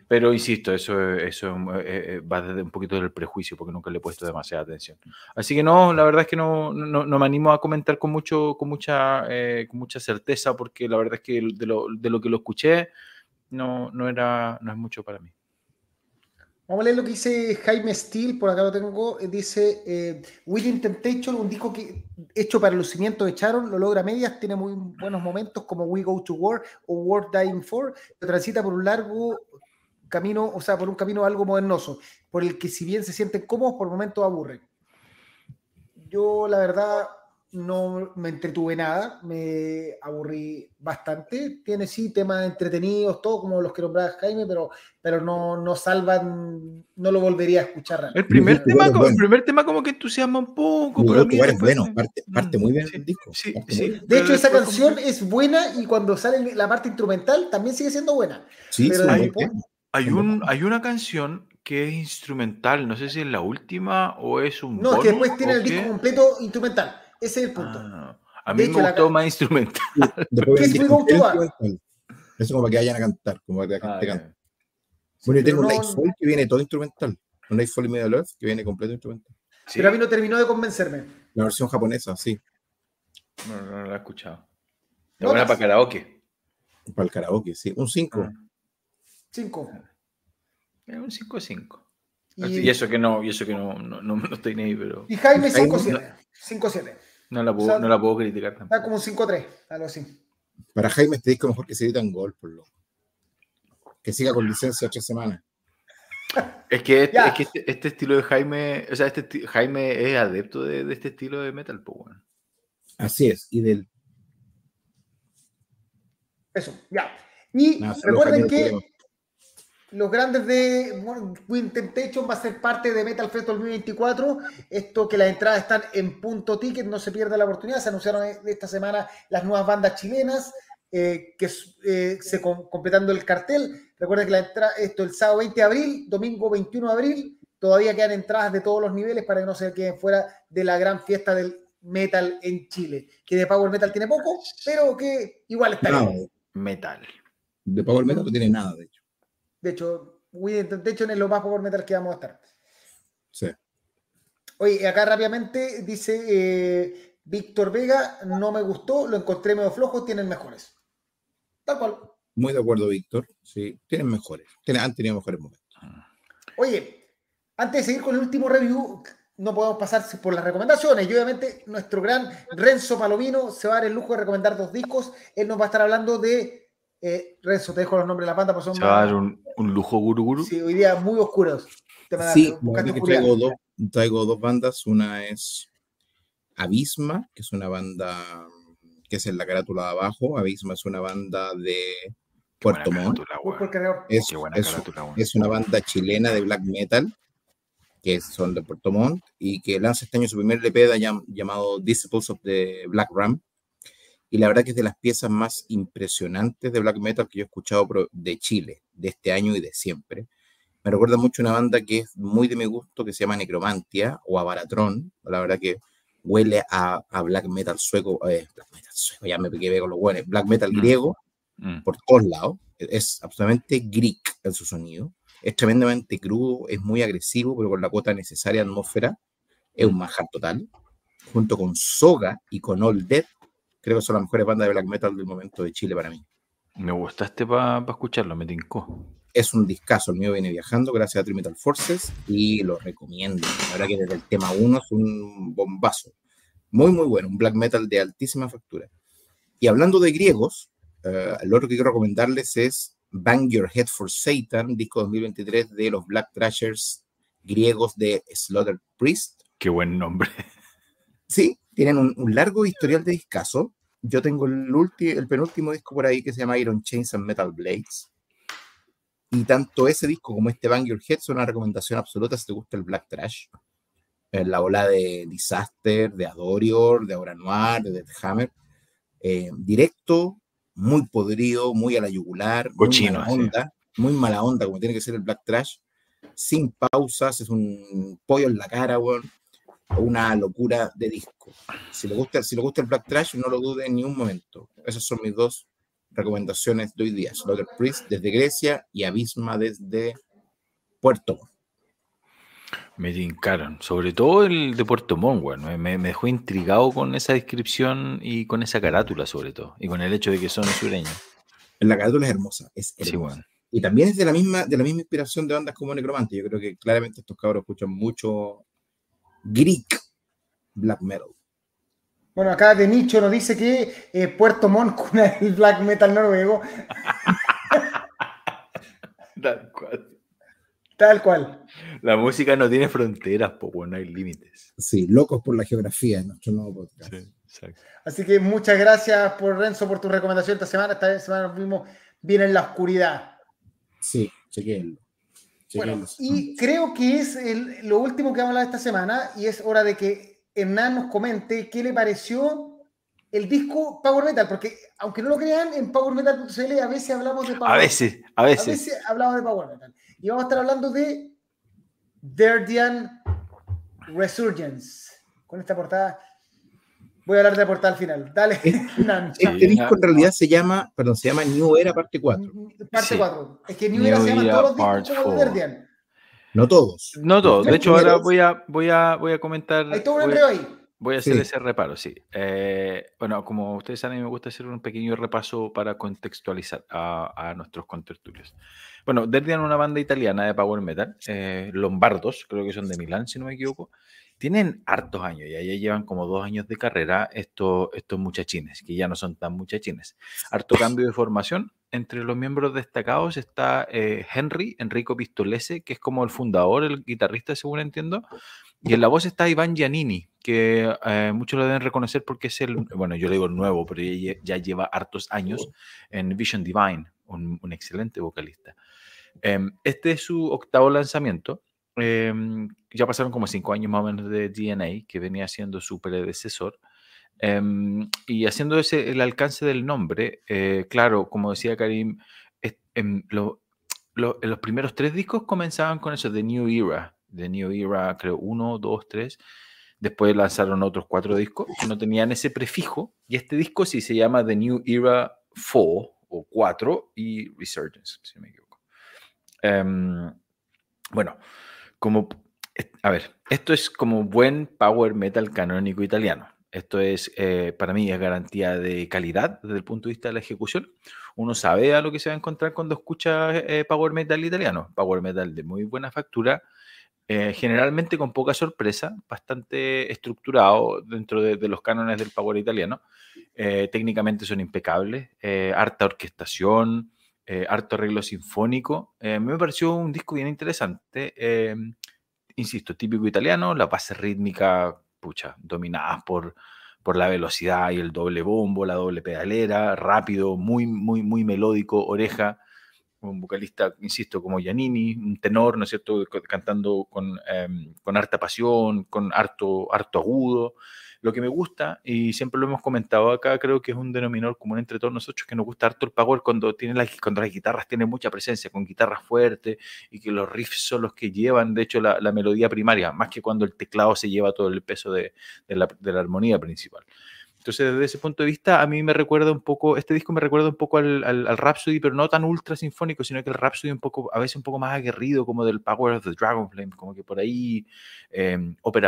Pero insisto, eso, eso eh, eh, va desde un poquito del prejuicio, porque nunca le he puesto demasiada atención. Así que no, la verdad es que no, no, no me animo a comentar con, mucho, con, mucha, eh, mucha certeza, porque la verdad es que de lo, de lo que lo escuché, no, no, era, no es mucho para mí. Vamos a leer lo que dice Jaime Steele, por acá lo tengo. Eh, dice: eh, Within Temptation, un disco que, hecho para los cimientos de Charon, lo logra medias, tiene muy buenos momentos como We Go to War o War Dying For, transita por un largo camino, o sea, por un camino algo modernoso, por el que, si bien se sienten cómodos, por momentos aburren. Yo, la verdad, no me entretuve nada, me aburrí bastante. Tiene sí temas entretenidos, todo como los que nombraba Jaime, pero, pero no, no salvan, no lo volvería a escuchar. El primer, tema, como, el primer tema como que entusiasma un poco. Pero es bueno, parte, parte, muy bien el disco. Sí, sí, de hecho, esa canción es buena y cuando sale la parte instrumental también sigue siendo buena. Sí, hay, hay, un, hay una canción que es instrumental, no sé si es la última o es un... No, es que después tiene el disco completo instrumental. Ese es el punto. Ah, a mí me gustó más instrumental. ¿Qué es Eso como para que vayan a cantar, como para que ah, canten. Bueno, yo tengo un Nightfall que viene todo instrumental. Un Nightfall y Medio Love que viene completo instrumental. Pero a mí no terminó de convencerme. La versión japonesa, sí. No, no, la he escuchado. ¿Es buena para karaoke? Para el karaoke, sí. Un 5. 5. Es un 5-5. Y... eso que no, y eso que no, no, no, estoy ni ahí, pero. Y Jaime 5-7. 5-7. No la puedo, no la puedo criticar tampoco. Está como 5-3, algo así. Para Jaime este disco mejor que se edita en gol, por lo. Que siga con licencia ocho semanas. Es que, este, es que este, este, estilo de Jaime, o sea, este Jaime es adepto de, de este estilo de metal, pues bueno. Así es, y del. Eso, ya. Y recuerden que los grandes de Wind Temptation va a ser parte de Metal Fest 2024. Esto que las entradas están en punto ticket, no se pierda la oportunidad. Se anunciaron esta semana las nuevas bandas chilenas, eh, que eh, se completando el cartel. Recuerden que la entrada, esto el sábado 20 de abril, domingo 21 de abril, todavía quedan entradas de todos los niveles para que no se queden fuera de la gran fiesta del metal en Chile. Que de Power Metal tiene poco, pero que igual está bien. Metal. De Power Metal no tiene nada, de hecho. De hecho, de hecho, en lo más Power Metal que vamos a estar. Sí. Oye, acá rápidamente dice eh, Víctor Vega, no me gustó, lo encontré medio flojo, tienen mejores. Tal cual. Muy de acuerdo, Víctor. Sí, tienen mejores. Tienen, han tenido mejores momentos. Oye, antes de seguir con el último review, no podemos pasar por las recomendaciones. Y obviamente nuestro gran Renzo Palomino se va a dar el lujo de recomendar dos discos. Él nos va a estar hablando de eh, Renzo, te dejo los nombres de la banda, pues son ¿Se va a dar un, lujo guru guru? Sí, hoy día muy oscuros. Sí, traigo dos, traigo dos bandas. Una es Abisma, que es una banda que es en la carátula de abajo. Abisma es una banda de Puerto Montt. Es, es, una banda chilena de black metal, que son de Puerto Montt, y que lanza este año su primer LP llamado Disciples of the Black Ram y la verdad que es de las piezas más impresionantes de black metal que yo he escuchado de Chile, de este año y de siempre. Me recuerda mucho una banda que es muy de mi gusto, que se llama Necromantia o Abaratron. La verdad que huele a, black metal sueco, eh, black metal sueco, ya me pegué con los buenos, black metal mm. griego mm. por todos lados. Es absolutamente Greek en su sonido. Es tremendamente crudo, es muy agresivo, pero con la cuota necesaria atmósfera. Es un manjar total. Junto con Soga y con All Dead, creo que son las mejores bandas de black metal del momento de Chile para mí. Me gustaste para escucharlo, me tincó. Es un discazo, el mío viene viajando gracias a Trimetal Forces y lo recomiendo. La verdad que desde el tema 1 es un bombazo. Muy, muy bueno, un black metal de altísima factura. Y hablando de griegos, uh, el otro que quiero recomendarles es Bang Your Head for Satan, disco 2023 de los Black Thrashers griegos de Slaughter Priest. Qué buen nombre. Sí, tienen un, largo historial de discazo. Yo tengo el, el penúltimo disco por ahí que se llama Iron Chains and Metal Blades. Y tanto ese disco como este Bang Your Head son una recomendación absoluta si te gusta el Black Trash. En la ola de Disaster, de Adorior, de Aura Noir, de Death Hammer. Eh, directo, muy podrido, muy a la yugular, muy mala onda, muy mala onda, como tiene que ser el Black Trash, sin pausas, es un pollo en la cara, weón una locura de disco. Si le gusta, si le gusta el Black Trash, no lo dude en ni un momento. Esas son mis dos recomendaciones de hoy día. Slaughter Priest desde Grecia y Abisma desde Puerto Montt. Me tincaron, sobre todo el de Puerto Montt, bueno, me, dejó intrigado con esa descripción y con esa carátula sobre todo, y con el hecho de que son sureños. La carátula es hermosa, es hermosa. Y también es de la misma, de la misma inspiración de bandas como Necromante. Yo creo que claramente estos cabros escuchan mucho Greek Black Metal. Bueno, acá de nicho nos dice que eh, Puerto Montt cuna el black metal noruego. Tal cual. Tal cual. La música no tiene fronteras, pues no hay límites. Sí, locos por la geografía en nuestro nuevo podcast. Así que muchas gracias por Renzo por tu recomendación esta semana. Esta semana nos vimos bien en la oscuridad. Sí, chequenlo. Bueno, y creo que es lo último que vamos a hablar esta semana y es hora de que Hernán nos comente qué le pareció el disco Power Metal, porque aunque no lo crean, en PowerMetal.cl a veces hablamos de Power Metal. A veces, a veces. A veces hablamos de Power Metal. Y vamos a estar hablando de Verdian Resurgence, con esta portada Voy a hablar de portal final. Dale, Este disco en realidad se llama, perdón, se llama New Era parte 4. Parte 4. Es que New, Era se llama todos los discos como Guardian. No todos. No todos. De hecho, ahora voy a, voy a, voy a comentar. Hay todo un ahí. Voy a hacer ese reparo, sí. Eh, bueno, como ustedes saben, me gusta hacer un pequeño repaso para contextualizar a, a nuestros contertulios. Bueno, Derdian es una banda italiana de power metal, eh, Lombardos, creo que son de Milán, si no me equivoco tienen hartos años, y ya llevan como dos años de carrera estos, estos muchachines, que ya no son tan muchachines. Harto cambio de formación. Entre los miembros destacados está eh, Henry, Enrico Pistolese, que es como el fundador, el guitarrista, según entiendo. Y en la voz está Iván Giannini, que eh, muchos lo deben reconocer porque es el, bueno, yo le digo el nuevo, pero ya, lleva hartos años en Vision Divine, un, un excelente vocalista. Em, este es su octavo lanzamiento. Em, ya pasaron como cinco años más o menos de DNA, que venía siendo su predecesor. Em, y haciendo ese, el alcance del nombre, eh, claro, como decía Karim, en, los primeros tres discos comenzaban con eso, de New Era, de New Era, creo, uno, dos, tres. Después lanzaron otros cuatro discos que no tenían ese prefijo. Y este disco sí se llama The New Era 4 o 4 y Resurgence, si me equivoco. Em, bueno, como, a ver, esto es como buen power metal canónico italiano. Esto es, eh, para mí, es garantía de calidad desde el punto de vista de la ejecución. Uno sabe a lo que se va a encontrar cuando escucha eh, power metal italiano. Power metal de muy buena factura, eh, generalmente con poca sorpresa, bastante estructurado dentro de, los cánones del power italiano. Eh, técnicamente son impecables, eh, harta orquestación, harto arreglo sinfónico. me pareció un disco bien interesante. insisto, típico italiano, la base rítmica, pucha, dominadas por, por la velocidad y el doble bombo, la doble pedalera, rápido, muy, muy, muy melódico, oreja un vocalista, insisto, como Giannini, un tenor, ¿no es cierto?, cantando con, em, con harta pasión, con harto, harto agudo. Lo que me gusta, y siempre lo hemos comentado acá, creo que es un denominador común entre todos nosotros, que nos gusta harto el power cuando, tiene las, cuando las guitarras tienen mucha presencia, con guitarras fuertes, y que los riffs son los que llevan, de hecho, la, la melodía primaria, más que cuando el teclado se lleva todo el peso de, la, de la armonía principal. Entonces, desde ese punto de vista, a mí me recuerda un poco, este disco me recuerda un poco al, al, Rhapsody, pero no tan ultra sinfónico, sino que el Rhapsody un poco, a veces un poco más aguerrido, como del Power of the Dragon Flame, como que por ahí, eh,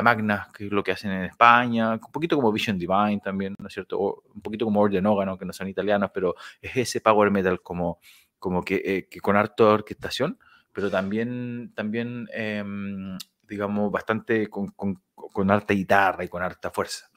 Magna, que es lo que hacen en España, un poquito como Vision Divine también, ¿no es cierto? un poquito como Orden Órgano, que no son italianos, pero es ese Power Metal como, como que, eh, que con harta orquestación, pero también, también em, digamos, bastante con, con, con harta guitarra y con harta fuerza.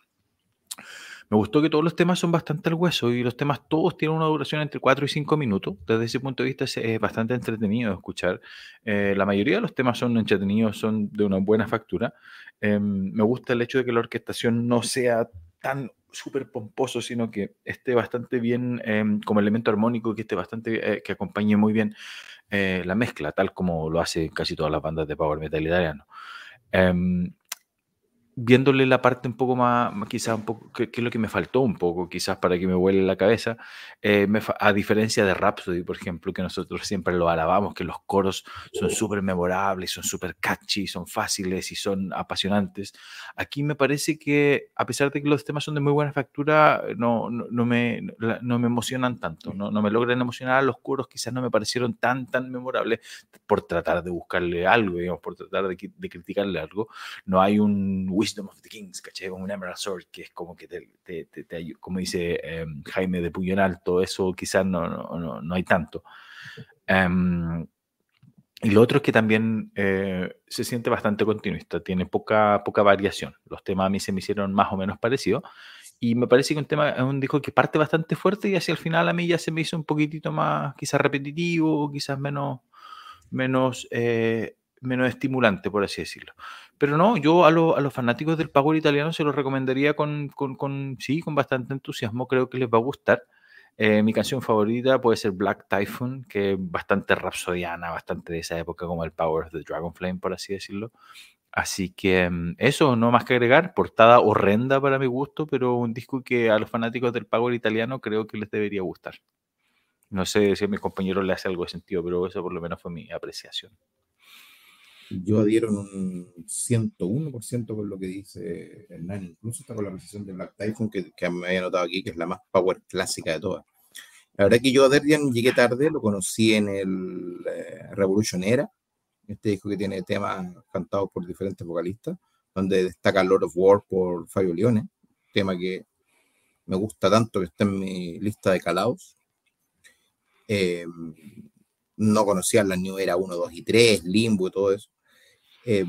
Me gustó que todos los temas son bastante al hueso y los temas todos tienen una duración entre 4 y 5 minutos. Desde ese punto de vista es, bastante entretenido escuchar. Eh, la mayoría de los temas son entretenidos, son de una buena factura. Em, me gusta el hecho de que la orquestación no sea tan súper pomposo, sino que esté bastante bien em, como elemento armónico, que esté bastante, eh, que acompañe muy bien eh, la mezcla, tal como lo hace casi todas las bandas de power metal italiano. Viéndole la parte un poco más, quizás un poco, que, es lo que me faltó un poco, quizás para que me vuele la cabeza, eh, a diferencia de Rhapsody, por ejemplo, que nosotros siempre lo alabamos, que los coros son súper memorables, son súper catchy, son fáciles y son apasionantes. Aquí me parece que, a pesar de que los temas son de muy buena factura, no, no, me, no me emocionan tanto, no, no me logran emocionar, los coros quizás no me parecieron tan, tan memorables por tratar de buscarle algo, digamos, por tratar de, de criticarle algo. No hay un Wisdom of the Kings, ¿caché? Un Emerald Sword, que es como que te, te, te, como dice em, Jaime de Puñón Alto, eso quizás no, no, no hay tanto. Um, y lo otro es que también eh, se siente bastante continuista, tiene poca, poca variación. Los temas a mí se me hicieron más o menos parecidos. Y me parece que un tema es un disco que parte bastante fuerte y hacia el final a mí ya se me hizo un poquitito más, quizás repetitivo, quizás menos, menos eh, menos estimulante, por así decirlo. Pero no, yo a, a los fanáticos del power italiano se los recomendaría con, con, sí, con bastante entusiasmo, creo que les va a gustar. Eh, mi canción favorita puede ser Black Typhoon, que es bastante rapsodiana, bastante de esa época, como el Power of the Dragon Flame, por así decirlo. Así que mm, eso, no más que agregar. Portada horrenda para mi gusto, pero un disco que a los fanáticos del Power italiano creo que les debería gustar. No sé si a mis compañeros le hace algo de sentido, pero eso por lo menos fue mi apreciación yo adhiero en un 101% con lo que dice Hernán, incluso está con la precisión de Black Typhoon, que, que, me había notado aquí, que es la más power clásica de todas. La verdad que yo a Derdian llegué tarde, lo conocí en el eh, Revolution Era, este disco que tiene temas cantados por diferentes vocalistas, donde destaca Lord of War por Fabio Leone, tema que me gusta tanto que está en mi lista de calaos. Eh, no conocía la New Era 1, 2 y 3, Limbo y todo eso. Eh,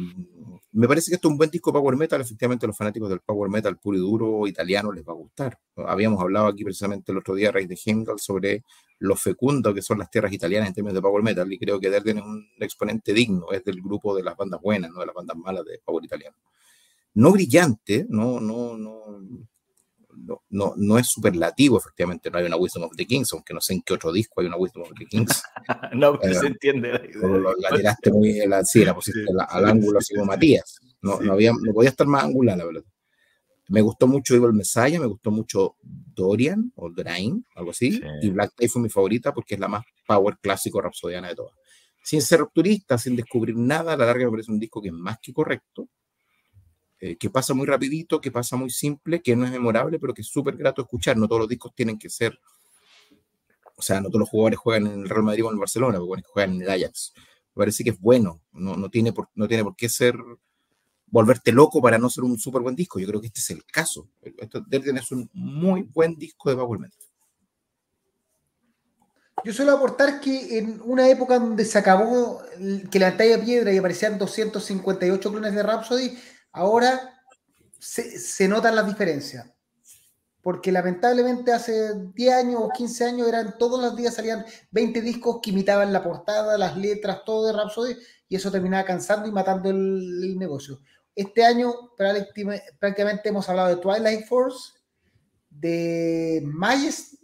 me parece que esto es un buen disco Power Metal. Efectivamente, a los fanáticos del Power Metal puro y duro italiano les va a gustar. Habíamos hablado aquí precisamente el otro día, a raíz de Heimdall, sobre lo fecundo que son las tierras italianas en términos de Power Metal. Y creo que Derden es un exponente digno, es del grupo de las bandas buenas, no de las bandas malas de Power italiano. No brillante, no, no, no. No, no, es superlativo, efectivamente, no hay una Wisdom of the Kings, aunque no sé en qué otro disco hay una Wisdom of the Kings. no, eh, se entiende. La, tiraste muy, la, sí, la pusiste al ángulo así como Matías. No, no, había, no podía estar más angular, la verdad. Me gustó mucho Evil Messiah, me gustó mucho Dorian o Drain, algo así. Y Black Day fue mi favorita porque es la más power clásico rapsodiana de todas. Sin ser rupturista, sin descubrir nada, a la larga me parece un disco que es más que correcto, eh, que pasa muy rapidito, que pasa muy simple, que no es memorable, pero que es súper grato escuchar. No todos los discos tienen que ser, o sea, no todos los jugadores juegan en el Real Madrid o en el Barcelona, porque juegan en el Ajax. Me parece que es bueno, no, no, tiene, por, no tiene por qué ser volverte loco para no ser un súper buen disco. Yo creo que este es el caso. Esto, es un muy buen disco de Power Metal. Yo suelo aportar que en una época donde se acabó que la talla piedra y aparecían 258 clones de Rhapsody, ahora se, notan las diferencias. Porque lamentablemente hace 10 años o 15 años eran todos los días salían 20 discos que imitaban la portada, las letras, todo de Rhapsody, y eso terminaba cansando y matando el negocio. Este año prácticamente hemos hablado de Twilight Force, de Majesty,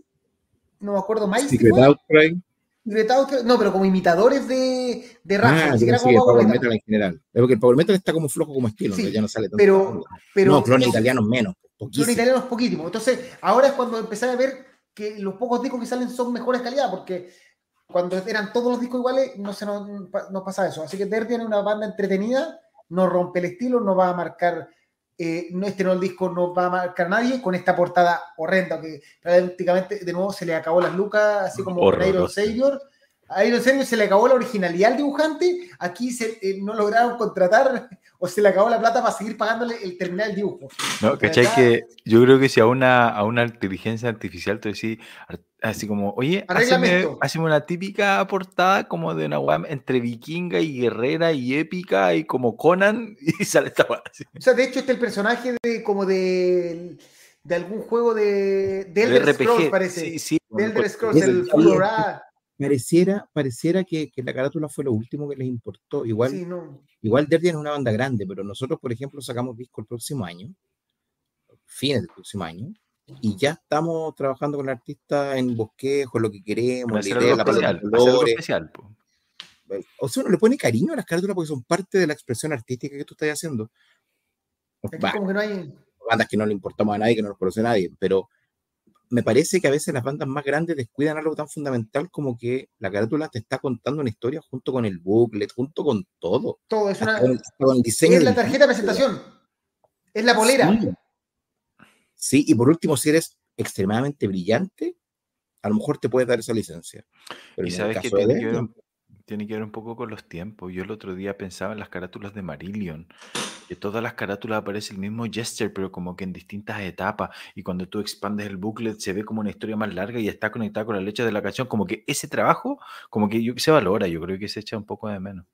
no me acuerdo, Majesty. Secret Outcry. no, pero como imitadores de, de Ah, sí, el Power Metal. en general. Es porque el Power Metal está como flojo como estilo, sí, ya no sale tanto. Pero, pero, no, clones italianos menos. Clones italianos poquísimo. Entonces, ahora es cuando empecé a ver que los pocos discos que salen son mejores calidad, porque cuando eran todos los discos iguales, no se nos, nos pasa eso. Así que Der tiene una banda entretenida no rompe el estilo, no va a marcar, eh, no, este no el disco no va a marcar nadie con esta portada horrenda que prácticamente de nuevo se le acabó las lucas, así como Iron Savior. A Iron Savior se le acabó la originalidad al dibujante, aquí se, eh, no lograron contratar o se le acabó la plata para seguir pagándole el terminal del dibujo. No, ¿cachai? Que yo creo que si a una, a una inteligencia artificial te decís, así como, oye, haceme, una típica portada como de una web entre vikinga y guerrera y épica y como Conan y sale esta O sea, de hecho, este es el personaje de como de, de algún juego de, de Elder Scrolls, parece. Sí, sí. De Elder Scrolls, el Pareciera, pareciera que, que, la carátula fue lo último que les importó. Igual, igual Derby es una banda grande, pero nosotros, por ejemplo, sacamos disco el próximo año, fines del próximo año, y ya estamos trabajando con el artista en bosquejo, lo que queremos, la idea, la especial, especial O sea, uno le pone cariño a las carátulas porque son parte de la expresión artística que tú estás haciendo. como que no hay... Bandas que no le importamos a nadie, que no nos conoce nadie, pero me parece que a veces las bandas más grandes descuidan algo tan fundamental como que la carátula te está contando una historia junto con el booklet, junto con todo. Todo, es una... diseño es la tarjeta de presentación, es la polera. Sí, y por último, si eres extremadamente brillante, a lo mejor te puedes dar esa licencia. y sabes que tiene, que ver, tiene, que ver, un poco con los tiempos. Yo el otro día pensaba en las carátulas de Marillion, que todas las carátulas aparece el mismo gesture, pero como que en distintas etapas. Y cuando tú expandes el booklet, se ve como una historia más larga y está conectada con la leche de la canción. Como que ese trabajo, como que yo, se valora, yo creo que se echa un poco de menos.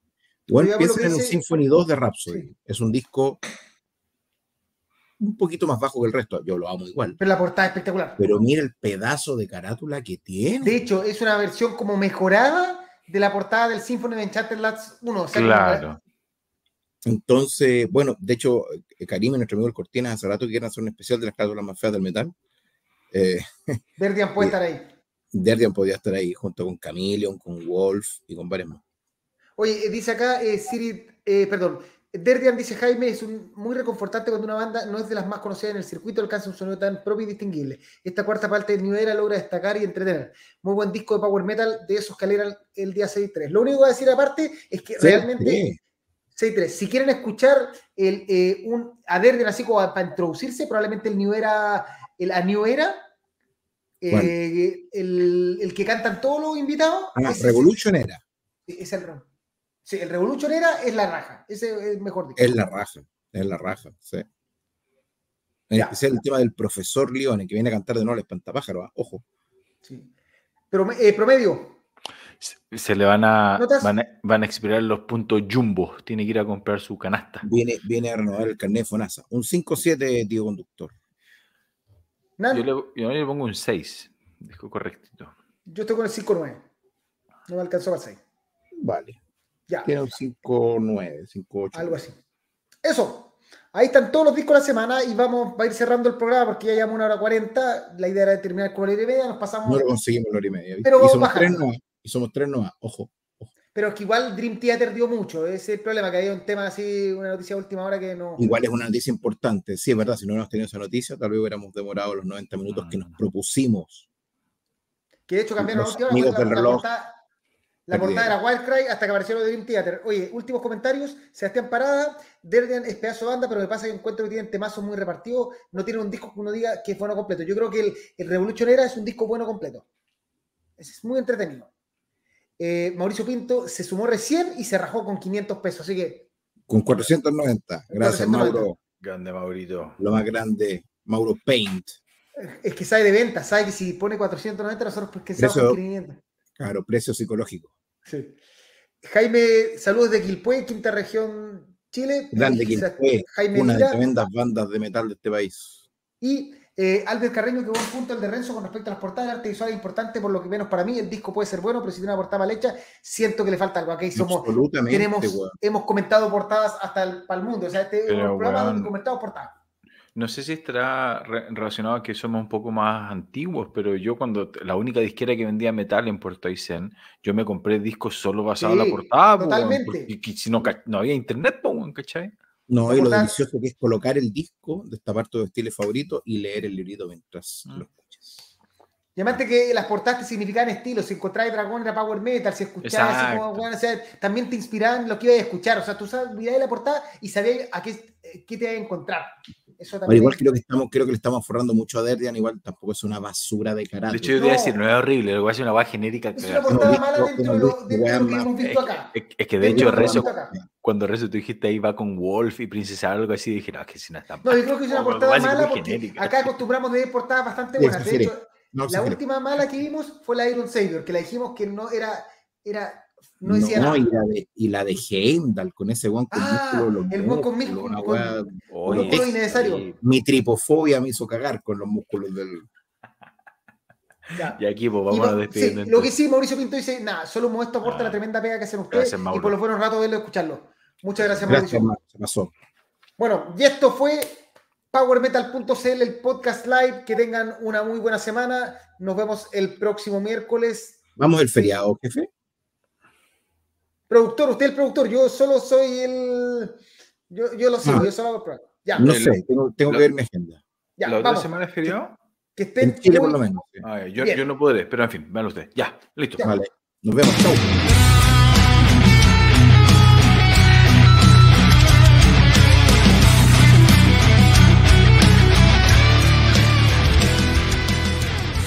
Igual piensa en el Symphony 2 de Rhapsody. Es un disco un poquito más bajo que el resto. Yo lo amo igual. Pero la portada es espectacular. Pero mira el pedazo de carátula que tiene. De hecho, es una versión como mejorada de la portada del Symphony de Enchanted Lats 1. claro. Entonces, bueno, de hecho, eh, Karim, nuestro amigo el Cortina, hace rato quieren hacer un especial de las carátulas más feas del metal. Eh, Derdian puede estar ahí. Derdian podría estar ahí junto con Chameleon, con Wolf y con varios más. Oye, eh, dice acá Siri, perdón, Derdian dice Jaime, es muy reconfortante cuando una banda no es de las más conocidas en el circuito, alcanza un sonido tan propio y distinguible. Esta cuarta parte de New Era logra destacar y entretener. Muy buen disco de Power Metal de esos que alegran el día 6-3. Lo único que voy a decir aparte es que realmente 6-3. Si quieren escuchar el, eh, un, a Derdian así como para introducirse, probablemente el New Era, el a New Era, eh, el, el, que cantan todos los invitados. Ah, Revolution era. Es el Sí, el Revolution era es la raja. Ese es mejor dicho. Es la raja, es la raja, sí. En especial el tema del profesor Leone, que viene a cantar de nuevo el espantapájaro, ¿ah? ojo. Sí. Pero, eh, promedio. Se le van a, van a, expirar los puntos jumbo. Tiene que ir a comprar su canasta. Viene, viene a renovar el carnet FONASA. Un 5-7, tío conductor. Yo le, yo le, pongo un 6. Dijo correctito. Yo estoy con el 5-9. No me alcanzó para 6. Vale. Ya. Tiene un 5-9, 5-8. Algo así. Eso. Ahí están todos los discos de la semana y vamos a ir cerrando el programa porque ya llevamos una hora cuarenta. La idea era terminar con la hora y media, nos pasamos. No lo conseguimos la hora y media. Pero y, somos tres y somos tres nomás, ojo, Pero es que igual Dream Theater dio mucho, ese es el problema, que había un tema así, una noticia de última hora que no. Igual es una noticia importante, sí, es verdad, si no hubiéramos tenido esa noticia, tal vez hubiéramos demorado los 90 minutos que nos propusimos. Que de hecho cambiaron la última hora. La portada era Wildcry hasta que apareció lo de Dream Theater. Oye, últimos comentarios. Sebastián Parada, Derdian es pedazo de banda, pero me pasa que encuentro que tienen temazos muy repartidos. No tienen un disco que uno diga que es bueno completo. Yo creo que el, el Revolutionera es un disco bueno completo. Es muy entretenido. Eh, Mauricio Pinto se sumó recién y se rajó con 500 pesos, así que. Con 490. Gracias, Mauro. Grande, Maurito. Lo más grande, Mauro Paint. Es que sabe de venta, sabe que si pone 490, nosotros pues que con 500. Claro, precio psicológico. Sí. Jaime, saludos de Quilpué, quinta región Chile. Grande Quilpué, Jaime una de las tremendas bandas de metal de este país. Y eh, Albert Carreño, que buen punto el de Renzo con respecto a las portadas. El arte visual es importante, por lo que menos para mí. El disco puede ser bueno, pero si tiene una portada mal hecha, siento que le falta algo. Aquí somos. Tenemos, hemos comentado portadas hasta el, para el mundo. O sea, este es un programa donde comentado portadas. No sé si estará relacionado a que somos un poco más antiguos, pero yo cuando la única disquera que vendía metal en Puerto Aysén, yo me compré discos solo basados en la portada. Totalmente. y si no, no había internet, ¿cachai? No, y lo delicioso que es colocar el disco, destapar tu estilo favorito y leer el librito mientras mm. lo escuchas. Y además que las portadas te significaban estilo, si encontrabas Dragón era Power Metal, si escuchabas así como, bueno, o sea, también te inspiraban lo que ibas a escuchar, o sea, tú mirabas la portada y sabías a qué, qué te ibas a encontrar igual creo que estamos, creo que le estamos forrando mucho a Derdian, igual tampoco es una basura de carácter. De hecho, yo no. a decir, no es horrible, lo voy a hacer una guay genérica. Es una portada mala dentro de lo, que hemos visto acá. Es, que de hecho, Rezo, cuando Rezo tú dijiste ahí va con Wolf y Princesa algo así, dije, no, es que si no está No, yo creo que es una portada mala porque acá acostumbramos de ver portadas bastante buenas. De hecho, la última mala que vimos fue la Iron Savior, que la dijimos que no era, era no nada. Y la de, y la de Heimdall con ese guan con ah, músculos. El guan con músculos. Con, con, innecesario. Mi tripofobia me hizo cagar con los músculos del. Ya. Y aquí pues vamos a despedir. Sí, lo que sí, Mauricio Pinto dice, nada, solo Modesto aporta la ah. tremenda pega que hacen ustedes y por los buenos ratos de escucharlo. Muchas gracias, Mauricio. Gracias, se pasó. Bueno, y esto fue PowerMetal.cl, el podcast live. Que tengan una muy buena semana. Nos vemos el próximo miércoles. Vamos el feriado, jefe. Productor, usted es el productor, yo solo soy el. Yo, yo lo sé, ah. yo solo hago el Ya. No sé, tengo, tengo que ver mi agenda. Ya, ¿La otra semana es feriado? Que estén. En Chile, por lo menos. yo, yo, no podré, pero en fin, véanlo usted. Ya, listo. Vale, nos vemos. Chau.